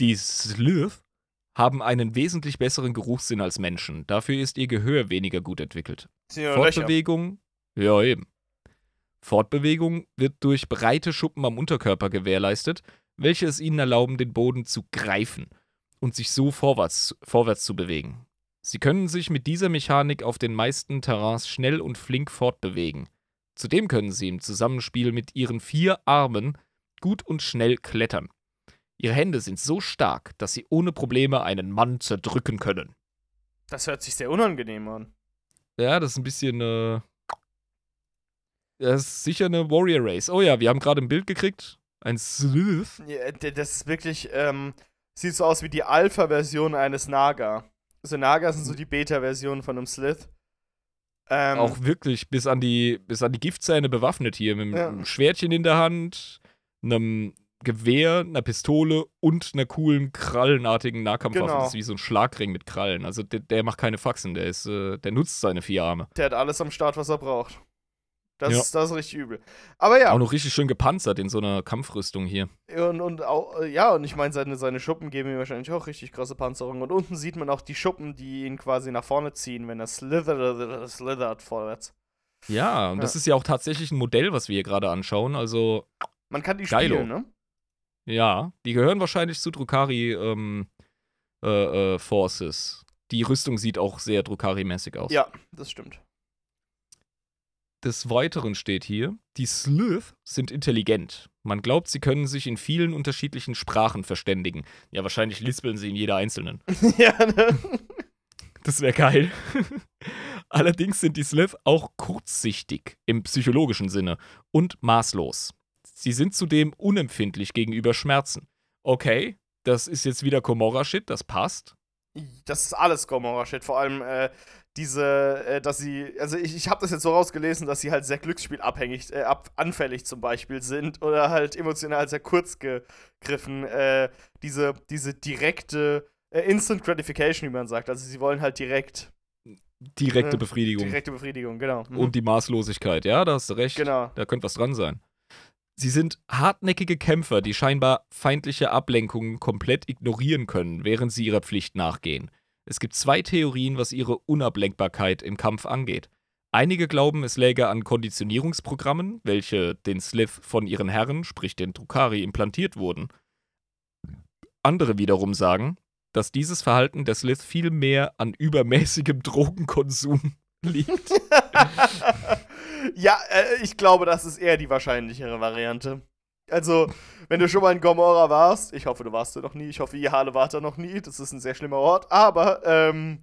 Die Slith haben einen wesentlich besseren Geruchssinn als Menschen. Dafür ist ihr Gehör weniger gut entwickelt. Löcher. Fortbewegung, ja eben. Fortbewegung wird durch breite Schuppen am Unterkörper gewährleistet, welche es ihnen erlauben, den Boden zu greifen und sich so vorwärts, vorwärts zu bewegen. Sie können sich mit dieser Mechanik auf den meisten Terrains schnell und flink fortbewegen. Zudem können sie im Zusammenspiel mit ihren vier Armen gut und schnell klettern. Ihre Hände sind so stark, dass sie ohne Probleme einen Mann zerdrücken können. Das hört sich sehr unangenehm an. Ja, das ist ein bisschen, äh. Das ist sicher eine Warrior Race. Oh ja, wir haben gerade ein Bild gekriegt. Ein Sleuth. Ja, das ist wirklich, ähm, sieht so aus wie die Alpha-Version eines Naga. Also Naga sind so die Beta-Version von einem Slith. Ähm, Auch wirklich bis an die, bis an die Giftzähne bewaffnet hier. Mit Ja. einem Schwertchen in der Hand, einem Gewehr, einer Pistole und einer coolen krallenartigen Nahkampfwaffe. Genau. Das ist wie so ein Schlagring mit Krallen. Also der, der macht keine Faxen, der ist, äh, der nutzt seine vier Arme. der hat alles am Start, was er braucht. Das, Ja. ist, das ist richtig übel. Aber ja, Auch noch richtig schön gepanzert in so einer Kampfrüstung hier. und, und auch, äh, ja, und ich meine, seine, seine Schuppen geben ihm wahrscheinlich auch richtig krasse Panzerung. Und unten sieht man auch die Schuppen, die ihn quasi nach vorne ziehen, wenn er slithert, slithert vorwärts. Ja, und das Ja. ist ja auch tatsächlich ein Modell, was wir hier gerade anschauen. Also Man kann die Geilo. spielen, ne? Ja, die gehören wahrscheinlich zu Drukari ähm, äh, äh, Forces. Die Rüstung sieht auch sehr Drukari-mäßig aus. Ja, das stimmt. Des Weiteren steht hier, die Slith sind intelligent. Man glaubt, sie können sich in vielen unterschiedlichen Sprachen verständigen. Ja, wahrscheinlich lispeln sie in jeder einzelnen. ja, ne? Das wäre geil. Allerdings sind die Slith auch kurzsichtig im psychologischen Sinne und maßlos. Sie sind zudem unempfindlich gegenüber Schmerzen. Okay, das ist jetzt wieder Komorra-Shit, das passt. Das ist alles Gomorra-Shit. Vor allem äh, diese, äh, dass sie, also ich, ich habe das jetzt so rausgelesen, dass sie halt sehr glücksspielabhängig, äh, ab, anfällig zum Beispiel sind oder halt emotional sehr kurz gegriffen. Äh, diese, diese direkte äh, Instant Gratification, wie man sagt. Also sie wollen halt direkt, Direkte Äh, Befriedigung. direkte Befriedigung, genau. Mhm. Und die Maßlosigkeit, ja, da hast du recht. genau. Da könnte was dran sein. Sie sind hartnäckige Kämpfer, die scheinbar feindliche Ablenkungen komplett ignorieren können, während sie ihrer Pflicht nachgehen. Es gibt zwei Theorien, was ihre Unablenkbarkeit im Kampf angeht. Einige glauben, es läge an Konditionierungsprogrammen, welche den Slith von ihren Herren, sprich den Drukari, implantiert wurden. Andere wiederum sagen, dass dieses Verhalten der Slith viel mehr an übermäßigem Drogenkonsum liegt. ja, äh, ich glaube, das ist eher die wahrscheinlichere Variante. Also, wenn du schon mal in Gomorra warst, ich hoffe, du warst da noch nie, ich hoffe, Jahale wart da noch nie, das ist ein sehr schlimmer Ort, aber, ähm,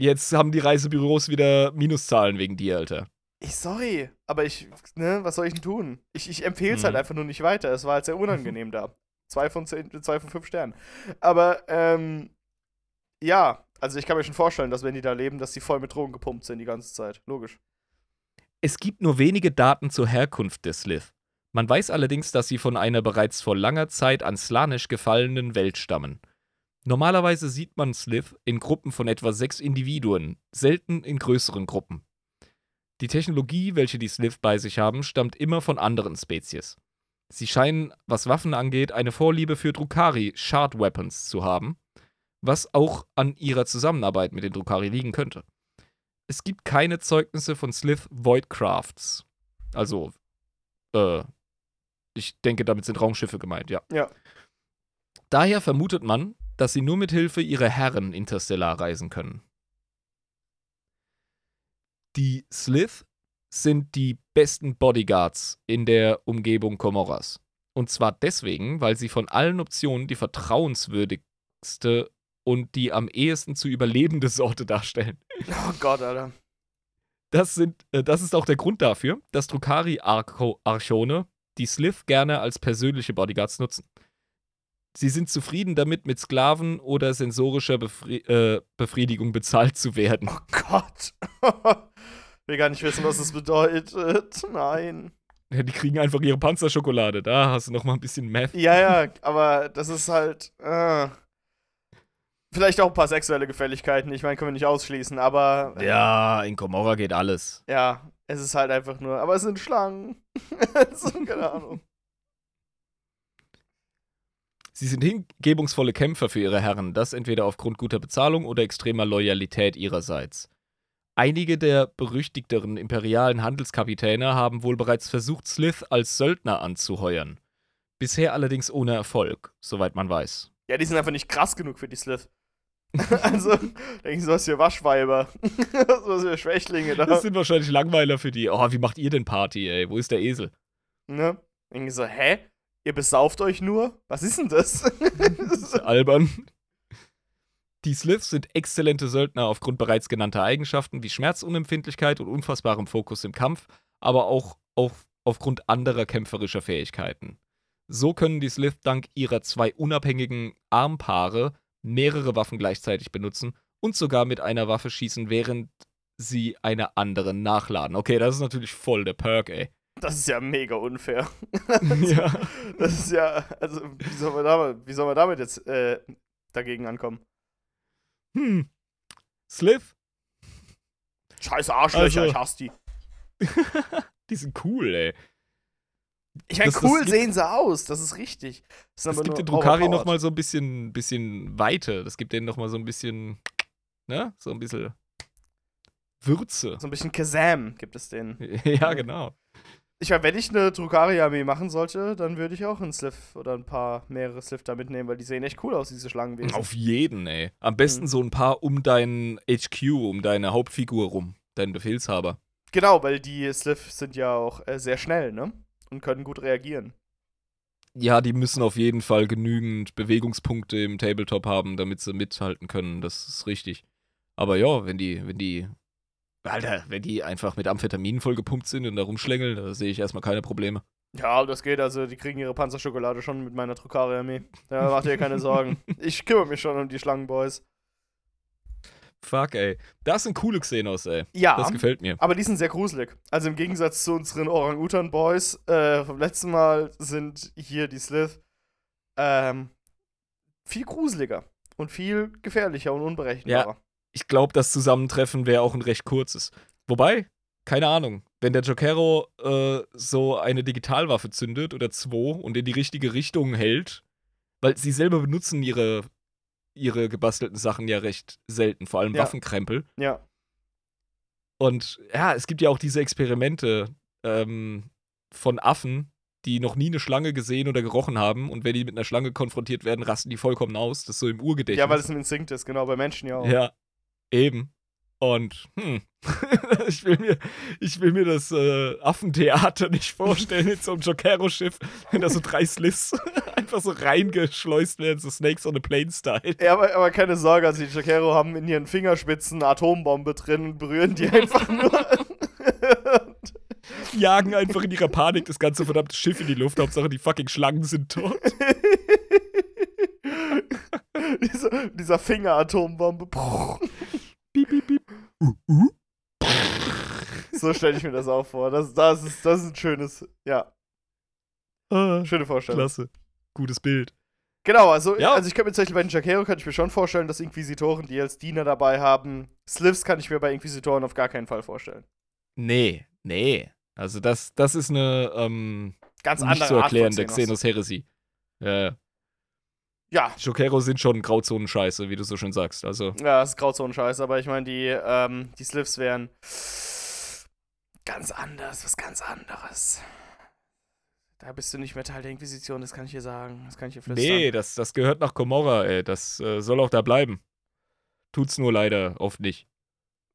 Jetzt haben die Reisebüros wieder Minuszahlen wegen dir, Alter. Ich, sorry, aber ich, ne, was soll ich denn tun? Ich, ich empfehle es Mhm. halt einfach nur nicht weiter. Es war halt sehr unangenehm da. Zwei von zehn, zwei von fünf Sternen. Aber, ähm, ja, also ich kann mir schon vorstellen, dass wenn die da leben, dass die voll mit Drogen gepumpt sind die ganze Zeit. Logisch. Es gibt nur wenige Daten zur Herkunft der Slith. Man weiß allerdings, dass sie von einer bereits vor langer Zeit an Slanisch gefallenen Welt stammen. Normalerweise sieht man Slith in Gruppen von etwa sechs Individuen, selten in größeren Gruppen. Die Technologie, welche die Slith bei sich haben, stammt immer von anderen Spezies. Sie scheinen, was Waffen angeht, eine Vorliebe für Drukari Shard Weapons zu haben, was auch an ihrer Zusammenarbeit mit den Drukari liegen könnte. Es gibt keine Zeugnisse von Slith Voidcrafts. Also, äh, ich denke, damit sind Raumschiffe gemeint, ja. Ja. Daher vermutet man, dass sie nur mit Hilfe ihrer Herren interstellar reisen können. Die Slith sind die besten Bodyguards in der Umgebung Komoras. Und zwar deswegen, weil sie von allen Optionen die vertrauenswürdigste und die am ehesten zu überlebende Sorte darstellen. Oh Gott, Alter. Das, sind, äh, das ist auch der Grund dafür, dass Drukari-Archone die Slith gerne als persönliche Bodyguards nutzen. Sie sind zufrieden damit, mit Sklaven oder sensorischer Befri äh, Befriedigung bezahlt zu werden. Oh Gott. Will gar nicht wissen, was das bedeutet. Nein. Ja, die kriegen einfach ihre Panzerschokolade. Da hast du noch mal ein bisschen Meth. Ja, ja, aber das ist halt. Äh, vielleicht auch ein paar sexuelle Gefälligkeiten. Ich meine, können wir nicht ausschließen, aber. äh, Ja, in Komorra geht alles. Ja, es ist halt einfach nur. Aber es sind Schlangen. keine Ahnung. Sie sind hingebungsvolle Kämpfer für ihre Herren, das entweder aufgrund guter Bezahlung oder extremer Loyalität ihrerseits. Einige der berüchtigteren imperialen Handelskapitäne haben wohl bereits versucht, Slith als Söldner anzuheuern. Bisher allerdings ohne Erfolg, soweit man weiß. Ja, die sind einfach nicht krass genug für die Slith. also, denken sie, was für Waschweiber. was für Schwächlinge da. Das sind wahrscheinlich Langweiler für die. Oh, wie macht ihr denn Party, ey? Wo ist der Esel? Ne? Irgendwie so, hä? Ihr besauft euch nur? Was ist denn das? Das ist albern. Die Sliths sind exzellente Söldner aufgrund bereits genannter Eigenschaften wie Schmerzunempfindlichkeit und unfassbarem Fokus im Kampf, aber auch auf, aufgrund anderer kämpferischer Fähigkeiten. So können die Slith dank ihrer zwei unabhängigen Armpaare mehrere Waffen gleichzeitig benutzen und sogar mit einer Waffe schießen, während sie einer anderen nachladen. Okay, das ist natürlich voll der Perk, ey. das ist ja mega unfair. ja. Das ist ja, also, wie soll man damit, wie soll man damit jetzt äh, dagegen ankommen? Hm. Slith? Scheiß Arschlöcher, Also- ich hasse die. die sind cool, ey. Ich meine, Das- das cool gibt- sehen sie aus, das ist richtig. Das, sind Das gibt den Drukari overpowered. noch mal so ein bisschen, bisschen Weite. Das gibt denen noch mal so ein bisschen, ne? So ein bisschen Würze. So ein bisschen Kazam gibt es den. ja, genau. Ich meine, wenn ich eine Drukari-Armee machen sollte, dann würde ich auch einen Sliff oder ein paar, mehrere Sliff da mitnehmen, weil die sehen echt cool aus, diese Schlangenwesen. Auf jeden, ey. Am besten Mhm. so ein paar um deinen HQ, um deine Hauptfigur rum. Deinen Befehlshaber. Genau, weil die Sliff sind ja auch äh, sehr schnell, ne? Und können gut reagieren. Ja, die müssen auf jeden Fall genügend Bewegungspunkte im Tabletop haben, damit sie mithalten können. Das ist richtig. Aber ja, wenn die, wenn die, Alter, wenn die einfach mit Amphetaminen vollgepumpt sind und da rumschlängeln, da sehe ich erstmal keine Probleme. Ja, das geht, also die kriegen ihre Panzerschokolade schon mit meiner Drukari-Armee. Da macht ihr keine Sorgen. Ich kümmere mich schon um die Schlangenboys. Fuck, ey. Das sind coole Xenos, ey. Ja, Das gefällt mir. aber die sind sehr gruselig. Also im Gegensatz zu unseren Orang-Utan-Boys äh, vom letzten Mal sind hier die Slith ähm, viel gruseliger und viel gefährlicher und unberechenbarer. Ich glaube, das Zusammentreffen wäre auch ein recht kurzes. Wobei, keine Ahnung, wenn der Jokero äh, so eine Digitalwaffe zündet oder zwei und in die richtige Richtung hält, weil sie selber benutzen ihre, ihre gebastelten Sachen ja recht selten, vor allem Ja. Waffenkrempel. Ja. Und ja, es gibt ja auch diese Experimente ähm, von Affen, die noch nie eine Schlange gesehen oder gerochen haben und wenn die mit einer Schlange konfrontiert werden, rasten die vollkommen aus. Das ist so im Urgedächtnis. ja, weil es ein Instinkt ist, genau, bei Menschen ja auch. Ja, eben. Und hm, ich, will mir, ich will mir das äh, Affentheater nicht vorstellen in so einem Jokero-Schiff, wenn da so drei Sliss einfach so reingeschleust werden, so Snakes on a Plane-Style. Ja, aber, aber keine Sorge, also die Jokero haben in ihren Fingerspitzen eine Atombombe drin und berühren die einfach nur. Jagen einfach in ihrer Panik das ganze verdammte Schiff in die Luft. Hauptsache die fucking Schlangen sind tot. dieser, dieser Finger-Atombombe. Piep, piep, piep. Uh, uh. So stelle ich mir das auch vor. Das, das, ist, das ist ein schönes, ja, Ah, schöne Vorstellung. klasse. Gutes Bild. Genau, also, Ja. also ich könnte mir tatsächlich bei den Jacquero kann ich mir schon vorstellen, dass Inquisitoren die als Diener dabei haben. Slivs kann ich mir bei Inquisitoren auf gar keinen Fall vorstellen. Nee, nee. Also das, das ist eine ähm, Ganz nicht andere zu Art von erklärende Xenos. Xenos-Heresie. Ja, Ja, Jokero sind schon Grauzonen-Scheiße, wie du so schön sagst. Also, ja, das ist Grauzonen-Scheiß, aber ich meine, die, ähm, die Slivs wären ganz anders, was ganz anderes. Da bist du nicht mehr Teil der Inquisition, das kann ich dir sagen. Das kann ich dir flüstern. nee, das, das gehört nach Komorra, ey. Das äh, soll auch da bleiben. Tut's nur leider oft nicht.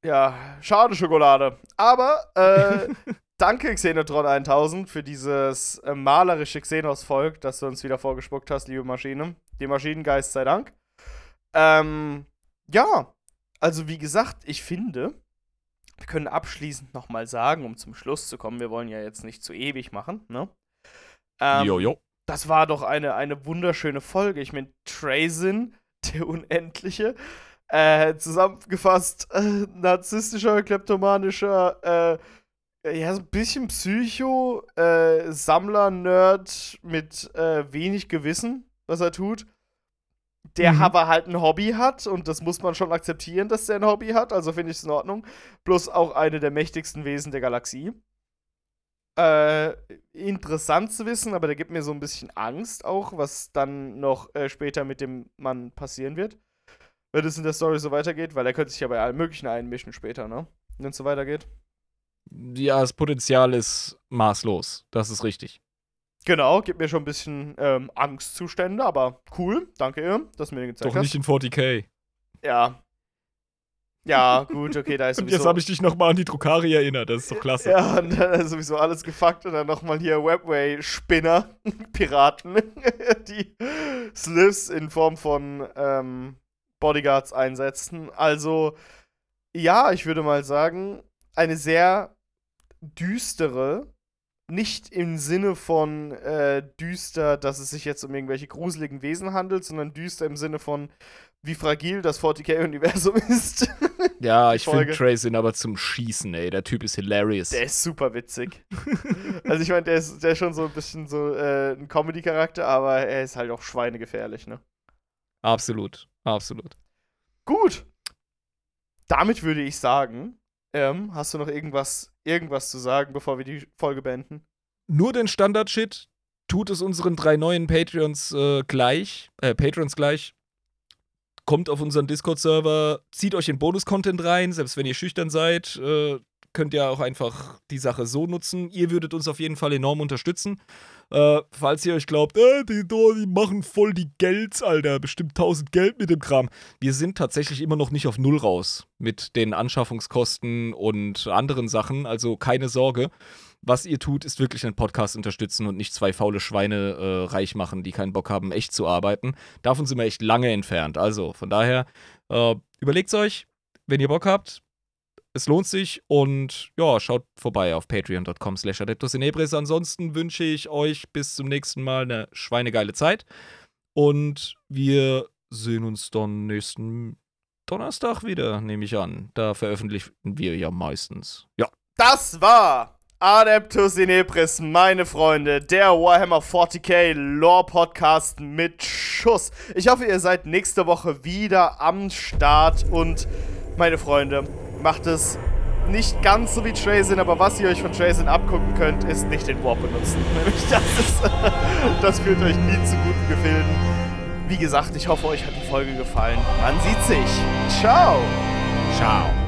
Ja, schade Schokolade. Aber, äh, danke Xenotron 1000 für dieses äh, malerische Xenos-Volk, das du uns wieder vorgespuckt hast, liebe Maschine. Dem Maschinengeist sei Dank. Ähm, ja, also wie gesagt, ich finde, wir können abschließend nochmal sagen, um zum Schluss zu kommen, wir wollen ja jetzt nicht zu ewig machen, ne? Ähm, Jojo. das war doch eine, eine wunderschöne Folge. Ich meine, Trazin, der Unendliche, äh, zusammengefasst, äh, narzisstischer, kleptomanischer, äh, ja, so ein bisschen Psycho, äh, Sammler-Nerd mit äh, wenig Gewissen, was er tut. Der Mhm. aber halt ein Hobby hat und das muss man schon akzeptieren, dass der ein Hobby hat, also finde ich es in Ordnung. Bloß auch eine der mächtigsten Wesen der Galaxie. Äh, interessant zu wissen, aber der gibt mir so ein bisschen Angst auch, was dann noch äh, später mit dem Mann passieren wird. Wenn es in der Story so weitergeht, weil er könnte sich ja bei allem Möglichen einmischen später, ne? Wenn es so weitergeht. Ja, das Potenzial ist maßlos. Das ist richtig. Genau, gibt mir schon ein bisschen ähm, Angstzustände, aber cool, danke ihr, dass du mir den gezeigt Doch nicht in 40k. hast. Ja. Ja, gut, okay, da ist Und sowieso. jetzt habe ich dich nochmal an die Drukari erinnert. Das ist doch klasse. Ja, und dann ist sowieso alles gefuckt und dann nochmal hier Webway-Spinner, Piraten, die Slivs in Form von ähm, Bodyguards einsetzen. Also, ja, ich würde mal sagen, eine sehr düstere, nicht im Sinne von äh, düster, dass es sich jetzt um irgendwelche gruseligen Wesen handelt, sondern düster im Sinne von, wie fragil das 40k-Universum ist. Ja, ich finde Tracin aber zum Schießen, ey. Der Typ ist hilarious. Der ist super witzig. also ich meine, der ist, der ist schon so ein bisschen so äh, ein Comedy-Charakter, aber er ist halt auch schweinegefährlich, ne? absolut, absolut. Gut. Damit würde ich sagen, ähm, hast du noch irgendwas, irgendwas zu sagen, bevor wir die Folge beenden? Nur den Standard-Shit tut es unseren drei neuen Patreons äh, gleich, äh, Patrons gleich. Kommt auf unseren Discord-Server, zieht euch den Bonus-Content rein, selbst wenn ihr schüchtern seid, äh, könnt ihr auch einfach die Sache so nutzen. Ihr würdet uns auf jeden Fall enorm unterstützen. Äh, falls ihr euch glaubt, äh, die, die machen voll die Gelds, Alter, bestimmt 1000 Geld mit dem Kram. Wir sind tatsächlich immer noch nicht auf Null raus mit den Anschaffungskosten und anderen Sachen, also keine Sorge. Was ihr tut, ist wirklich einen Podcast unterstützen und nicht zwei faule Schweine äh, reich machen, die keinen Bock haben, echt zu arbeiten. Davon sind wir echt lange entfernt. Also von daher, äh, überlegt's euch, wenn ihr Bock habt. Es lohnt sich und ja, schaut vorbei auf patreon.com slash adeptusinebris. Ansonsten wünsche ich euch bis zum nächsten Mal eine schweinegeile Zeit und wir sehen uns dann nächsten Donnerstag wieder, nehme ich an. Da veröffentlichen wir ja meistens. Ja. Das war Adeptus Inepris, meine Freunde, der Warhammer 40k Lore Podcast mit Schuss. Ich hoffe, ihr seid nächste Woche wieder am Start und meine Freunde, macht es nicht ganz so wie Trazin, aber was ihr euch von Trazin abgucken könnt, ist nicht den Warp benutzen. Das ist, das führt euch nie zu guten Gefilden. Wie gesagt, ich hoffe, euch hat die Folge gefallen. Man sieht sich. Ciao. Ciao.